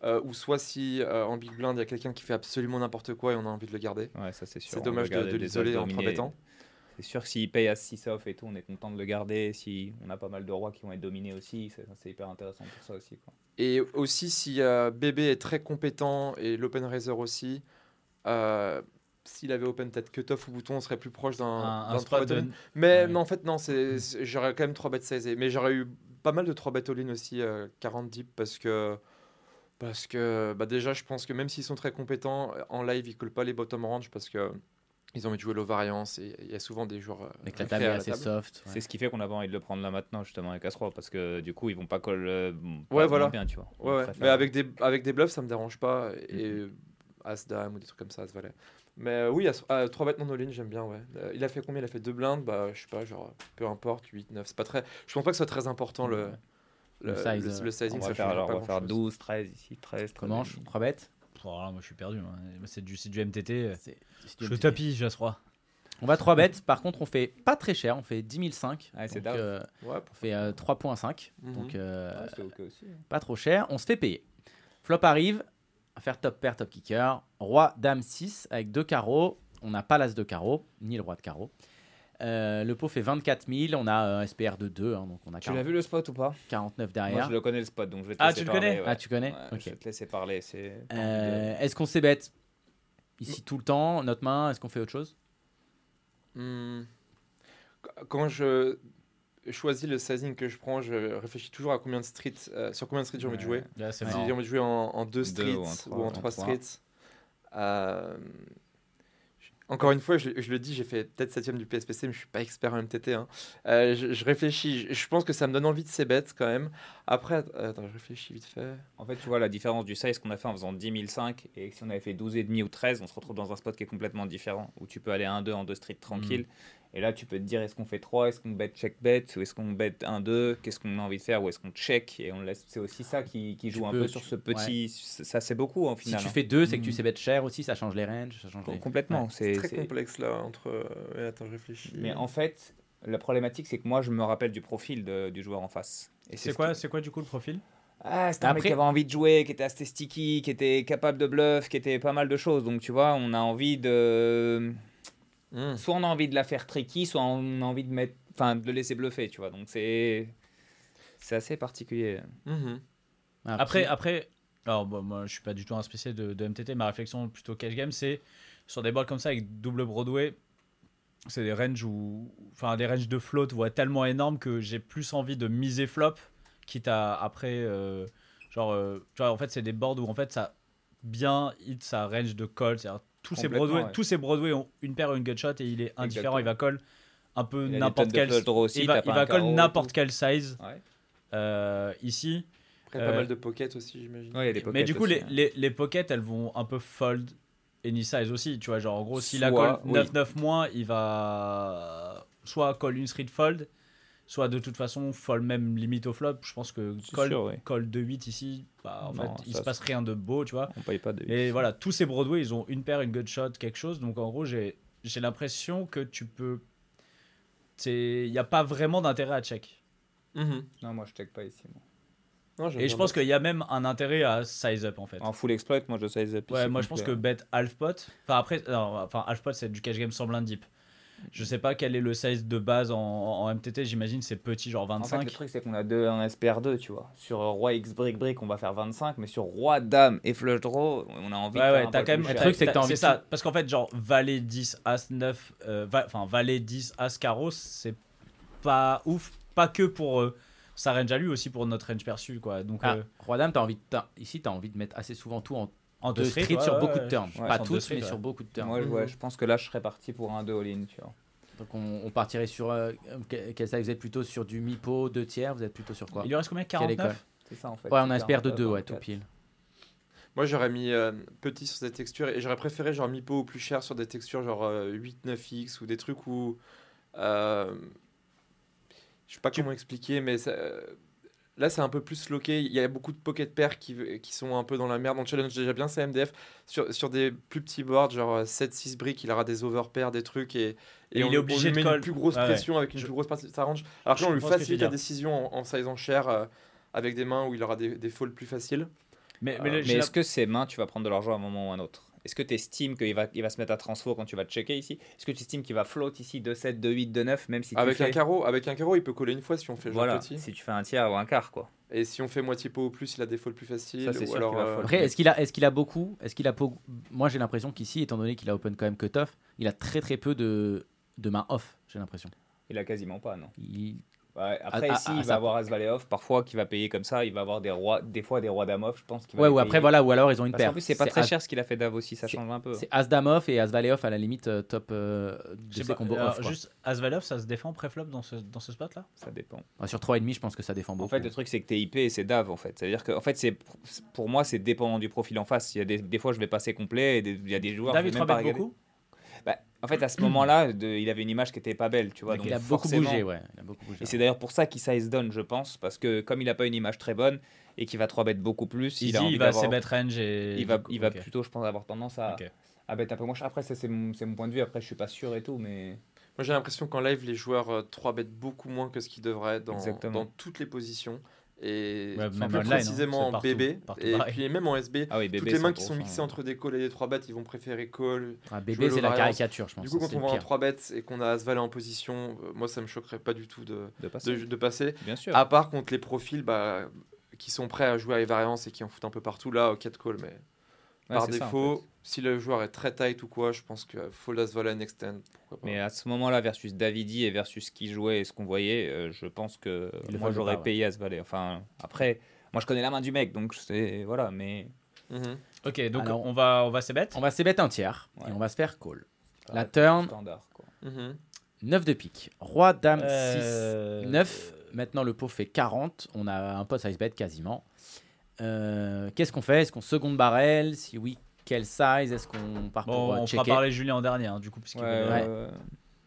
euh, ou soit si euh, en big blind il y a quelqu'un qui fait absolument n'importe quoi et on a envie de le garder. Ouais, ça c'est sûr. C'est dommage de, de l'isoler en 3 dominés. bettant. C'est sûr que s'il paye à 6 off et tout, on est content de le garder. Si on a pas mal de rois qui vont être dominés aussi, c'est hyper intéressant pour ça aussi. Quoi. Et aussi, si euh, Bébé est très compétent et l'open raiser aussi, euh, s'il avait open peut-être cutoff ou bouton, on serait plus proche d'un Un, d'un un 3 spot bet. Mais Ouais. non, en fait, non, j'aurais quand même 3 bêtes sized. Mais j'aurais eu pas mal de 3 bet all-in aussi, euh, 40 deep, parce que. Parce que bah déjà, je pense que même s'ils sont très compétents, en live, ils collent pas les bottom range parce que ils ont envie de jouer low variance et il y a souvent des joueurs. euh, Avec la prêts table est la assez table. soft. ouais. C'est ce qui fait qu'on n'a pas envie de le prendre là maintenant, justement, avec As-Roi, parce que du coup, ils vont pas call euh, pas Ouais, voilà. bien, tu vois. Ouais, ouais. Mais avec des, avec des bluffs, ça me dérange pas. Et As-Dame ou des trucs comme ça, As-Valet. Mais euh, oui, 3 bêtes non all-in, j'aime bien, ouais. Euh, il a fait combien? Il a fait 2 blindes Bah, je sais pas, genre, peu importe, 8, 9. C'est pas très. Je pense pas que ce soit très important le. Le, Le size, le- euh, le sizing. On ça va faire, change alors, pas on va faire grand-chose. 12, 13 ici, 13. Comment 13. 3 bêtes Oh, là, moi je suis perdu. moi. C'est du, c'est du MTT. C'est- Je MTT. tapis, j'ai froid. On va 3 bêtes. Par contre, on fait pas très cher. On fait 10 500. Ouais, c'est euh, Ouais, on fait euh, 3.5. Mhm. Donc, euh, Ouais, aussi. hein. pas trop cher. On se fait payer. Flop arrive. À faire top pair, top kicker. Roi, dame 6 avec deux carreaux. On n'a pas l'as de carreau, ni le roi de carreau. Euh, le pot fait 24 000. On a un SPR de 2. hein, donc on a Tu l'as 40 vu le spot ou pas? 49 Moi, derrière. je le connais le spot, donc je vais te Ah, laisser tu le parler, connais ouais. Ah, tu connais? Ouais, Ok. Je vais te laisser parler. C'est. Euh, Est-ce qu'on s'est bête ici tout le temps, notre main Est-ce qu'on fait autre chose? Hmm. Qu- Quand je choisis le sizing que je prends, je réfléchis toujours à combien de streets, euh, sur combien de streets j'ai envie de jouer. Là, c'est Si j'ai envie de jouer en, en deux Deux streets ou ou en en trois, trois, en trois. streets. Encore une fois, je, je le dis, j'ai fait peut-être 7 du PSPC, mais je suis pas expert en MTT. hein. Euh, je, je réfléchis, je, je pense que ça me donne envie de ces bêtes quand même. Après, attends, je réfléchis vite fait. En fait, tu vois la différence du size qu'on a fait en faisant 10 005 et si on avait fait 12,5 ou 13, on se retrouve dans un spot qui est complètement différent où tu peux aller 1-2 en 2 street tranquille. Et là, tu peux te dire est-ce qu'on fait 3, est-ce qu'on bet check bet? Ou est-ce qu'on bet 1-2, qu'est-ce qu'on a envie de faire? Ou est-ce qu'on check? Et on laisse. C'est aussi ça qui, qui joue un peux- peu tu- sur ce petit. Ça, c'est beaucoup en Si final. tu hein. fais 2, c'est que tu Mhm. sais bête cher aussi, ça change les ranges, ça change les... Complètement. Ouais, C'est très complexe là entre. ouais, attends, je réfléchis. Mais en fait, la problématique, c'est que moi, je me rappelle du profil de- du joueur en face. Et C'est ce quoi, qui- quoi du coup le profil? Ah, c'était un mec qui avait envie de jouer, qui était assez sticky, qui était capable de bluff, qui était pas mal de choses. Donc, tu vois, on a envie de. Hmm. Soit on a envie de la faire tricky, soit on a envie de mettre. Enfin, de le laisser bluffer, tu vois. Donc, c'est. C'est assez particulier. Mhm. Ah, Après, puis- après, alors bon, moi je suis pas du tout un spécial de, de MTT, ma réflexion plutôt cash game, c'est sur des boards comme ça avec double Broadway, c'est des ranges où, enfin des ranges de float voient tellement énormes que j'ai plus envie de miser flop, quitte à après, euh, genre, euh, tu vois, en fait c'est des boards où en fait ça bien hit sa range de call, c'est-à-dire tous ces Broadway, ouais. tous ces Broadway ont une paire ou une gutshot et il est indifférent, Exactement. il va call un peu a n'importe quel, aussi, il va, il va et n'importe quel size. Ouais. Euh, ici, Après, Euh, pas mal de pocket aussi, j'imagine. Ouais, a mais pockets du coup, aussi, les, hein. les, les pockets, elles vont un peu fold any size aussi. Tu vois, genre en gros, s'il a Soit, call 9-9 moins, il va soit call une street fold, soit de toute façon fold même limite au flop. Je pense que call, sûr, ouais. call 2-8 ici, bah, en Non, fait, il se passe rien de beau, tu vois. On paye pas de. Et voilà, tous ces Broadway, ils ont une paire, une gutshot, quelque chose. Donc en gros, j'ai j'ai l'impression que tu peux. Il n'y a pas vraiment d'intérêt à check. Mhm. Non, moi, je check pas ici. moi. Non, Et je pense qu'il y a même un intérêt à size up en fait. En full exploit, moi, je size up. Ouais, ici moi je pense que complet. bet half pot. Enfin après, non, enfin half pot c'est du cash game sans blind deep. Je sais pas quel est le size de base en, en MTT. J'imagine c'est petit genre En fait, 25. le truc, c'est qu'on a deux, un SPR2, tu vois. Sur euh, Roi X brick brick, on va faire 25, mais sur Roi Dame et Flush Draw, on a envie Ouais de faire ouais, t'as quand même. Le truc, c'est que t'as envie c'est de ça. Parce qu'en fait genre valet 10 as 9, euh, va- enfin valet 10 as carreau, c'est pas ouf. Pas que pour euh, sa range à lui, aussi pour notre range perçu quoi. Donc Ah, euh, Roi Dame, t'as envie de- t'as- ici, tu as envie de mettre assez souvent tout en en deux streets streets, sur ouais, beaucoup ouais, de turns. ouais, pas tous, mais ouais. sur beaucoup de turns. Moi, je- ouais, je pense que là, je serais parti pour un 2 all-in, tu vois. Donc on, on partirait sur. euh, quel size? Vous êtes plutôt sur du mi-pot, 2 tiers? Vous êtes plutôt sur quoi? Il lui reste combien? Quelle école? 49 C'est ça, en fait. Ouais, on a un C'est SPR de 40, 2, ouais, 44. tout pile. Moi, j'aurais mis euh, petit sur cette texture et j'aurais préféré genre mi-pot ou plus cher sur des textures genre euh, 8-9x ou des trucs où. euh, je sais pas comment expliquer, mais ça- euh, là, c'est un peu plus loqué. Il y a beaucoup de pocket pairs qui, qui sont un peu dans la merde. On challenge déjà bien sa MDF sur, sur des plus petits boards, genre 7-6 briques, il aura des overpairs, des trucs et. Et il on, est on obligé lui de met call. une plus grosse ouais. pression avec une Je- plus grosse partie de sa range. Alors là, on lui facilite la décision en, en size en cher euh, avec des mains où il aura des, des folds plus faciles. Mais, Euh, mais la- est-ce que ces mains, tu vas prendre de l'argent à un moment ou à un autre? Est-ce que tu estimes qu'il va, il va se mettre à transfo quand tu vas checker ici? Est-ce que tu estimes qu'il va float ici 2-7, 2-8, 2-9, même si tu Avec un fais... carreau, avec un carreau, il peut coller une fois si on fait genre Voilà, petit. si tu fais un tiers ou un quart, quoi. Et si on fait moitié pot ou plus, il a des folds plus faciles. Ça, c'est ou sûr alors, qu'il va euh, fold. Après, est-ce qu'il a, est qu'il a beaucoup Est-ce qu'il a po- Moi, j'ai l'impression qu'ici, étant donné qu'il a open quand même cut-off, il a très très peu de, de mains off, j'ai l'impression. Il a quasiment pas, non Il- Ouais, après, à- ici, à il va avoir As-Valet off, parfois, qui va payer comme ça. Il va avoir des, rois, des fois des rois dame off, je pense. qu'il va Ouais, ou après, voilà, ou alors ils ont une Parce paire. plus, c'est pas très As- cher ce qu'il a fait Dave aussi, ça change un peu. C'est As Dame off et As Valet off à la limite euh, top euh, de Je sais ces combos alors, off. quoi. juste As-Valet ça se défend pré-flop dans ce, dans ce spot là Ça dépend. Ouais, Sur 3,5, je pense que ça défend beaucoup. En fait, le truc, c'est que t'es IP et c'est Dave, en fait. C'est-à-dire que, en fait, c'est pour moi, c'est dépendant du profil en face. Il y a des, des fois, je vais passer complet et des- il y a des joueurs. pas 3 regarder. beaucoup? Bah, en fait, à ce moment-là, il avait une image qui était pas belle, tu vois. Donc, donc il a beaucoup forcément- bougé, ouais. Il a beaucoup bougé. Et c'est d'ailleurs pour ça qu'il size down, je pense, parce que comme il a pas une image très bonne et qu'il va 3 bet beaucoup plus, Il, il a envie il va d'avoir- ses bet range et. il va, il plutôt, je pense, avoir tendance à, Ok. à bet un peu moins cher. Après, c'est mon, point de vue. Après, je suis pas sûr et tout, mais Moi j'ai l'impression qu'en live, les joueurs 3 bet beaucoup moins que ce qu'ils devraient dans toutes les positions. Et Ouais, plus online, hein, précisément en partout, BB. partout et pareil. puis même en SB. ah oui, toutes les mains qui sont 100%, mixées entre des calls et des 3 bets, ils vont préférer call. Ah, bébé, c'est la caricature, je pense. Du coup, quand on va en pire. 3 bets et qu'on a As-Valet en position, euh, moi ça me choquerait pas du tout de, de passer. de, de passer. Bien sûr. À part contre les profils bah, qui sont prêts à jouer à les variances et qui en foutent un peu partout, là, au 4 call. Mais Ouais, par c'est ça, en défaut, fait. Si le joueur est très tight ou quoi, je pense que Fold As-Valet and Extend. Mais à ce moment-là, versus Davidi et versus ce qu'il jouait et ce qu'on voyait, euh, je pense que Il moi j'aurais pas, ouais. payé à ce valet. Enfin, après, moi je connais la main du mec, donc sais, voilà, mais Mhm. Ok, donc Alors, on va, on va se bet. On va se bête un tiers Ouais. et on va se faire call. La turn, standard. Quoi. Mhm. 9 de pique. Roi, dame, 6, Euh, 9. Maintenant, le pot fait 40. On a un pot size bet quasiment. Euh, Qu'est-ce qu'on fait? Est-ce qu'on seconde barrel? Si oui, quel size Est-ce qu'on part Bon, pour euh, on fera checker parler Julien en dernier, hein, du coup, puisqu'il Ouais, veut- Ouais. ouais.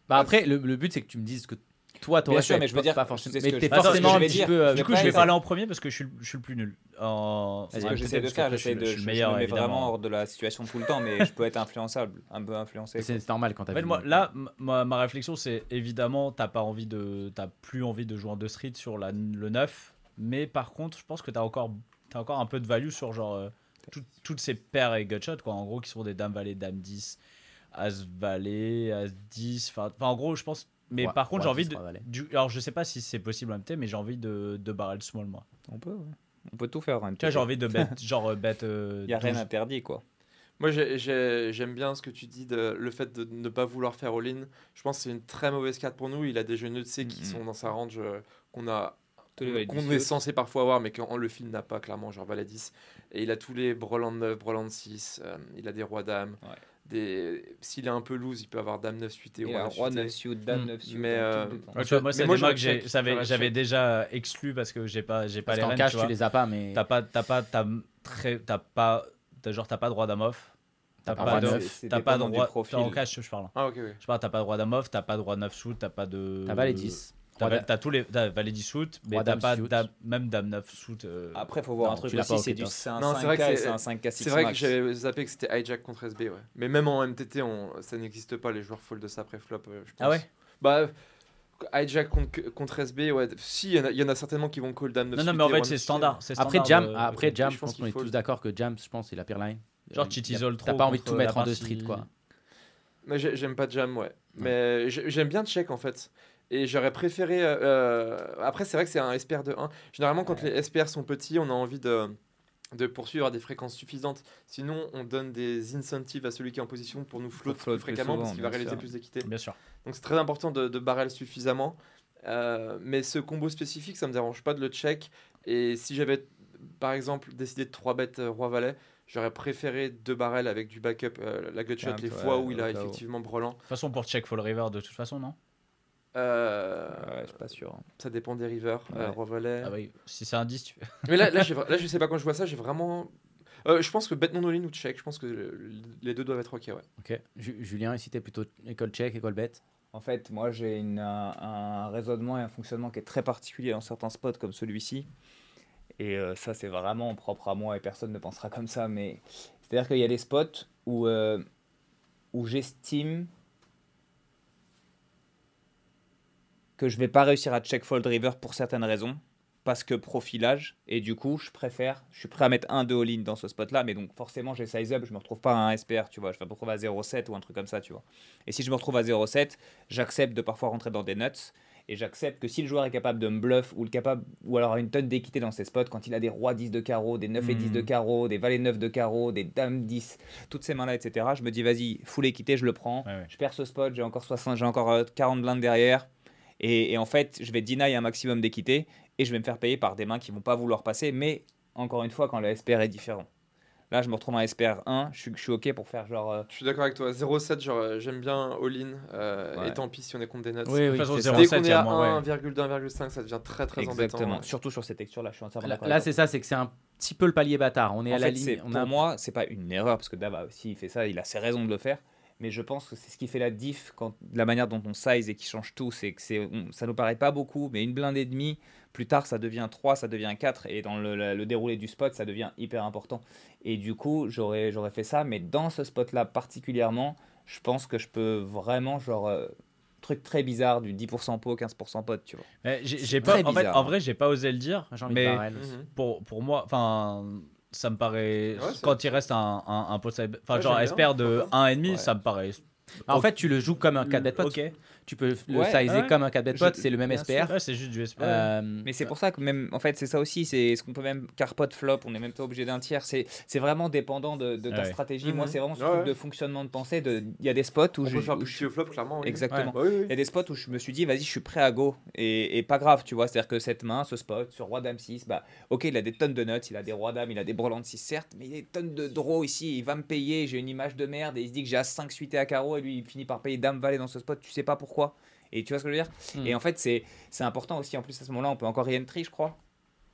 Bah Après, le, le but, c'est que tu me dises que toi, Bien t'aurais sûr, fait, mais je veux dire, pas forcément. Mais t'es forcément un je vais petit peu. euh, Du coup, je vais parler en premier parce que je suis, je suis le plus nul. En... C'est ce que j'essaie de parce faire, que je suis j'essaie le- de. je me mets évidemment. vraiment hors de la situation tout le temps, mais je peux être influençable, un peu influencé. C'est normal quand t'as moi, là, ma, réflexion, c'est évidemment, t'as pas envie de, t'as plus envie de jouer en deux street sur le 9, mais par contre, je pense que t'as encore, t'as encore un peu de value sur genre euh, tout- toutes ces paires et gutshot, quoi, en gros, qui sont des dames valet, dame 10, as valet, as 10, enfin, en gros, je pense. Mais par contre, j'ai envie 10, de, du, alors je sais pas si c'est possible en MT, mais j'ai envie de, de barrel small moi. On peut, ouais. On peut tout faire. hein, Tu vois, j'ai envie de bet, genre euh, bet. Il n'y a rien interdit, quoi. Moi, j'ai- j'ai- j'aime bien ce que tu dis, de, le fait de ne pas vouloir faire all-in. Je pense que c'est une très mauvaise carte pour nous. Il a des jeux de C qui Mhm. sont dans sa range euh, qu'on a qu'on 10 est censé parfois avoir, mais qu'en le film n'a pas clairement, genre 10. Et il a tous les Broland 9, Broland 6, euh, il a des rois dames. Ouais. Des... S'il est un peu loose, il peut avoir dame 9 suite et Il roi a 9 roi suité. 9 suit, dame Mm. 9 suit. Mais, euh, Ouais, tu vois, moi, c'est moi, que j'avais déjà exclu parce que j'ai pas, j'ai pas Parce les rênes, cash, tu tu les as pas, mais. T'as pas, t'as pas, t'as très, t'as pas, t'as- genre t'as pas droit. T'as pas pas de, t'as pas droit. En cash, je parle. Ah, ok, oui. Je pas, t'as pas droit dame off, t'as pas droit 9 suit, t'as pas de. T'as valet 10. T'as t'as tous les, t'as valet 10 suit, mais t'as pas suit. dame- même dame 9 suit. euh, Après, faut voir un truc aussi, c'est du c'est un Non, c'est vrai 5K que et c'est- un 5K 6 C'est vrai que j'avais zappé que c'était hijack contre SB, ouais. Mais même en MTT, on... ça n'existe pas, les joueurs fold de ça après flop, euh, je pense. Ah ouais Bah, hijack contre, contre SB, ouais. Si, il y en a- il y, en a certainement qui vont call dame 9 Non, non, mais en fait, c'est standard. Après Jam, après je pense qu'on est tous d'accord que Jam, je pense, c'est la pire line. Genre, Euh, tu a- t'isoles T'as trop pas envie de tout mettre en deux street, quoi. Mais j'ai- j'aime pas Jam, ouais. Mais j'ai- j'aime bien check en fait. Et j'aurais préféré. euh, euh, Après, c'est vrai que c'est un SPR de 1. Généralement, quand les SPR sont petits, on a envie de, de poursuivre à des fréquences suffisantes. Sinon, on donne des incentives à celui qui est en position pour nous float float plus fréquemment souvent, parce qu'il va réaliser sûr. plus d'équité. Bien sûr. Donc, c'est très important de, de barrel suffisamment. Euh, mais ce combo spécifique, ça me dérange pas de le check. Et si j'avais, par exemple, décidé de 3 bêtes euh, Roi-Valet, j'aurais préféré deux barrels avec du backup, euh, la gutshot, les ouais, fois où il a effectivement brelant. De toute façon, pour check Fall River, de toute façon, non? Euh, Ouais, je suis pas sûr. hein. Ça dépend des rivers, euh, Ouais. Ah oui, si c'est un 10, tu. Mais là, là, là, je sais pas, quand je vois ça, j'ai vraiment. Euh, je pense que bet non all-in ou check, je pense que le- les deux doivent être ok, ouais. Ok. Ju- Julien, ici, t'es plutôt école check, école bet. En fait, moi, j'ai un, un raisonnement et un fonctionnement qui est très particulier dans certains spots comme celui-ci. Et euh, ça, c'est vraiment propre à moi et personne ne pensera comme ça. Mais c'est-à-dire qu'il y a des spots où, euh, où j'estime que je vais pas réussir à check fold river pour certaines raisons. parce que profilage. Et du coup, je préfère, je suis prêt à mettre un 2 all-in dans ce spot-là, mais donc forcément, j'ai size up, je me retrouve pas à un SPR, tu vois. Je vais me retrouver à 0,7 ou un truc comme ça, tu vois. Et si je me retrouve à 0,7, j'accepte de parfois rentrer dans des nuts. Et j'accepte que si le joueur est capable de me bluff ou, le capable, ou alors une tonne d'équité dans ses spots, quand il a des rois 10 de carreau, des 9 et 10 de Mhm. carreau, des valets 9 de carreau, des dames 10, toutes ces mains-là, etc., je me dis, vas-y, full équité, je le prends. Ouais, ouais. Je perds ce spot, j'ai encore, 60, j'ai encore euh, 40 blindes derrière. Et, et en fait, je vais deny un maximum d'équité et je vais me faire payer par des mains qui vont pas vouloir passer. Mais encore une fois, quand le SPR est différent. Là, je me retrouve en SPR 1, je suis, je suis OK pour faire genre. euh, Je suis d'accord avec toi. 0,7, genre, euh, j'aime bien all-in. euh, Ouais. Et tant pis si on est contre des notes. Oui, De oui. toute façon, c'est ça. Dès 0,7, qu'on est à moins, ouais. 1,2, 1,5, ça devient très très exactement. embêtant. Surtout sur ces textures-là, je suis entièrement Là, d'accord. là, c'est ça, c'est que c'est un petit peu le palier bâtard. On est En à la fait, ligne. On pour a... moi, c'est pas une erreur parce que Dava aussi il fait ça, il a ses raisons de le faire. Mais je pense que c'est ce qui fait la diff quand la manière dont on size et qui change tout, c'est que c'est, ça nous paraît pas beaucoup, mais une blinde et demie, plus tard ça devient 3, ça devient 4 et dans le, le- le déroulé du spot, ça devient hyper important. Et du coup, j'aurais, j'aurais fait ça, mais dans ce spot-là particulièrement, je pense que je peux vraiment genre euh, truc très bizarre du 10% pot, 15% pot, tu vois. Mais J'ai C'est j'ai pas, très en, fait, en vrai, j'ai pas osé le dire, J'ai envie de mais. Mhm. pour, pour moi, enfin, ça me paraît. Ouais, quand il reste un, un, un pot enfin, Ouais, genre SPR de pourquoi 1,5, Ouais. ça me paraît. En fait, tu le joues comme un 4 bet pot. Ok. Tu peux le Ouais, sizer ouais. comme un 4 bet pot, c'est le même SPR. Ouais, c'est juste du SPR. Euh, Mais c'est pour ça que même, en fait, c'est ça aussi, c'est ce qu'on peut même carpot flop, on est même pas obligé d'un tiers. C'est c'est vraiment dépendant de, de ta Ouais. stratégie. Moi, Mhm. c'est vraiment ce Ouais, truc ouais. de fonctionnement de pensée. de- Il y a des spots où On je, peut faire où je- au flop, clairement. oui. exactement. Oui, oui. Il y a des spots où je me suis dit, vas-y, je suis prêt à go. Et, et pas grave, tu vois. C'est-à-dire que cette main, ce spot, sur Roi Dame 6, bah, ok, il a des tonnes de nuts, il a des Rois Dames, il a des Brelandes 6, certes, mais il a des tonnes de draws ici. Il va me payer, j'ai une image de merde, et il se dit que j'ai As 5 suité à carreau, et lui, il finit par payer Dame Valet dans ce spot, tu sais pas pourquoi. Et tu vois ce que je veux dire? Hmm. Et en fait, c'est c'est important aussi. En plus, à ce moment-là, on peut encore re-entry, je crois.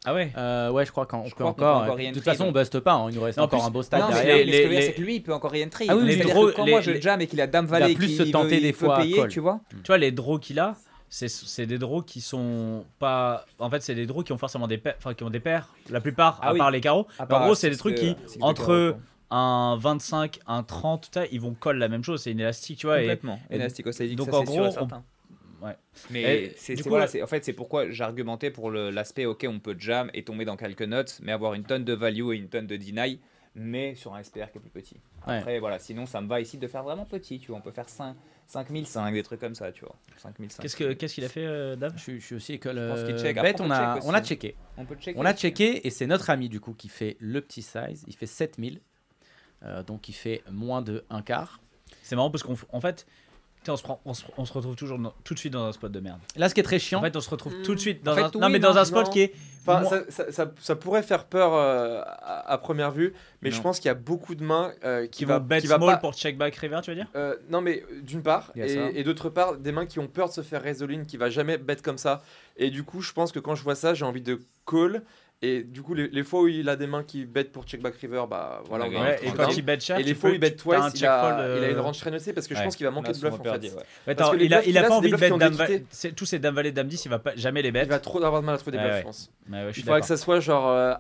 Ah ouais? Euh, ouais, je crois qu'on peut crois qu'on peut encore. encore de toute façon, on donc. buste pas. hein, Il nous reste Non, encore plus- un beau stade Non, mais derrière. les- mais ce que je veux les- dire, c'est que lui, il peut encore re-entry. Ah oui, Mais les draws- quand les- moi je les- jam et qu'il a Dame va Valet, plus qui se il tenter veut- des il fois payer, tu vois. Tu vois, les draws qu'il a, c'est- c'est des draws qui sont pas. En fait, c'est des draws qui ont forcément des paires. Enfin, qui ont des paires. La plupart, Ah à oui. part les carreaux. Mais part en gros, un c'est des trucs qui, entre. Un 25, un 30, tout ça, ils vont coller la même chose. C'est une élastique, tu vois. Et, Complètement. Élastico sliding, donc, ça, en c'est sûr gros, et certain. ouais. Mais Et c'est du c'est- coup, voilà, en fait, c'est pourquoi j'argumentais pour l'aspect, ok, on peut jam et tomber dans quelques notes, mais avoir une tonne de value et une tonne de deny, mais sur un SPR qui est plus petit. Ouais. Après, voilà, sinon ça me va ici de faire vraiment petit, tu vois, on peut faire 5, 5005, des trucs comme ça, tu vois. 5005. Qu'est-ce que- qu'est-ce qu'il a fait, euh, Dave? Je, suis- je suis aussi école. pense qu'il euh, check. bête, Après, on on a, check on a checké. On peut checker On a checké et c'est notre ami du coup qui fait le petit size. Il fait 7000. Euh, donc il fait moins de un quart. C'est marrant parce qu'en en fait, on se, prend- on, se, on se retrouve toujours dans- tout de suite dans un spot de merde. Là, ce qui est très chiant, En fait, on se retrouve Hmm. tout de suite dans En fait, un. oui, non, mais dans non, un spot non. qui est. Enfin, moins- ça, ça- ça- ça pourrait faire peur euh, à, à première vue, mais je pense qu'il y a beaucoup de mains euh, qui, qui va, vont bet qui va pas. pour check back river, tu veux dire? Euh, non, mais euh, d'une part, et d'autre part, des mains qui ont peur de se faire résoline, qui va jamais bet comme ça. Et du coup, je pense que quand je vois ça, j'ai envie de call. Et du coup, les, les fois où il a des mains qui bet pour check back river, bah voilà. On a et quand il bet cher, Et les fois où il bet twice, il a, fold, il a une euh, range très parce que je pense qu'il va manquer a de bluff en fait. perdu. Ouais, attends, il a, il a a, pas envie de bet dame tous ces dame valet dame 10, il va pas jamais les bet. Il va trop avoir de mal à trouver des Ouais, bluffs, je pense. Suis Il faudrait que ça soit genre euh,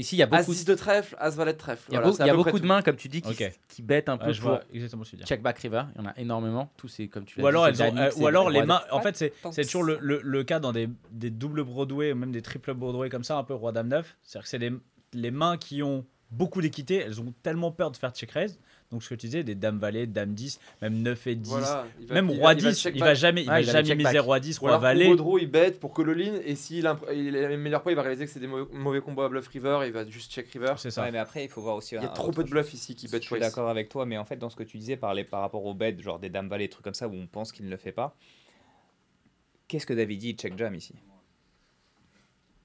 ici, il y a As beaucoup, 10 de trèfle, As valet de trèfle. il y a Voilà, beau- c'est à il y a peu beaucoup de mains, comme tu dis, qui, qui bêtent un peu Ouais, je pour vois exactement ce que tu veux dire. check back river. Il y en a énormément. Tous ces, comme tu l'as Ou alors, dit, c'est elles ont, Danick, euh, c'est ou alors les mains. En fait, c'est c'est toujours le, le, le cas dans des, des doubles Broadway ou même des triples Broadway comme ça, un peu roi dame 9. C'est-à-dire que c'est des- les mains qui ont beaucoup d'équité, elles ont tellement peur de faire check raise. Donc, ce que tu disais, des dames valet, dame 10, même 9 et 10. Voilà, il va- Même il va- roi il va 10, check il va jamais, il Ouais, va il jamais miser roi 10, Ou roi valet. il bet pour call-all-in et s'il a, les meilleurs points, il va réaliser que c'est des mauvais, combos à bluff river, il va juste check river. C'est ça. Ouais, mais après, il faut voir aussi. Il y a un- trop peu de bluffs ici qui bet Je suis d'accord avec toi, mais en fait, dans ce que tu disais par, les- par rapport au bet, genre des dames valet, des trucs comme ça, où on pense qu'il ne le fait pas, qu'est-ce que David dit check jam ici?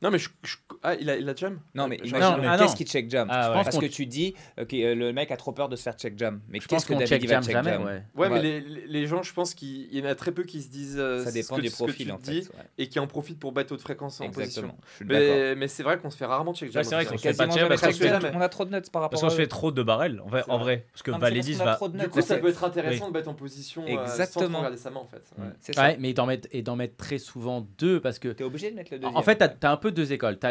Non, mais je, je- ah, il a, il a jam Non, mais imagine, mais- ah, qu'est-ce non. qui check jam Ah, ouais. pense Parce que tu dis, ok, euh, le mec a trop peur de se faire check jam. Mais Je pense qu'est-ce que qu'on David check il va jam check jamais. jam ouais. Ouais, mais Ouais. les, les- les gens, je pense qu'il y en a très peu qui se disent euh, Ça ce dépend que- du ce que profil tu dis ouais. et qui en profitent pour bet haute fréquence en position. Exactement. Je suis d'accord. Mais, mais c'est vrai qu'on se fait rarement check jam. Ouais, c'est vrai qu'on se fait pas Quasiment check jamais parce qu'on parce check que- jam. jamais. On a trop de notes par rapport Parce qu'on à se fait trop de barrels, en vrai. C'est En vrai. vrai. Parce que Non, mais valet c'est 10 parce qu'on a va. trop de Du notes, coup, ça peut être intéressant de bet en position euh, sans Exactement. trop regarder sa main en fait. Ouais. C'est ça. Ouais, mais d'en mettre, et d'en mettre très souvent deux parce que T'es obligé de mettre le deuxième. En fait, tu as, un peu deux écoles. Tu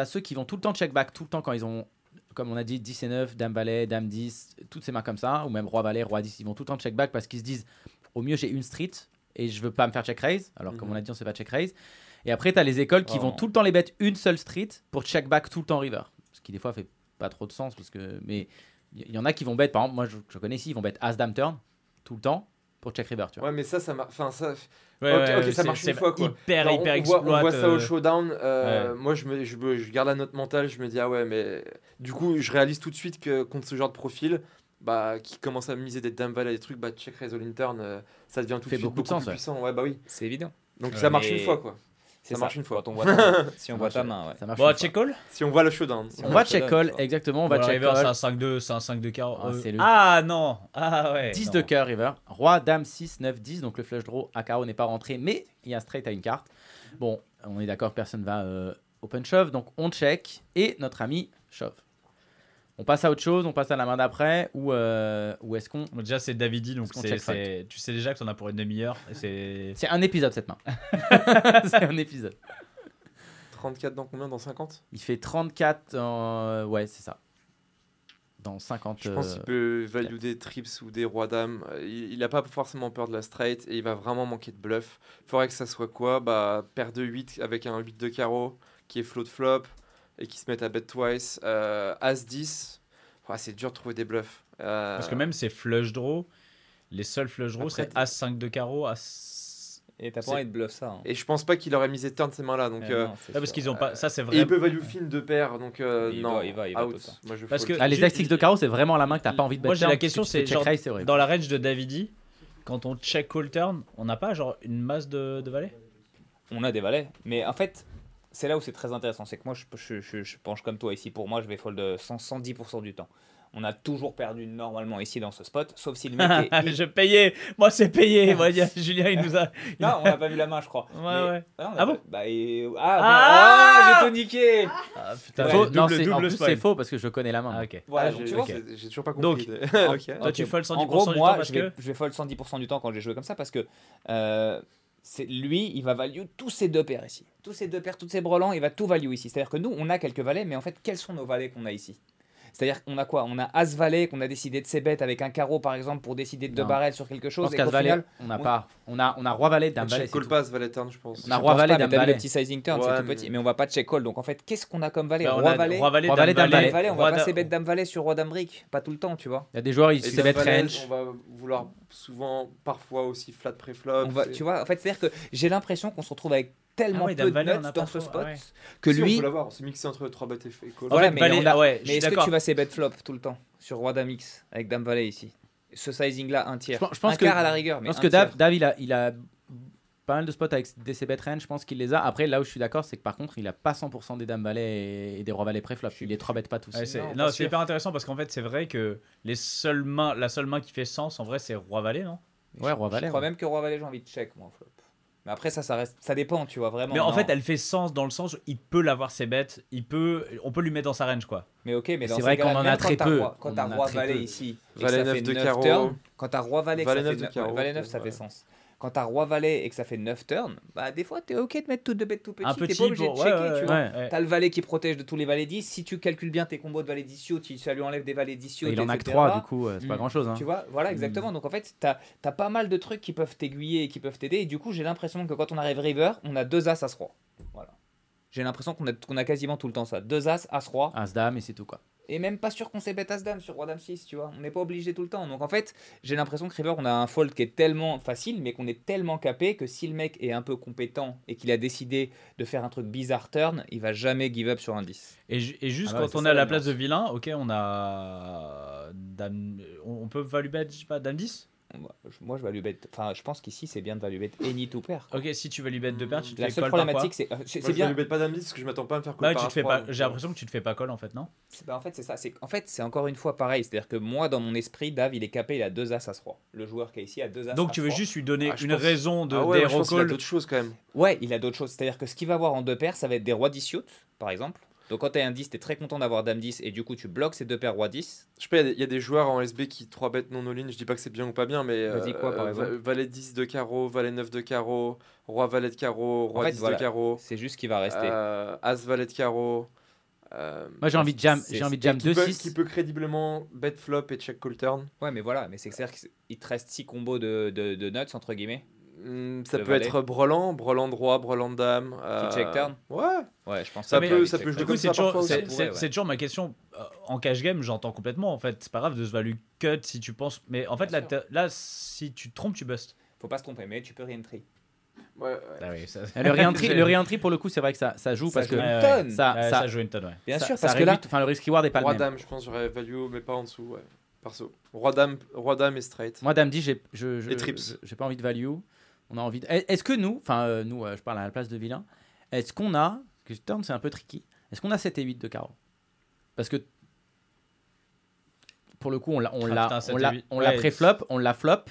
as, ceux qui vont tout le temps check back, tout le temps quand ils ont, comme on a dit, 10 et 9, Dame Valet, Dame 10, toutes ces mains comme ça, ou même Roi Valet, Roi 10, ils vont tout le temps check back parce qu'ils se disent au mieux j'ai une street et je veux pas me faire check raise. Alors, comme Mhm. on a dit, on sait pas check raise. Et après, tu as les écoles qui Oh. vont tout le temps les bet une seule street pour check back tout le temps river. Ce qui, des fois, fait pas trop de sens. Parce que, mais il y, y en a qui vont bet, par exemple, moi je, je connais ici, ils vont bet As Dame Turn tout le temps pour check river. Tu vois. Ouais, mais ça, ça marche. Enfin, ça. Ouais, Ok, ça marche une fois, quoi. Hyper, hyper on, voit, on voit ça au euh, showdown. euh, ouais. Moi, je, me, je, me- je garde la note mentale. Je me dis, ah ouais, mais du coup, je réalise tout de suite que contre ce genre de profil, bah, qui commence à miser des dames valet, des trucs, bah, check raise all in turn, euh, ça devient tout Fait de suite beaucoup beaucoup, de sens, plus ouais. puissant. Ouais, bah oui. C'est évident. Donc Ouais, ça marche mais- une fois, quoi. C'est Ça marche une fois. Quand on voit ta, si on Ça voit ta main, ouais. Ça marche. Bon, check call Si on voit le showdown. On va Ouais, check call, exactement. On va check River, c'est call. un 5-2, c'est un 5 de carreau. Ah, Euh, c'est le- Ah non Ah ouais 10 non. de cœur, river. Roi, dame, 6, 9, 10. Donc le flush draw à carreau n'est pas rentré, mais il y a un straight à une carte. Bon, on est d'accord que personne va euh, open shove. Donc on check et notre ami shove. On passe à autre chose, on passe à la main d'après ou, euh, ou est-ce qu'on. Déjà, c'est Davidi, donc c'est, c'est- tu sais déjà que t'en as pour une demi-heure. et C'est... C'est un épisode cette main. c'est un épisode. 34 dans combien? Dans 50 Il fait 34 en. Ouais, c'est ça. Dans 50. Je pense euh, qu'il peut value des trips ou des rois dames. Euh, Il, il a pas forcément peur de la straight et il va vraiment manquer de bluff. Faudrait que ça soit quoi? Bah paire de 8 avec un 8 de carreau qui est float flop et qui se met à bet twice. Euh, As 10. Ouais, c'est dur de trouver des bluffs. Euh, Parce que même ces flush draw, les seuls flush draw, Après, c'est As 5 de carreau, As. Et t'as pas envie de bluff ça. hein. Et je pense pas qu'il aurait misé turn ces mains-là. Donc, Eh euh, non, parce qu'ils ont pas. Ça, c'est et vrai. il peut value fin de paire. Donc euh, Il non, va- il va- il va out. tout le Moi, je Parce que- Ah, les tactics de carreau, c'est vraiment la main que t'as pas envie de Moi, bet j'ai la question, c'est. Dans la range de Davidi, quand on check call turn, on n'a pas genre une masse de, de valets? On a des valets. Mais en fait, c'est là où c'est très intéressant. C'est que moi, je, je, je- je penche comme toi ici. Pour moi, je vais fold 100, 110% du temps. On a toujours perdu normalement ici dans ce spot, sauf si le mec est. Je payais Moi, c'est payé Moi, Julien, il nous a. Non, on n'a pas vu la main, je crois. Ouais, Mais- ouais. Ah, a Ah bon Bah, et... Ah, Ah. Oh, j'ai tout niqué Ah, putain, Ouais, Faux- double, non, c'est- en double plus, spoil. c'est faux parce que je connais la main. Ah, ok. Voilà, Ah, donc j'ai- tu vois, j'ai j'ai toujours pas Donc, compris. ok. Toi, tu folds 110% En gros, du moi, temps parce je vais, que. je vais fold 110% du temps quand j'ai joué comme ça parce que euh, c'est lui, il va value tous ces deux paires ici. Tous ces deux paires, tous ces brelans, il va tout value ici. C'est-à-dire que nous, on a quelques valets, mais en fait, quels sont nos valets qu'on a ici? C'est-à-dire qu'on a quoi? On a As valet qu'on a décidé de ses bêtes avec un carreau par exemple pour décider de deux barrels sur quelque chose. et qu'au final, on n'a on- pas. On a, on a roi valet, dame valet. Check pass, valet turn, je pense. On a roi valet, pas, vu valet. le petit sizing turn, Ouais, c'est tout mais- petit, mais on va pas check call. Donc en fait, qu'est-ce qu'on a comme valet Bah, on Roi valet. Roi valet, Roi valet, dame dame valet. valet. Valet, on va pas ses bêtes dame valet sur roi dame brique, pas tout le temps, tu vois. Il y a des joueurs, ils se valet, range. On va vouloir souvent, parfois aussi flat préflop. Tu vois, en fait, c'est-à-dire que j'ai l'impression qu'on se retrouve avec tellement Ah ouais, peu de a dans ce spot ouais. que Si, on lui. peut l'avoir, on s'est mixé entre 3 bet et call. Voilà, mais valet, on a- ouais, je Mais est-ce que tu vas ces bet flop tout le temps sur roi dame X avec dame valet ici Ce sizing là, un tiers. Je pense- je pense un que- quart à la rigueur, mais Je pense que Dave. Dave, il a, il a pas mal de spots avec des CBET range, je pense qu'il les a. Après, là où je suis d'accord, c'est que par contre, il a pas 100% des dames valets et, des rois valets préflop. Il les 3 bêtes pas tous. Ouais, c'est- Non, c'est hyper intéressant parce qu'en fait, c'est vrai que les seules mains, la seule main qui fait sens, en vrai, c'est Roi Valet, non? Ouais, roi Je valet. crois ouais. même que roi valet, j'ai envie de check, moi, en flop. Mais après, ça, ça reste. Ça dépend, tu vois, vraiment. Mais en non. fait, elle fait sens dans le sens où il peut l'avoir ses bêtes, il peut, on peut lui mettre dans sa range quoi. Mais ok, mais C'est ces vrai qu'on en a très t'as peu. roi- Quand t'as roi valet ici, et que Valet ça neuf fait de 9 carreau. quand t'as roi valet, et que Valet ça fait neuf de neuf- carreau, ouais, valet 9, ça fait sens. Quand t'as roi valet et que ça fait 9 turns, bah des fois t'es ok de mettre toutes deux bêtes tout petits, Un t'es petit pas obligé pour- de checker, ouais, tu vois. ouais. T'as le valet qui protège de tous les valets 10. Si tu calcules bien tes combos de valets 10 yachts, tu- ça lui enlève des valets 10 yachts, Il en a que etc. 3, du coup, euh, c'est pas Mm. grand chose. Tu vois, voilà, Mm. exactement. Donc en fait, t'as as pas mal de trucs qui peuvent t'aiguiller et qui peuvent t'aider. Et du coup, j'ai l'impression que quand on arrive river, on a deux as, as, roi. Voilà. J'ai l'impression qu'on a, qu'on a quasiment tout le temps ça. Deux as, as, roi. As dame et c'est tout quoi. Et même pas sûr qu'on s'est bête as dame sur roi dame 6, tu vois. On n'est pas obligé tout le temps. Donc en fait, j'ai l'impression que river, on a un fold qui est tellement facile, mais qu'on est tellement capé que si le mec est un peu compétent et qu'il a décidé de faire un truc bizarre turn, il va jamais give up sur un 10. Et, ju- et juste Ah ouais, quand on est à la la place de vilain, ok, on a dame, on on peut value bet, je sais pas, dame 10. Moi, je vais lui bête. Enfin, je pense qu'ici, c'est bien de value bet any to pair. Ok, si tu value bet de paire, tu te La fais seule call problématique, c'est euh, c'est- Moi, c'est je bien. ne bête pas d'Amdi parce que je m'attends pas à me faire Bah, call tu par te fais A3, pas. donc, J'ai l'impression que tu te fais pas call en fait, non? C'est- bah, en fait, c'est ça. C'est en fait, c'est encore une fois pareil. C'est-à-dire que moi, dans mon esprit, Dave, il est capé, il a deux as as roi. Le joueur qui est ici a deux as. Donc as, tu veux roi. juste lui donner Ah, une pense- raison de Ah ouais, des je pense qu'il a d'autres choses quand même. Ouais, il a d'autres choses. C'est-à-dire que ce qu'il va avoir en deux paires, ça va être des rois 10 yachts, par exemple. Donc quand tu as un 10, tu es très content d'avoir dame 10 et du coup tu bloques ces deux paires roi 10. Je sais pas, il y a des- il y, a des joueurs en SB qui 3 bêtes non all-in. Je dis pas que c'est bien ou pas bien, mais. Vas-y, quoi, par euh, exemple va- Valet 10 de carreau, Valet 9 de carreau, Roi Valet de carreau, Roi fait, 10 voilà. de carreau, C'est juste qu'il va rester. euh, As Valet de carreau. euh, Moi j'ai envie de jam, j'ai envie de jam qui peut, 2-6. qui peut crédiblement bet flop et check call turn. Ouais, mais voilà, mais c'est que c'est-à-dire qu'il te reste 6 combos de, de, de nuts, entre guillemets. Hmm, ça peut valet. être brelan, brelan droit, brelan de dame. euh, check turn Ouais. Ouais, je pense Ça que peut- ça peut jouer Du comme coup, c'est ça toujours, c'est- Ouais, toujours ma question. Euh, En cash game, j'entends complètement. En fait, c'est pas grave de se value cut si tu penses. Mais en fait, là, là, si tu te trompes, tu bustes. Faut pas se tromper, mais tu peux re-entry. Ouais, ouais. Ah oui, ça, Le re-entry, re-entry, pour le coup, c'est vrai que ça, ça joue Ça parce joue que une tonne. ça, Ouais, ça, ça joue une tonne, ouais. Bien ça- sûr, ça parce que là, enfin, le risk reward est pas le Roi dame, je pense, j'aurais value, mais pas en dessous, ouais. Perso. Roi dame, roi dame et straight. Moi, dame dit, j'ai, je, je- Les trips. je- j'ai pas envie de value. On a envie. De... Est-ce que nous, enfin euh, nous, euh, je parle à la place de vilain, est-ce qu'on a, que turn c'est un peu tricky, est-ce qu'on a 7 et 8 de carreau Parce que pour le coup, on l'a, on Ah, l'a, putain, 7 on l'a, 8. on l'a pré-flop, on l'a flop.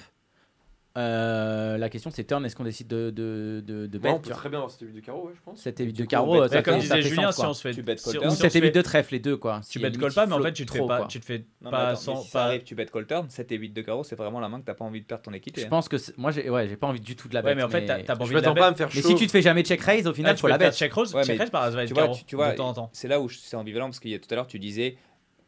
Euh, la question c'est turn, est-ce qu'on décide de de de, de Ouais, on bet peut très bien avoir cette 8 de carreau, ouais, je pense. 7 et 8 de coup, carreau, bet euh, ça comme fait, disait ça fait Julien, sens, si on se fait. Tu Ou se 7 et 8 fait- de trèfle, les deux quoi. Tu call pas, mais en fait, tu te fais trop, pas. quoi. Tu te fais pas attends, sans. tu bets call turn, 7 et 8 de carreau, c'est vraiment la main que t'as pas envie de perdre ton équité. Je hein. pense que moi j'ai ouais, j'ai pas envie du tout de la Ouais, bet. mais en fait, t'as pas Je envie de la m'attends pas à bet. me faire Mais si tu te fais jamais check raise, au Là, final, tu faut la bet. check raise, Ouais, check mais raise par Tu vois, carreau tu, tu vois, de temps en temps. c'est là où c'est ambivalent parce qu'il y a tout à l'heure, tu disais,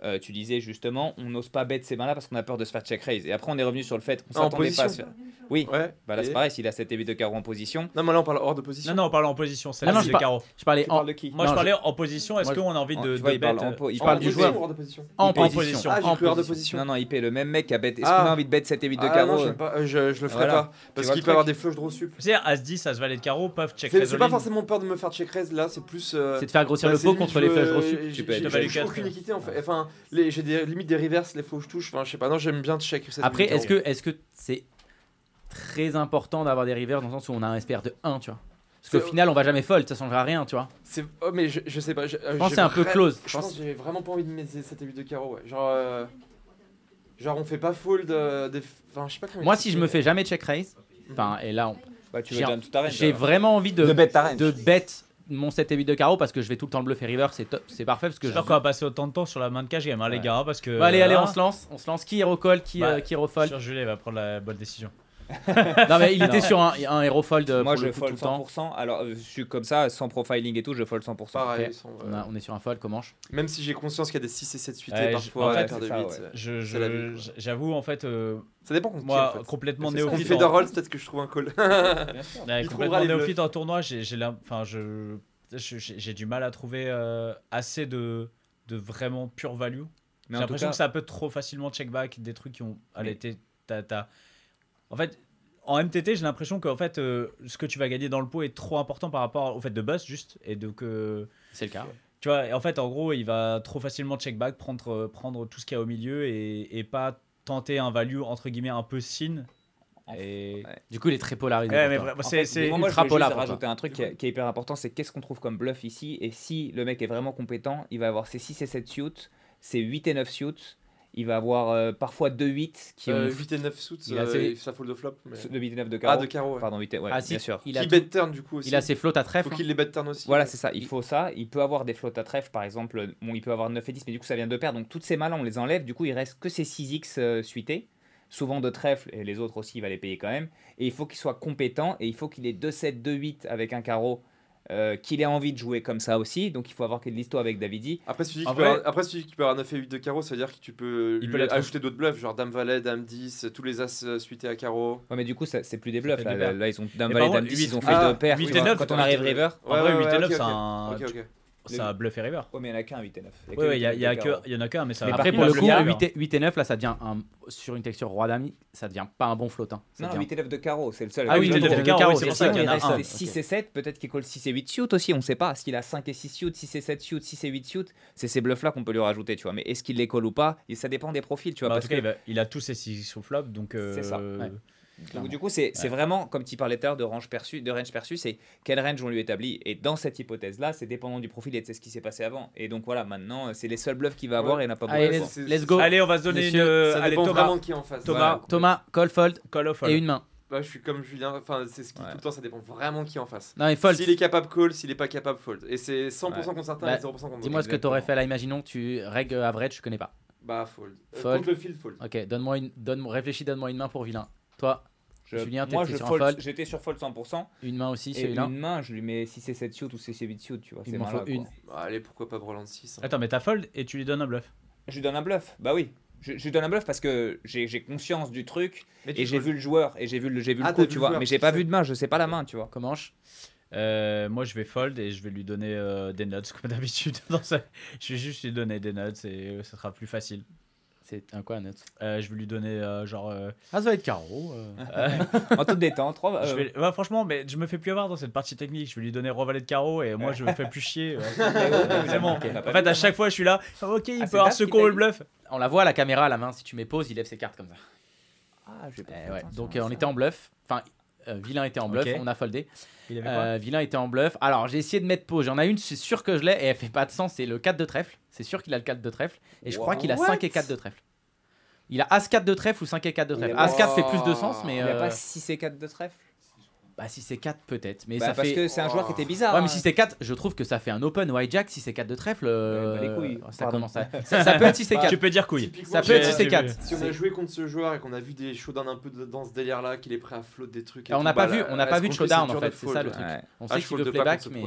euh, tu disais justement, on n'ose pas bet ces mains-là parce qu'on a peur de se faire check raise. Et après, on est revenu sur le fait qu'on Ah, en s'attendait pas à se faire. Oui, Ouais. bah là, c'est pareil, s'il a 7 et 8 de carreau en position. Non, mais là, on parle hors de position. Non, non, on parle en position. C'est Ah non, là, je par- carreau. Je parlais en, de qui Moi, Non, je parlais en position. Est-ce qu'on a envie En- de vois, de il bet po- il En parle du position joueur. ou hors de position en en position. Ah, en de position. position. Non, non, IP, le même mec qui a bet. Est-ce Ah. qu'on a envie de bet 7 et 8 de Ah, carreau non, euh, je, je le ferai pas. Parce qu'il peut avoir des flushs draw sup. C'est-à-dire, As-10, ça se valet de carreau, peuvent check raise c'est pas forcément peur de me faire check raise là, c'est plus. euh, C'est de faire grossir bah, le pot contre les je- flèches reçues. j'ai- aucune équité en fait. Enfin, les- j'ai des limites des reverses, les faux je touche. Enfin, je sais pas. Non, j'aime bien check. cette Après, est-ce que est-ce que c'est très important d'avoir des rivers dans le sens où on a un SPR de 1, tu vois? Parce qu'au final, on va jamais fold, ça changera rien, tu vois. C'est. Oh, mais je, je sais pas. Je, pense que c'est un peu close. Je pense- pense que j'ai vraiment pas envie de mettre 7 et 8 de carreau. Ouais. Genre. euh, Genre, on fait pas fold. euh, des... Enfin, je sais pas comment. Moi, si je me fais jamais check raise, enfin, et là, on- Bah, tu J'ai- vraiment envie de, De bet mon 7 et 8 de carreau parce que je vais tout le temps le bluff et river, c'est top, c'est parfait parce que je... J'espère qu'on va passer autant de temps sur la main de cash game, hein, les Ouais. gars, parce que. Bon, allez, allez, on se lance, on se lance. Qui call, qui, Bah, euh, qui il va prendre la bonne décision. Non, mais il était Non. sur un, un hero fold euh, Moi, pour je le coup, tout fold le temps. 100%. Alors, euh, je suis comme ça, sans profiling et tout, je fold 100%. Pareil, Ok. sans- On, a- on est sur un fold, comment Même si j'ai conscience qu'il y a des 6 et 7 suités Ouais, je- parfois, en à fait, la paire de c'est ça, 8. ouais. Je, je- quoi. j'avoue, en fait, euh, Ça dépend moi, en fait. complètement néophyte. fait en- de rolls, peut-être que je trouve un call. Bien sûr. Ouais, Il complètement néophyte en tournoi, j'ai j'ai l'im- enfin, je- je- j'ai j'ai du mal à trouver euh, assez de, de vraiment pure value. Mais J'ai l'impression cas, que ça peut trop facilement check back des trucs qui ont. Allez, t'as- En fait, en MTT, j'ai l'impression que en fait, euh, ce que tu vas gagner dans le pot est trop important par rapport au fait de bust juste. Et donc, euh, C'est le cas. tu vois, en fait, en gros, il va trop facilement check back, prendre, euh, prendre tout ce qu'il y a au milieu et, et pas tenter un value entre guillemets un peu sin. Et... Ouais. Du coup, il est très polarisé. Ouais, mais En c'est fait, c'est moi, je ultra juste toi. rajouter un truc qui est, qui est hyper important, c'est qu'est-ce qu'on trouve comme bluff ici. Et si le mec est vraiment compétent, il va avoir ses 6 et 7 suits, ses 8 et 9 suits. Il va avoir euh, parfois 2-8 qui Euh, ont 8 et 9 suits, Il a euh, assez- ça fold de flop. mais- de 8 et 9 de Ah, carreau. de carreau. ouais. Pardon, 8 et... ouais, Ah, si, bien sûr. Il a, Qui tout- bet turn du coup aussi. il a ses flots à trèfle. Faut hein. qu'il les bet turn aussi. Voilà, c'est ça. Il faut ça. Il peut avoir des flottes à trèfle, par exemple. Bon, il peut avoir 9 et 10, mais du coup, ça vient de paire. Donc, toutes ces mains-là, on les enlève. Du coup, il reste que ces 6x euh, suités. Souvent de trèfle, et les autres aussi, il va les payer quand même. Et il faut qu'il soit compétent, et il faut qu'il ait 2-7, 2-8 avec un carreau, euh, qu'il ait envie de jouer comme ça aussi. Donc, il faut avoir qu'il de l'histoire avec Davidi. Après, dis En qu'il peut vrai- avoir- après, peut avoir 9 et 8 de carreau, ça veut dire que tu peux, Il lui peut ajouter d'autres bluffs, genre Dame Valet, Dame 10, tous les As euh, suités à carreau. Ouais, mais du coup, c'est plus des bluffs. Là, là, ils ont Dame Valet, Dame contre, 10, ils ont fait ah, deux paires. huit tu et vois, neuf, Quand on arrive river. En vrai, 8 et 9, ok, c'est ok. un. Ok, ok. Ça bluff et river. Ouais, mais il n'y en a qu'un 8 et 9. Oui, il y, a- il y a que- il y en a qu'un, mais ça Mais Après, pour le coup, va le 8 et, 8 et 9, là, ça devient un, sur une texture roi d'ami, ça devient pas un bon flot. hein. Non, devient- 8 et 9 de carreau, c'est le seul. Ah oui, huit et huit neuf et de neuf carreau, c'est pour ça, qu'il y en a un. 6 et 7, peut-être qu'il colle 6 et 8 suits aussi, on sait pas. S'il a 5 et 6 suits, 6 et 7 suits, 6 et 8 suits, c'est ces bluffs là qu'on peut lui rajouter, tu vois. Mais est-ce qu'il les colle ou pas? Ça dépend des profils, tu vois. Bah, en parce tout cas, il, a tous ses 6 au flop, donc. euh, C'est ça, ouais. Donc, du coup, c'est vraiment, comme tu parlais tout à l'heure de range perçu, de range perçu, c'est quel range on lui établit. Et dans cette hypothèse-là, c'est dépendant du profil et de ce qui s'est passé avant. Et donc voilà, maintenant, c'est les seuls bluffs qu'il va avoir Ouais. et il n'a pas Allez, let's, let's go. Allez, on va se donner Messieurs, une. euh, Ça allez, dépend Thomas, qui est en face. Thomas. Voilà. Thomas, call, fold call off. et une main. Bah, je suis comme Julien, enfin, c'est ce qui Ouais. tout le temps, ça dépend vraiment qui est en face. Non, mais fold. S'il est capable call, s'il est pas capable fold. Et c'est 100% contre certains Bah, et 0% contre Dis-moi ce que t'aurais fait là, imaginons que tu règle average, je connais pas. Bah, fold. Euh, Fold. Contre le field, fold. Ok, donne-moi une, donne, réfléchis, donne-moi une main pour vilain. Toi, Je- Julien, moi, je j'étais sur fold 100%. une main aussi, vilain. une main, je lui mets 6 et 7 suits ou 6 et 8 suits, tu vois. Il m'en faut une. Bah, allez, pourquoi pas Broland 6 hein. Attends, mais t'as fold et tu lui donnes un bluff. Je lui donne un bluff. Bah oui. Je, je donne un bluff parce que j'ai conscience du truc et j'ai vu le joueur et j'ai vu le, j'ai vu Ah, le coup, vu tu vois. joueur, Mais j'ai pas vu de main, je sais pas la main, tu vois. Comment je- Euh, moi, je vais fold et je vais lui donner euh, des nuts comme d'habitude. Je vais juste lui donner des nuts et euh, ça sera plus facile. C'est un quoi, un nuts Euh, je vais lui donner euh, genre. euh, Ah, ça va être carreau. euh. euh, En toute détente, trois. je vais- ouais, franchement, mais je me fais plus avoir dans cette partie technique. Je vais lui donner revalet de carreau et moi je me fais plus chier. pas En fait, vu, à hein. chaque fois, je suis là. Ah, ok, il Ah, peut avoir con t'a le bluff. On la voit à la caméra à la main. Si tu mets pause, il lève ses cartes comme ça. Ah, j'ai pas Eh ouais. Donc euh, on était en bluff. Enfin, vilain était en bluff. On a foldé. Il avait quoi Euh, vilain était en bluff. Alors j'ai essayé de mettre pause. J'en ai une, c'est sûr que je l'ai et elle fait pas de sens. C'est le 4 de trèfle. C'est sûr qu'il a le 4 de trèfle. Et je crois qu'il a 5 et 4 de trèfle. Il a As 4 de trèfle ou 5 et 4 de trèfle? a As 4 pas- fait plus de sens, mais. Il n'y a euh, pas 6 et 4 de trèfle? Bah si c'est 4 peut-être. Mais Bah, ça Parce fait. que c'est un joueur qui était bizarre. Ouais, mais hein. si c'est 4, je trouve que ça fait un open ou hijack. Si c'est 4 de trèfle, euh, bah, les couilles, ça pardon. commence à. Ça, ça peut être 6 et 4. Tu peux dire couille. Ça peut être 6 et j'ai 4. vu. Si on a joué contre ce joueur et qu'on a vu des showdowns un peu de- dans ce délire-là, qu'il est prêt à float des trucs. et Ah, on tout, n'a pas bah, vu- on n'a pas vu de showdown, c'est en fait, c'est ça, le truc. On Ah, sait je qu'il veut playback, mais.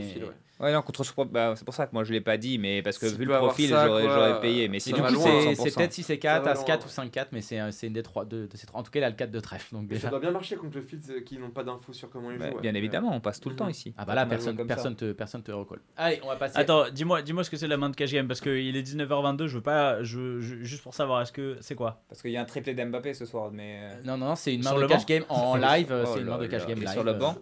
Ouais. Non, contre bah, c'est pour ça que moi je l'ai pas dit, mais parce que S'il vu le profil, j'aurais payé. Mais sinon, du coup, c'est 100%. c'est peut-être 6 et Ça 4, va As loin, 4 ouais. ou 5 4, mais c'est un- c'est une des trois de, de ces trois. En tout cas, il a le 4 de trèfle. Donc Mais ça déjà. doit bien marcher contre le field euh, qui n'ont pas d'infos sur comment ils Bah, jouent. ouais. Bien évidemment, on passe tout le temps Mhm. ici. Ah bah là, personne, personne te, personne te recolle. Allez, on va passer. Attends, dis-moi, dis-moi ce que c'est la main de cash game parce qu'il est 19h22. Je veux pas, je, je- juste pour savoir, est-ce que c'est quoi? Parce qu'il y a un triplé d'Mbappé ce soir, mais. euh, Non, non, non, c'est une main de cash game en live. euh, Oh C'est une main de cash game il est live. sur le euh, banc.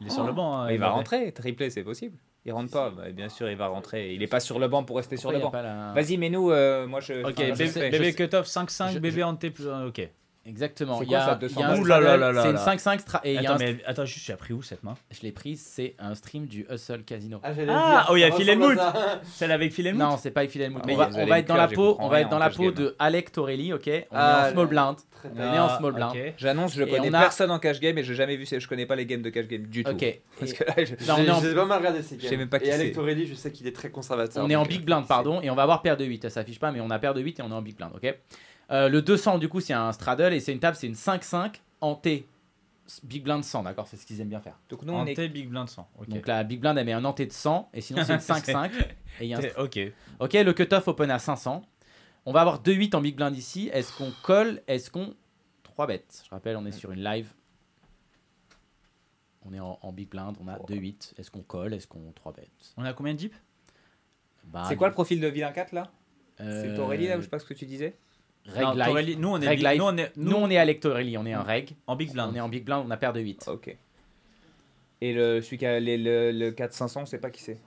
Il est sur le banc. hein, il va rentrer, triplé, c'est possible. Il rentre pas, bah, bien sûr, il va rentrer. Il est pas sur le banc pour rester sur le banc. la- Vas-y, mais nous, euh, moi je. Ok, enfin, bébé, bébé cut-off 5-5, Je- bébé ante plus. un- Ok. Exactement. C'est Il y a, quoi ça, il y a 200 un balles Ouh là là straddle, là là c'est une là. 5-5 stra- et il y a Attends, un- mais attends, juste, tu as pris où cette main Je l'ai prise, c'est un stream du Hustle Casino. Ah, Ah, oh, il y a Phil ça. Celle avec Phil Helmut Non, c'est pas Fidel Mout. Mais On va, on va être dans la peau, on va être dans la peau de Alec Torelli, ok On est Ah, en small blind. Très On est en small blind. J'annonce, je connais personne en cash game et j'ai jamais vu, je connais pas les games de cash game du tout. Ok. Parce que là, je- pas mal regardé ces Je sais games. même pas qui Et Alec c'est. Torelli, je sais qu'il est très conservateur. On est en big euh, blind, c'est- pardon, et on va avoir paire de 8. Ça s'affiche pas, mais on a paire de 8 et on est en big blind, ok Euh, Le 200, du coup, c'est un straddle et c'est une table, c'est une 5-5 en T. Big blind 100, d'accord C'est ce qu'ils aiment bien faire. Donc nous, on est. Big blind 100. Ok. Donc la big blind, elle met un ante de 100 et sinon c'est une 5-5. et il y a un Ok. Ok, le cutoff open à 500. On va avoir 2-8 en big blind ici. Est-ce qu'on colle? Est-ce qu'on 3 bêtes? Je rappelle, on est sur une live. On est en, en big blind, on a 2-8. Est-ce qu'on colle? Est-ce qu'on 3 bêtes? On a combien de deep Bah, C'est quoi le profil de Villain 4 là? Euh, C'est Aurélie là, ou je sais pas ce que tu disais? Reg Non. Torelli, Nous, on est Reg live. nous, on est Nous, on est avec Torelli, on est un reg. en big blind. On est en big blind, on a paire de 8. Ok. Et le, celui qui a les- le, le 4-500, c'est pas qui c'est?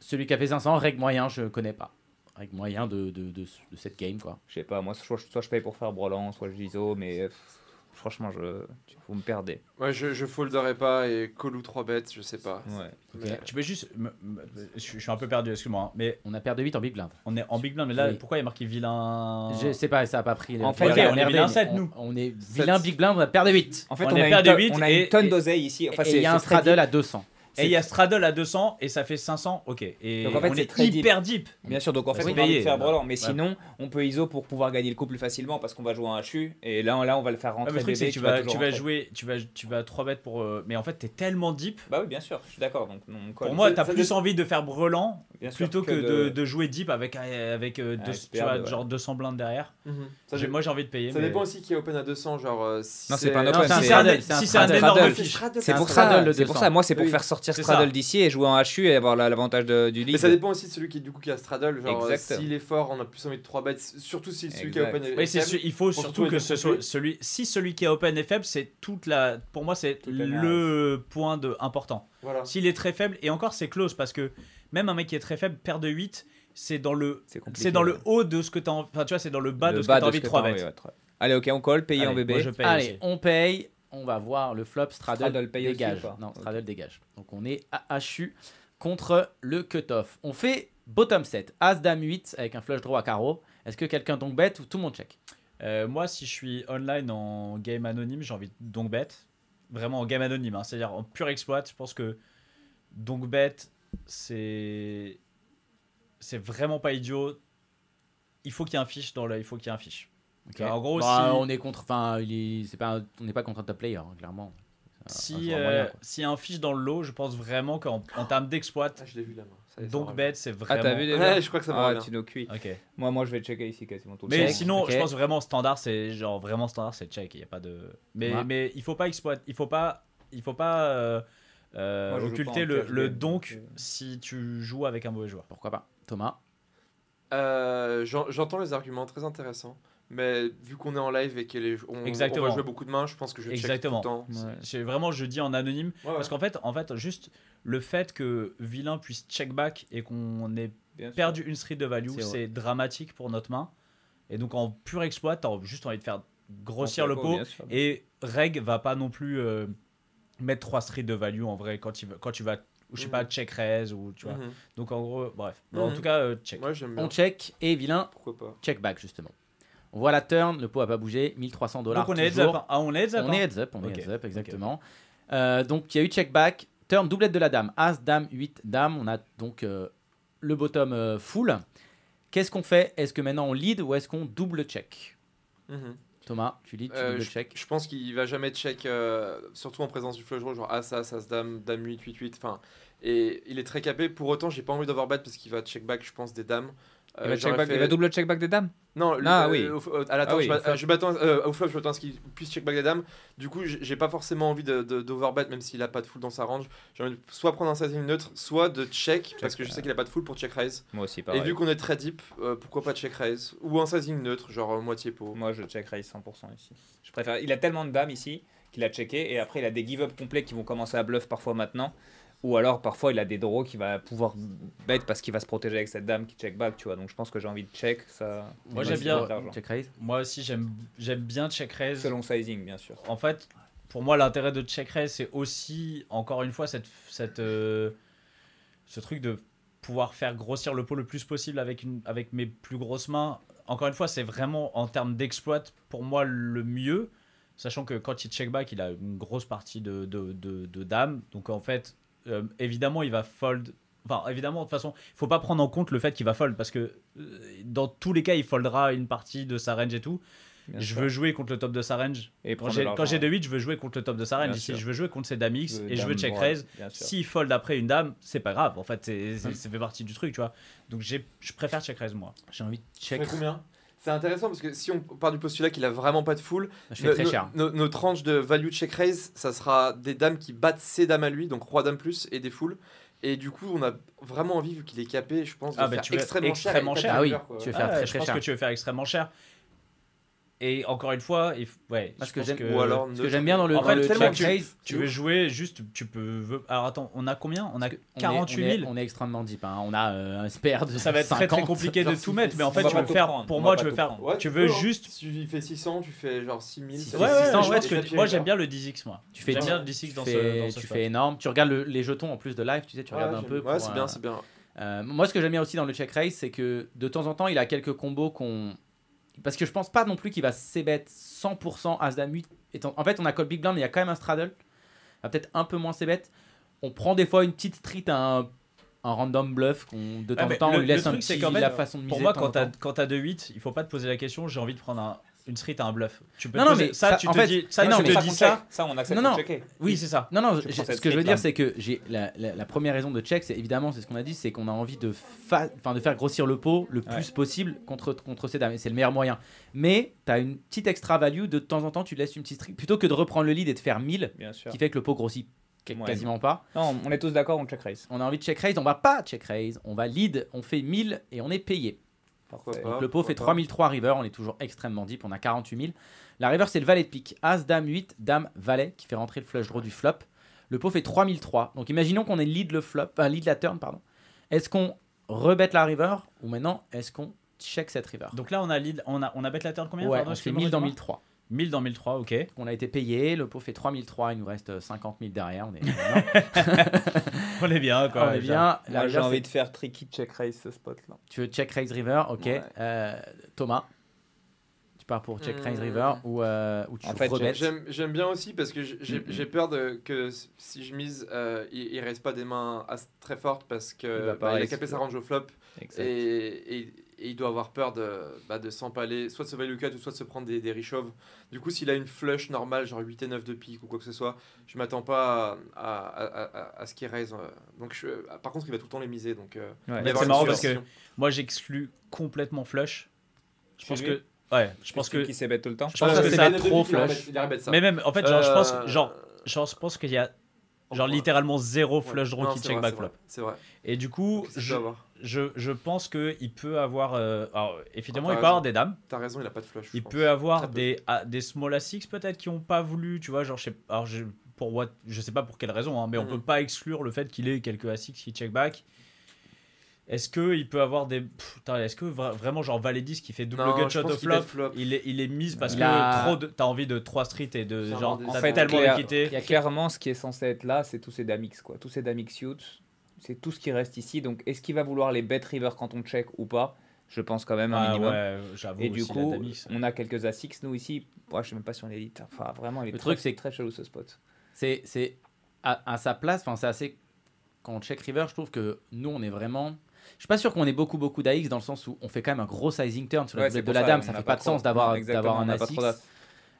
Celui qui a fait 500, reg moyen, je connais pas. Reg moyen de, de, de, de cette game, quoi. Je sais pas, moi soit, soit je paye pour faire Brolan, soit je Giso, mais euh, pff, franchement, je, tu- vous me perdez. Ouais, je, je folderai pas et call ou 3 bêtes, je sais pas. Ouais. Mais- Tu peux juste. me- me- je, suis- je suis un peu perdu, excuse-moi. hein, Mais On a paire de 8 en big blind. on est en big blind. Mais là, Oui. pourquoi il y a marqué vilain? Je sais pas, ça a pas pris. En les- fait, Ok, Regardez, on est vilain mais 7, on- nous. On est vilain big blind, on a paire de 8. En fait, On on, est a de tonne- huit on a et- une tonne d'oseille ici. Enfin, et c'est il y a un très straddle à 200. Et il y a Straddle à 200 et ça fait 500. Ok. Et Donc, en fait, on est, très hyper deep. Bien sûr, donc en fait, Oui, on a envie de payé, faire là. Brolan, mais Ouais. sinon, on peut ISO pour pouvoir gagner le coup plus facilement parce qu'on va jouer un HU. Et là, là on va le faire Ah, rentrer. le truc, c'est que tu va vas, tu vas jouer, tu vas, tu vas 3 bêtes pour. euh, Mais en fait, t'es tellement deep. Bah oui, bien sûr, je suis d'accord. Donc. Pour moi, t'as plus envie de faire brelan Bien sûr, plutôt que, de, de jouer deep avec, avec euh, deux- tu vois, ouais. genre 200 blindes derrière. Mhm. Ça, Moi, j'ai envie de payer. ça mais- dépend aussi qui est open à 200, genre euh, si Non, c'est pas un open, Si c'est un énorme fiche. C'est pour ça, c'est pour 200. ça. Moi, c'est pour faire sortir C'est straddle d'ici et jouer en HU et avoir la- l'avantage de- du lead. Mais ça dépend aussi de celui qui, du coup, qui a straddle. Genre, euh, Exact. s'il est fort, on a plus envie de 3 bêtes. Surtout si celui qui est Exact. open est Oui, c'est faible. su- il faut surtout tout que ce soit celui. Si celui qui est open est faible, c'est toute la. Pour moi, c'est le point de important. Voilà. S'il est très faible, et encore, c'est close parce que même un mec qui est très faible, paire de 8, c'est dans le. C'est dans le haut de ce que tu as Enfin, tu vois, c'est dans le bas Le de ce que tu as envie de que 3 t'as bêtes. ouais. Allez, ok, on colle, payer en bébé. moi, je paye Allez, aussi. on paye. On va voir le flop straddle, Straddle paye dégage. non, straddle dégage. Donc on est à HU contre le cutoff. On fait bottom set, As dame 8 avec un flush draw à carreau. Est-ce que quelqu'un donc bet ou tout le monde check? Euh, moi, si je suis online en game anonyme, j'ai envie de donc bet. Vraiment en game anonyme, hein, c'est-à-dire en pur exploit. Je pense que donc bet, c'est c'est vraiment pas idiot. Il faut qu'il y ait un fiche dans le. Il faut qu'il y ait un fiche. En gros, Bah, si- on est contre. Enfin, est- c'est pas. un- On n'est pas contre un top player, hein, clairement. Un- un Si joueur euh, moyen, quoi. s'il y a un fiche dans le lot, je pense vraiment qu'en en termes d'exploit, Ah, je l'ai vu ça Donc bet, c'est Ah, vraiment. t'as vu déjà Ouais, je crois que ça va Ah, nous cuis. Ok. Moi, moi, je vais checker ici quasiment tout Mais sinon, je pense vraiment standard, c'est genre vraiment standard, c'est check. Il y a pas de. Mais Ouais. mais il faut pas exploiter, il faut pas, il faut pas euh, euh, Moi, occulter le, donc, euh. si tu joues avec un mauvais joueur. Pourquoi pas Thomas Euh, j'en- J'entends les arguments très intéressants, mais vu qu'on est en live et qu'on on, va jouer beaucoup de mains, je pense que je check Exactement. tout le temps. Ouais. Vraiment je dis en anonyme Ouais, ouais. parce qu'en fait, en fait, juste le fait que vilain puisse check back et qu'on ait Bien sûr. perdu une street de value, C'est dramatique pour notre main. Et donc en pur exploit, t'as juste envie de faire grossir le pot. sûr. Et Reg va pas non plus euh, mettre 3 streets de value en vrai quand, il va, quand tu vas, je sais Mhm. pas, check raise ou tu vois. Mhm. Donc en gros, bref. En Mhm. tout cas, euh, check. Moi, j'aime bien. On check et vilain, Pourquoi pas check back justement. On voit la turn, le pot a pas bougé, 1300 dollars. Donc on est heads up. hein. Ah, on est heads up. On hein. est heads up, on est heads up, exactement. Euh, donc il y a eu check back, turn doublette de la dame, As, Dame, 8, Dame. On a donc euh, le bottom euh, full. Qu'est-ce qu'on fait? Est-ce que maintenant on lead ou est-ce qu'on double check? Mhm. Thomas, tu lead, tu Euh, double je, check? je pense qu'il va jamais check, euh, surtout en présence du flush draw, genre As, As, As, Dame, Dame 8, 8, 8. Enfin, et il est très capé. Pour autant, j'ai pas envie d'overbet parce qu'il va check back, je pense, des dames. Euh, Il va, j'aurais check back- fait- il double check back des dames Non, Ah, euh, oui. à la Ah turn, oui, je, euh, je m'attends euh, au flop, je m'attends à ce qu'il puisse check back des dames. Du coup, j'ai pas forcément envie de, de- d'overbet, même s'il a pas de full dans sa range. J'ai envie de soit prendre un sizing neutre, soit de check, parce que je sais qu'il a pas de full pour check raise. Moi aussi, Et pareil. vu qu'on est très deep, euh, pourquoi pas check raise Ou un sizing neutre, genre euh, moitié pot. Moi, je check raise 100% ici. Je préfère. Il a tellement de dames ici qu'il a checké et après il a des give up complets qui vont commencer à bluff parfois maintenant. Ou alors parfois il a des draws qui va pouvoir bet parce qu'il va se protéger avec cette dame qui check back, tu vois. Donc je pense que j'ai envie de check ça. Moi, j'aime bien-. Check raise. Moi aussi, j'aime j'aime bien check raise. Selon sizing, bien sûr. En fait, pour moi, l'intérêt de check raise, c'est aussi, encore une fois, cette, cette, euh, ce truc de pouvoir faire grossir le pot le plus possible avec, une, avec mes plus grosses mains. Encore une fois, c'est vraiment en termes d'exploit, pour moi, le mieux. Sachant que quand il check back, il a une grosse partie de, de, de, de dames. Donc en fait, euh, évidemment, il va fold. Enfin, évidemment, de toute façon, il faut pas prendre en compte le fait qu'il va fold parce que euh, dans tous les cas, il foldera une partie de sa range et tout. Bien je sûr. veux jouer contre le top de sa range. Et Quand j'ai, de ouais. 8, je veux jouer contre le top de sa range. Ici, je veux jouer contre ses dames X et je veux check droite, raise. S'il fold après une dame, c'est pas grave. En fait, c'est, c'est- ça fait partie du truc, tu vois. Donc j'ai, je préfère check raise moi. J'ai envie de check. combien? C'est intéressant parce que si on part du postulat qu'il a vraiment pas de full, Je fais no- très no- cher. no- notre range de value check raise, ça sera des dames qui battent ses dames à lui, donc roi dame plus et des full. Et du coup, on a vraiment envie, vu qu'il est capé, je pense, de Ah, bah, faire tu veux extrêmement, extrêmement cher. cher. Ah oui, Quoi. tu veux Ah, faire très je très pense cher. que tu veux faire extrêmement cher. Et encore une fois, il faut- ouais, Parce que pense j'aime- que Ou alors, Ce que j'aime bien dans le, En dans fait, le check tu- raise, tu veux jouer juste, tu peux. veux- Alors attends, on a combien? On a on est- 48 000. On est, on est extrêmement deep. hein. On a euh, un spare de Ça va être très très 50. compliqué de tout mettre, mais en fait, tu veux faire. Pour on moi, tu veux faire. Ouais, Tu veux hein. juste. Si tu fais 600, tu fais genre 6000. Si ça c'est Ouais, va. ouais, 600, ouais, ouais, que- moi j'aime bien le 10x moi. Tu fais bien le 10x dans ce, tu fais énorme. Tu regardes le- les jetons en plus de live, tu sais, tu regardes un peu. Ouais, c'est euh, bien, c'est bien. Euh, moi, ce que j'aime bien aussi dans le check raise, c'est que de temps en temps, il a quelques combos qu'on. Parce que je pense pas non plus qu'il va c-bet 100% As-Dame 8. Étant- En fait, on a call big blind, mais il y a quand même un straddle. Il va peut-être un peu moins c-bet. On prend des fois une petite street à un, un random bluff. qu'on- de temps Ah, en temps, le- on lui laisse un truc, c'est petit qu'en fait, la façon de miser. Pour moi, quand en t'as temps. quand t'as 2 8, il faut pas te poser la question. J'ai envie de prendre un- une street à un bluff. Tu peux Non, te non, mais ça, ça, tu en te fait- dis ça, mais non, tu mais te ça, dis ça. Ça, on accepte Non, de non. checker. Oui, c'est ça. Non, non, cette ce que je veux dire, c'est que j'ai la, la- la première raison de check, c'est évidemment, c'est ce qu'on a dit, c'est qu'on a envie de, fa- enfin, de faire grossir le pot le plus possible contre, contre ces dames. Et c'est le meilleur moyen. Mais tu as une petite extra value, de temps en temps, tu laisses une petite streak. Plutôt que de reprendre le lead et de faire 1000, Bien sûr. qui fait que le pot grossit Ouais. quasiment pas. Non, on est tous d'accord, on check raise. On a envie de check raise, on va pas check raise, on va lead, on fait 1000 et on est payé. Pourquoi Donc, le pot fait pourquoi pas. 3003 river, on est toujours extrêmement deep, on a 48 000. La river c'est le valet de pique, As, Dame 8, Dame, Valet qui fait rentrer le flush draw du flop. Le pot fait 3003. Donc imaginons qu'on ait lead le flop, euh, lead la turn, pardon. Est-ce qu'on rebête la river ou maintenant est-ce qu'on check cette river? Donc là, on a lead, on a on a bet la turn combien Ouais, pardon, on fait excuse-moi, 1000 dans dis-moi. 1003. 1000 dans 1003, ok. On a été payé, le pot fait 3003, il nous reste 50 000 derrière. On est, On est bien quoi. on est bien. J'ai envie de faire tricky check raise ce spot là. Tu veux check raise river, ok. Ouais. Euh, Thomas, tu pars pour check raise Hmm. river ou, euh, ou tu En fait, J'aime j'aime bien aussi parce que j'ai- Mhm. j'ai peur de, que si je mise, euh, il, il reste pas des mains as- très fortes parce que bah, il a capé sa range au flop Exact. et, et, et il doit avoir peur de, bah, de s'empaler, soit de se value cut ou soit de se prendre des, des reshoves. Du coup, s'il a une flush normale, genre 8 et 9 de pique ou quoi que ce soit, je m'attends pas à, à, à, à- à ce qu'il raise. euh. Donc, je, par contre, il va tout le temps les miser. Donc, euh, Ouais. c'est marrant parce que-. Moi, j'exclus complètement flush. Je Chez pense lui que. Ouais, je pense que. qui s'est bet tout le temps. Je pense Euh, que c'est trop il flush. il ça. Mais même, en fait, genre, je pense, Euh, genre, genre, je pense qu'il y a genre ouais. littéralement zéro Ouais. flush draw Non, qui check vrai, back c'est flop. vrai, C'est vrai. Et du coup, je, je, je pense qu'il peut avoir. euh, alors, évidemment, Ah, il peut avoir raison. des dames. T'as raison, il a pas de flush. je Il pense. peut avoir Très peu. des, ah, des small à 6 peut-être qui ont pas voulu, tu vois, genre, je sais, alors je, pour what, je sais pas pour quelle raison, hein, mais on Mhm. peut pas exclure le fait qu'il ait quelques A6 qui check back. Est-ce qu'il peut avoir des. Est-ce que vra- vraiment, genre Valet 10 qui fait double Non, gut je shot pense au qu'il flop, il est, il est mise parce Il que a- trop de, t'as envie de 3 street et de. Genre En fait, tellement. Il y a Clairement, ce qui est censé être là, c'est tous ces Damix, quoi. Tous ces Damix suits, c'est tout ce qui reste ici. Donc, est-ce qu'il va vouloir les bet river quand on check ou pas? Je pense quand même un Ah minimum. ouais, j'avoue. Et du coup, on a quelques A6, nous ici. Ouais, je sais même pas si on élite. Enfin, vraiment, il est Le très, truc, c'est- très chelou ce spot. C'est, c'est à, à sa place, enfin c'est assez. Quand on check river, je trouve que nous on est vraiment. Je suis pas sûr qu'on ait beaucoup beaucoup d'AX dans le sens où on fait quand même un gros sizing turn sur la Ouais, de la dame, ça fait pas pas de sens d'avoir, d'avoir un n'a pas A6.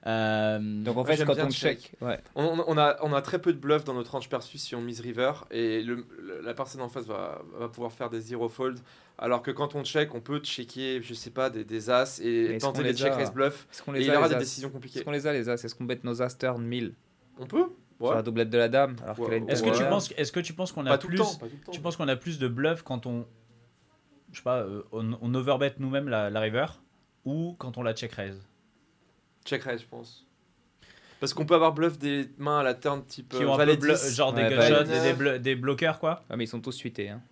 Euh, Donc, en fait, quand on check. check, ouais. On, a, on a très peu de bluff dans notre range perçu si on mise river et le, la personne en face va, va pouvoir faire des zero fold alors que quand on check on peut checker je sais pas des, des as et est-ce tenter des les check raise bluff Est-ce qu'on et les il y a aura les des as décisions Est-ce compliquées qu'on les a les as Est-ce qu'on bet nos as turn 1000 on peut sur ouais. la doublette de la dame Ouais. Est-ce que, tu penses, est-ce que tu penses qu'on a plus. temps Tu penses qu'on a plus de bluff quand on. Je sais pas, euh, on, on overbet nous-mêmes la, la river ou quand on la check raise? Check raise je pense parce qu'on peut avoir bluff des mains à la turn type Qui euh, ont un valet peu blu- 10. genre des Ouais, gunshots, valet des, neuf. des blo- des bloqueurs quoi Ah, mais ils sont tous suités. Hein.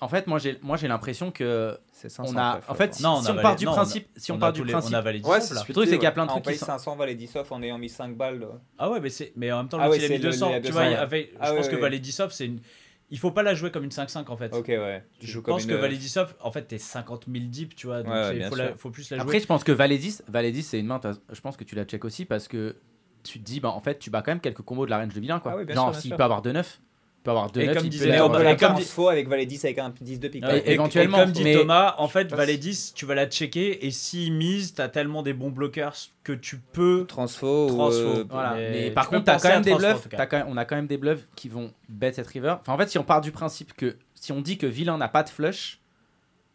En fait, moi j'ai, moi j'ai l'impression que C'est 500 on a, après, en faut fait, si, Non, on si a on valé- part du non, on a- principe, si on, a part tous du les- principe, on a validé Ouais, 10 c'est là. suite. le truc c'est qu'il y a plein de Ah, on trucs qui paye sont. 500 valet 10 off, on ayant mis 5 balles. là. Ah ouais, mais, c'est... mais en même temps, Ah l'autre, ouais, il a c'est mis le- 200. il a tu 200, vois, ouais. avait- Ah je pense ouais, que ouais. Valet 10 off, c'est une. Il faut pas la jouer comme une 5-5 en fait. Ok, ouais. Tu Je joues comme pense une- que 10 off, en fait, t'es 50 000 deep, tu vois. Donc Ouais, ouais, faut, la- faut plus la jouer. Après, je pense que Valet 10, Valet 10 c'est une main, je pense que tu la check aussi parce que tu te dis, bah en fait, tu bats quand même quelques combos de la range de vilain quoi. Ah oui, bien Genre, s'il peut avoir 2-9, il peut avoir 2-9, comme il disait peut Thomas, et comme dit- faux avec valet 10 avec un 10 de pique. Ouais, Et- et, éventuellement, et comme dit mais- Thomas, en fait, Valet 10, tu vas la checker et s'il mise, t'as tellement des bons bloqueurs que tu peux. Transfo ou. Transfo. euh, Voilà. Mais par contre, t'as penser quand même des bluffs. tout cas. t'as quand même- on a quand même des bluffs qui vont bet cette river. Enfin, en fait, si on part du principe que si on dit que vilain n'a pas de flush,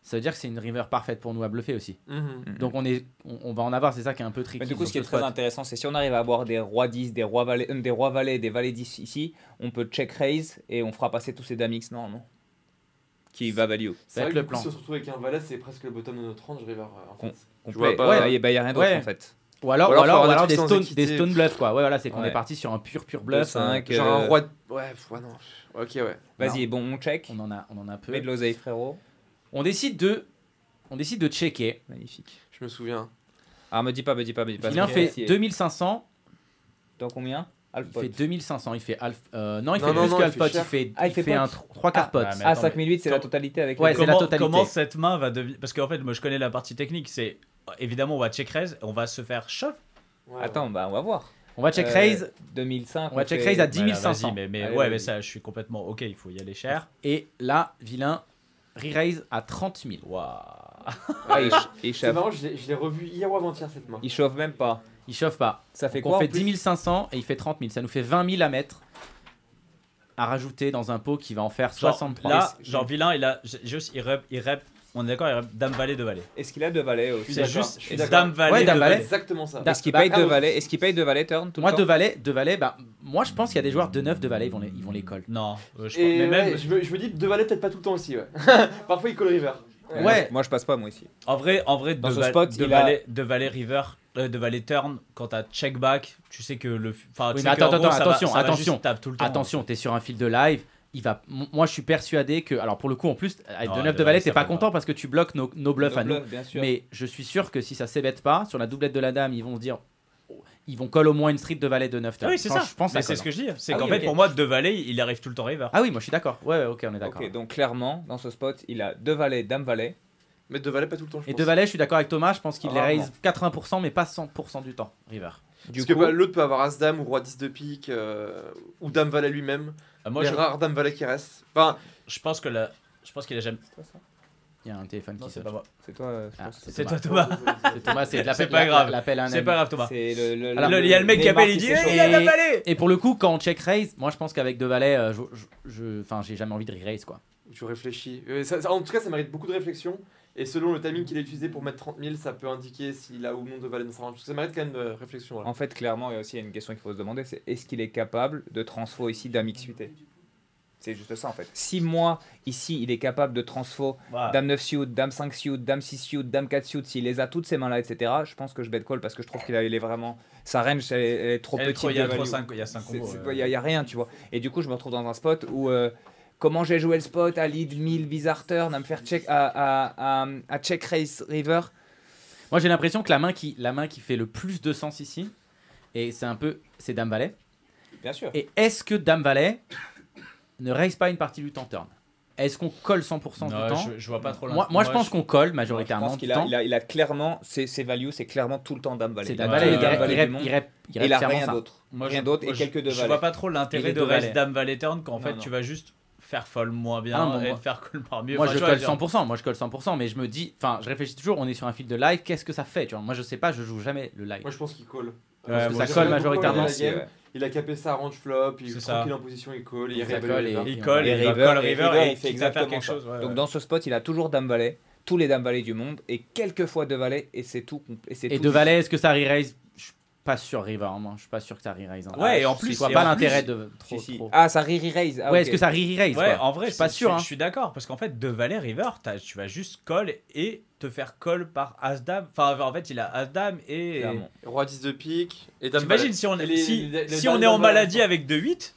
ça veut dire que c'est une river parfaite pour nous à bluffer aussi. Mhm. Mhm. Donc on est, on, on va en avoir. C'est ça qui est un peu tricky. Mais du coup, ce qui est très intéressant, c'est si on arrive à avoir des rois 10, des rois valets, euh, des rois valets, des valets 10 ici, on peut check raise et on fera passer tous ces dames X normalement. Qui va value. Ça va être vrai le plan. Si on se retrouve avec un valet, c'est presque le bottom de notre range river. euh, en fait. On vois play. pas- Ouais, il n'y a rien d'autre Ouais. en fait. Ou alors, Ou ou alors, ou alors des stone, des stone bluffs quoi. Ouais, voilà, c'est qu'on Ouais. est parti sur un pur pur bluff. cinq, euh, Genre un euh, roi. de- Ouais, ouais, non. Ok, ouais. Vas-y, bon, on check. on en a, on en a peu. Mets de l'oseille, frérot. On décide de, on décide de checker. Magnifique. Je me souviens. Ah, me dis pas, me dis pas, me dis pas. Vilain Ok. fait Si- 2500. Dans combien? Il Alpha. fait 2500. Il fait alpha. euh, non, il Non, fait non, plus non, que il Il fait, Ah, il il fait un pot. 3 quarts pot. Ah, mais Ah, attends, 5008, c'est la totalité avec Ouais, c'est la comment, totalité. comment cette main va devenir. Parce qu'en fait, moi je connais la partie technique, c'est. Évidemment, on va check raise, on va se faire shove. Ouais, Attends, bah on va voir. On va check Euh, raise 2005. On va check raise à 10 Voilà, 500. vas-y, mais, mais Allez, ouais, vas-y. mais ça, je suis complètement. Ok, il faut y aller cher. et là, vilain re-raise à 30 000. Waouh. Ah, il, C'est chauffe. marrant, je l'ai je l'ai revu hier ou avant-hier cette main. Il chauffe même pas. Il chauffe pas. Ça fait Donc quoi on en fait plus 10 500 et il fait 30 000. Ça nous fait 20 000 à mettre à rajouter dans un pot qui va en faire Genre, 63. là, genre vilain, il a juste. Il rep, il rep- on est d'accord, Dame Valet de Valet. Est-ce qu'il a deux valets aussi? C'est juste Dame. Valet Ouais, de Dame Valet. Valet. Exactement ça. Est-ce qu'il Bah, paye deux oui. valets Est-ce qu'il paye deux valets turn tout Moi, le de temps valet, de valet, bah, moi je pense qu'il y a des joueurs de 9 de valet, ils vont les, ils vont les call. Non, euh, je pense- Et mais même. je, me, je me dis, deux valets peut-être pas tout le temps aussi. Ouais. Parfois il call river. Ouais. Moi, Moi, je passe pas, moi ici. En vrai, en vrai, Dans de, ce va- spot, de il a- valet, de valet river, euh, de valet turn, quand t'as check back, tu sais que le. Enfin, Oui, mais attends, gros, attends, attention, va attention. Attention, t'es sur un fil de live. Il va, moi je suis persuadé que, alors pour le coup en plus, avec Non, de de 9 de valet, valet, t'es pas content pas. parce que tu bloques nos, nos bluffs à nous. Mais je suis sûr que si ça s'ébête pas, sur la doublette de la dame, ils vont se dire, oh, ils vont call au moins une street de valet de 9 Ah oui, c'est ça. Je pense c'est ce que je dis. C'est Ah qu'en oui, fait, pour moi, de valet, il arrive tout le temps river. Ah oui, moi je suis d'accord. Ouais, ouais, ok, on est d'accord. Donc clairement, dans ce spot, il a deux valets, dame valet. Mais deux valets pas tout le temps. Je Et pense. de valet, je suis d'accord avec Thomas, je pense qu'il les raise 80%, mais pas 100% du temps, river. Du Parce que coup, bah, l'autre peut avoir As-Dame ou Roi 10 de pique euh, ou Dame Valet lui-même. Euh, moi, les je, rares Dame Valet qui restent. Enfin, je pense que la. Je pense qu'il a jamais. Il y a un téléphone Non, qui c'est sonne. C'est toi, euh, je Ah, pense. C'est toi, Thomas. C'est Thomas, c'est de l'appel- C'est pas grave. l'appel à un C'est pas grave, Thomas. Il y a le mec qui appelle, il dit il a Et- la balai Et pour le coup, quand on check raise, moi je pense qu'avec deux valets, euh, je, je, je- enfin, j'ai jamais envie de re-raise quoi. Tu réfléchis. Euh, ça- ça- en tout cas, ça mérite beaucoup de réflexion. Et selon le timing qu'il a utilisé pour mettre 30 000, ça peut indiquer s'il a ou non de dans sa range. Ça mérite quand même de réflexion. voilà. En fait, clairement, il y a aussi une question qu'il faut se demander, c'est est-ce qu'il est capable de transfo ici Dame XUT C'est juste ça en fait. Si moi, ici, il est capable de transfo Voilà. Dame 9 suit, Dame 5 suit, Dame 6 suit, Dame 4 suit, s'il les a toutes ces mains-là, etc., je pense que je bet call parce que je trouve qu'il est vraiment. Sa range, elle, est- elle est trop Elle petite. trop- Il y a de trop value. 5 il y a cinq C'est- combos. euh. Il n'y a, rien, tu vois. Et du coup, je me retrouve dans un spot où. euh, comment j'ai joué le spot à lead 1000 bizarre turn, à me faire check, à, à, à, à check race river. Moi j'ai l'impression que la main, qui, la main qui fait le plus de sens ici, et c'est un peu, c'est Dame Valet. Bien sûr. Et est-ce que Dame Valet ne raise pas une partie du temps turn? Est-ce qu'on colle 100% du Non, temps? je, je vois pas trop moi, moi, je pense je- qu'on colle je majoritairement pense qu'il a, temps. il a, il a clairement. Ses, ses values, c'est clairement tout le temps Dame Valet. C'est Dame Valet, il il Valet a rien d'autre. Moi, Rien je- d'autre et quelques deux Je vois pas trop l'intérêt de dame valet turn qu'en Non, fait non. tu vas juste faire folle moins bien Ah, non, et moi- faire mieux. Moi Enfin, je colle dire- 100%, moi je colle 100%, mais je me dis, enfin je réfléchis toujours, on est sur un fil de live, qu'est-ce que ça fait tu vois? Moi je sais pas, je joue jamais le live. Moi, je pense qu'il call. Ouais, que moi, ça colle majoritairement. Il a capé sa range flop, il est ça. tranquille en position, il call, il révèle colle le et- river. Il colle, Et il River, call et river River, et il fait exactement quelque chose. ouais, Donc ouais. dans ce spot, il a toujours Dame Valet, tous les Dame Valet du monde et quelques fois deux valets et c'est tout. Et, c'est Et tout. de valet, est-ce que ça re-raise pas sûr river, moi je suis pas sûr que ça re-raise. hein. Ouais, et en Je plus, vois et pas l'intérêt de trop. Si, si. trop. Ah, ça re raise. Ah, ouais, est-ce que ça re-raise Ouais, quoi? en vrai, je suis pas sûr. Je, hein. je suis d'accord parce qu'en fait, de valet river, t'as- tu vas juste call et te faire call par as dame. Enfin, en fait, il a as dame et. Roi 10 de pique et dame T'imagines si on est, si, les- les si dames on est en maladie avec 2-8,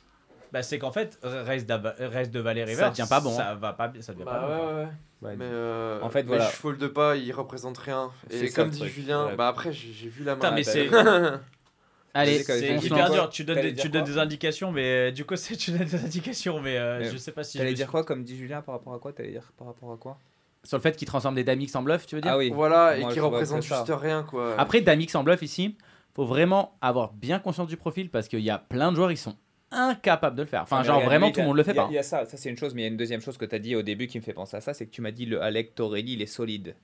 bah c'est qu'en fait, reste, d'ava- reste de valet river. Ça devient pas bon, Ça va pas, ça devient Bah pas bon. ouais, ouais, ouais. Ouais. Mais euh, En fait, mais voilà. je fold pas, il représente rien. C'est Et comme dit truc. Julien, Ouais. bah après j'ai vu la main. Putain, mais c'est- Allez, C'est- hyper dur. Tu donnes, des, tu donnes des indications, mais euh, du coup, c'est tu donnes des indications, mais euh, Mais je sais pas si. T'allais dire quoi, comme dit Julien, par rapport à quoi? T'allais dire par rapport à quoi? Sur le fait qu'il transforme des Damix en bluff, tu veux dire? Ah oui. Voilà, et Moi, qui je vois représente ça. juste rien quoi. Après, Damix en bluff ici, faut vraiment avoir bien conscience du profil parce qu'il y a plein de joueurs, ils sont incapables de le faire. Enfin, Mais genre regarde, vraiment, tout le monde le fait pas. Il y a ça, ça c'est une chose, mais il y a une deuxième chose que tu as dit au début qui me fait penser à ça, c'est que tu m'as dit le Alec Torelli, il est solide.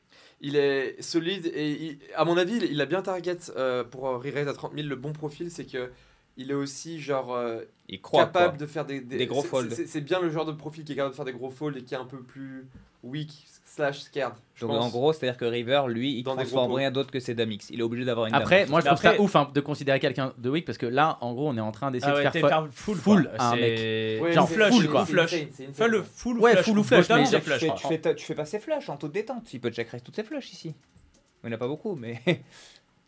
Il est solide et il- à mon avis, il, il a bien target euh, pour re-raise à 30 000. Le bon profil, c'est que il est aussi genre euh, Il croit capable quoi. de faire des, Des gros folds. c'est- C'est bien le genre de profil qui est capable de faire des gros folds et qui est un peu plus weak slash scared. Donc pense. en gros, c'est-à-dire que River, lui, il des transforme rien d'autre que ses Damix. Il est obligé d'avoir une Après, Dame. moi je trouve ça après- ouf hein, de considérer quelqu'un de weak parce que là, en gros, on est en train d'essayer Ah ouais, de faire. full, full à un C'est- Ouais, genre flush, full, quoi. Flush. Fais le full Ouais, flush. full ou flush, mais tu, flush. fais, tu, fais ta- tu fais pas ses flushs en toute détente. Il peut check raise toutes ses flushs ici. Il n'y en a pas beaucoup, mais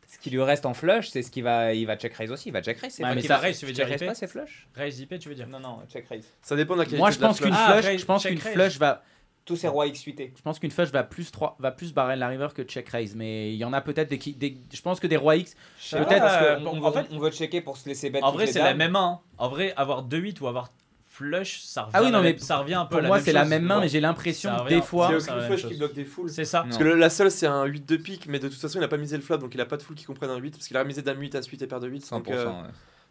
ce qui lui reste en flush, c'est ce qu'il va, il va check raise aussi. Il va check raise mais Il ça- raise, tu veux dire raise pas ses flushs Raise IP, tu veux dire? Non, non, check raise. Ça dépend de la qualité Moi je de la pense qu'une flush. Ah, flush, je pense qu'une flush va Tous ses rois XUT. Je pense qu'une flush va plus 3, va plus barrer la river que check raise, mais il y en a peut-être des, qui- des je pense que des rois X. Peut-être que, qu'on- en on, fait, on veut checker pour se laisser bête. en vrai, c'est la même main. En vrai, avoir 2-8 ou avoir flush, ça revient, Ah oui, à non, la mais même- ça revient un peu Pour à la moi, même c'est la même main, mais j'ai l'impression ça des fois. C'est la aucune flush qui bloque des foules. C'est ça. Non. Parce que le- la seule c'est un 8 de pique, mais de toute façon il a pas misé le flop donc il a pas de full qui comprenne un 8 parce qu'il a misé dame 8 à 8 et paire de 8. 100%.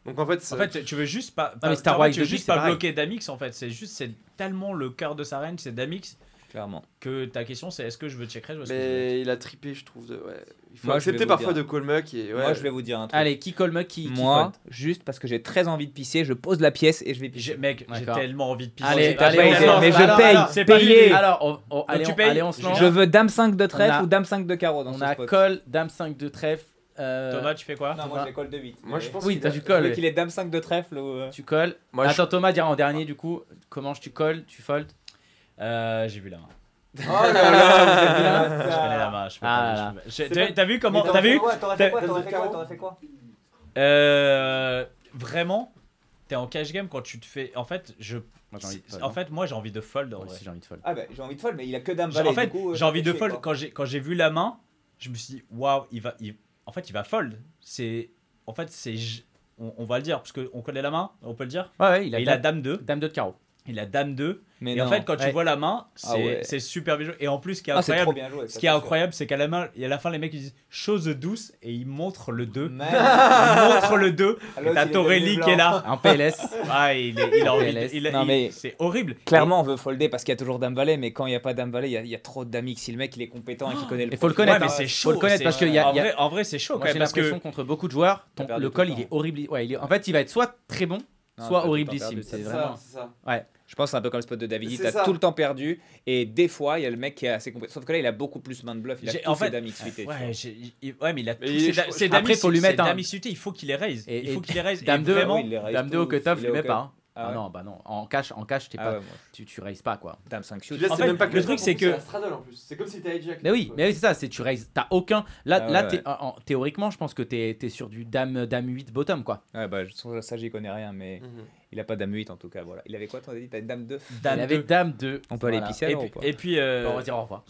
Donc, en fait, En c'est- fait, tu veux juste pas. Wars tu veux juste pas bloquer Damix en fait. C'est juste, c'est tellement le cœur de sa range, c'est Damix, Clairement. que ta question c'est est-ce que je veux check raise ou est-ce que je veux- mais il a trippé, je trouve. De... Ouais. Il faut Moi, accepter parfois dire. de call muck et ouais. Moi, je vais vous dire un truc. Allez, qui call muck, qui, qui Moi, fold juste parce que j'ai très envie de pisser, je pose la pièce et je vais pisser. Mec, j'ai tellement envie de pisser. Allez, allez, lance. mais je Alors, paye, c'est payé. Alors, on- on- allez, tu on, payes allez, on se lance. Je veux dame 5 de trèfle a- ou dame 5 de carreau dans On ce a spot. call, dame 5 de trèfle. Euh, Thomas, tu fais quoi Non, moi j'ai call de 8. Moi, je pense Oui, Je call. veux oui. qu'il est dame 5 de trèfle ou. euh, Tu colles. Moi, je- Attends, Thomas dira en dernier, du coup, comment je tu colles, tu fold. Euh, J'ai vu la main. Oh là là, Je connais la main. je Ah je T'as pas- vu comment T'as vu quoi T'aurais fait quoi T'aurais fait quoi carreau T'aurais fait quoi Euh, Vraiment, t'es en cash game quand tu te fais. En fait, je. Moi, j'ai envie de fold, En hein. fait, moi, j'ai envie de fold. En Moi vrai. aussi, j'ai envie de fold. Ah bah j'ai envie de fold, mais il a que dame valet. en fait, du coup, j'ai envie de fold. Quand j'ai quand j'ai vu la main, je me suis dit waouh, il va. il- En fait, il va fold. C'est. En fait, c'est. On, on va le dire parce qu'on connaît la main. On peut le dire. Ouais, ouais, il a, il a dame, dame 2. dame 2 de carreau. Il a Dame 2. Mais et en fait, quand tu Ouais. vois la main, c'est Ah ouais. c'est super bien joué. Et en plus, ce qui est Ah, incroyable, joué. ce ça, qui est c'est incroyable, c'est qu'à la main, et à la fin, les mecs ils disent chose douce et ils montrent le 2. sûr. Man. Ils montrent le 2. Ah, Et l'autre, t'as Torelli qui est là. En PLS. Ah, il, est, il a envie. de- PLS. il a- Non, mais- C'est horrible. Clairement, on veut folder parce qu'il y a toujours Dame Valet, mais quand il n'y a pas Dame Valet, il y a- il y, a trop de Dame X. Si le mec il est compétent et qu'il connaît le Il faut le Ouais, connaître, mais hein. c'est Faut chaud. le connaître parce qu'il y a- en, il y a- vrai, en vrai, c'est chaud quand même. j'ai que l'impression contre beaucoup de joueurs, le col il est temps. horrible. Ouais, il est- en fait, il va être soit très bon, soit horriblissime. C'est vraiment. ça. Je pense que c'est un peu comme le spot de Davidi, C'est t'as ça. tout le temps perdu et des fois il y a le mec qui est assez compétent. Sauf que là il a beaucoup plus main de bluff, il a tous en ses fait, Dame X suitées, tu vois. ouais, j'ai- il- ouais, mais il a tous ses, je- da- je- ses après, dames faut lui ses mettre un- dames il faut qu'il les raise. Et- il faut et qu'il les raise. Dame Et 2, vraiment, oui, il les raise Dame 2 au tous, cutoff, il je est le au mets cut. pas. hein. Ah Ah ouais. non, bah non. En cash, en cash, t'es Ah pas. ouais, moi, Tu, tu raises pas quoi. Dame 5 shoot. Là, En c'est fait, même pas le que truc, c'est que- un straddle en plus. C'est comme si t'as hijack. Mais oui, mais oui, c'est ça, c'est tu raises. T'as aucun. Là, Ah là ouais, t'es- ouais. en- en- théoriquement, je pense que t'es es sur du dame, dame 8 bottom quoi. Ouais, bah je- ça j'y connais rien, mais Mhm. Il a pas Dame 8 en tout cas. Voilà. Il avait quoi toi, t'as dit T'as Dame 2 Dame il avait 2. dame 2. On peut aller pisser Et alors ou puis, pas? et puis euh, on va dire au revoir.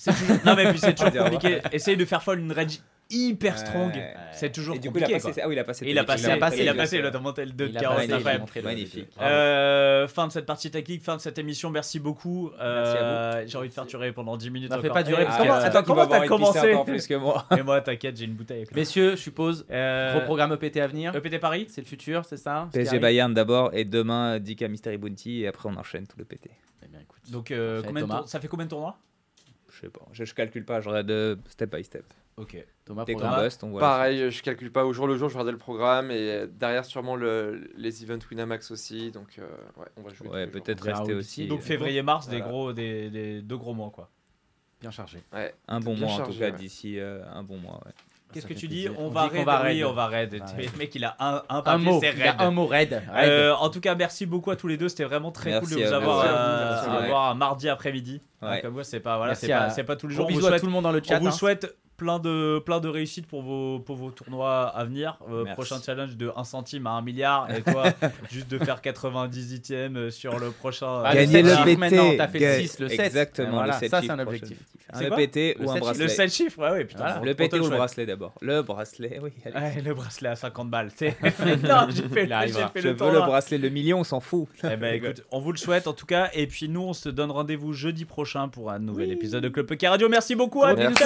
non mais puis c'est toujours compliqué. Essaye de faire folle une range hyper strong, Ouais. c'est toujours Et du coup il a compliqué. passé. Ah oui, il a passé. Il a le passé, il a passé, il a passé, le il a monté le 2 de Il a 40 passé, il a incroyable. montré le- Magnifique. Euh, fin de cette partie technique, fin de cette émission. Merci beaucoup. Merci à Euh, J'ai envie de faire durer pendant 10 minutes. Non, fais pas durer, parce comment- que- attends, comment t'as commencé plus que moi Et moi, t'inquiète, j'ai une bouteille. Messieurs, je suppose. Euh, Gros programme EPT à venir. EPT Paris C'est le futur, c'est ça PSG Bayern d'abord et demain Dika Mystery Bounty et après on enchaîne tout le PT. Eh. Donc, euh, ça fait combien de tournois? Je sais pas, je, calcule pas, regarde de step by step. Ok. Thomas, Dès qu'on on voit. Pareil, je calcule pas au jour le jour, je regardais le programme et derrière sûrement le, les events Winamax aussi. Donc euh, ouais, on va jouer. Ouais, peut-être On rester aussi. d'ici. Donc, février-mars, des gros, des, des deux gros mois, quoi. Bien chargé. Ouais. Un bon mois en chargé, tout cas ouais. d'ici euh, un bon mois. Ouais. Qu'est-ce que tu dis on, On va dit raid va Oui, raid. on va raid. Va Le raid. mec, il a un, un Un papier, mot, c'est il a raid. un mot raid. raid. Euh, en tout cas, merci beaucoup à tous les deux. C'était vraiment très Merci cool de vous à avoir, vous. euh, vous. avoir un mardi après-midi. Ouais. Comme quoi, c'est pas voilà, c'est pas, pas tous les Gros jours. On vous bisous à tout le monde dans le chat. on vous hein. souhaite plein de plein de réussites pour vos pour vos tournois à venir. Euh, prochain challenge de 1 centime à 1 milliard et toi juste de faire 98ème sur le prochain. Ah, euh, Gagner le sept PT. t'as fait le Gagne- 6, le 7. Exactement, Voilà, le 7 ça, c'est un objectif. Un quoi EPT Le ou un bracelet. Le 7 chiffres, ouais, ouais, putain. Voilà. on- Le PT ou le bracelet d'abord Le bracelet, oui. allez. Ouais, le bracelet à 50 balles. c'est- non, j'ai fait, j'ai Je le veux le bracelet, le million, on s'en fout. Eh ben écoute, on vous le souhaite en tout cas. Et puis nous, on se donne rendez-vous jeudi prochain pour un nouvel épisode de Club Poker Radio. Merci beaucoup. À bientôt.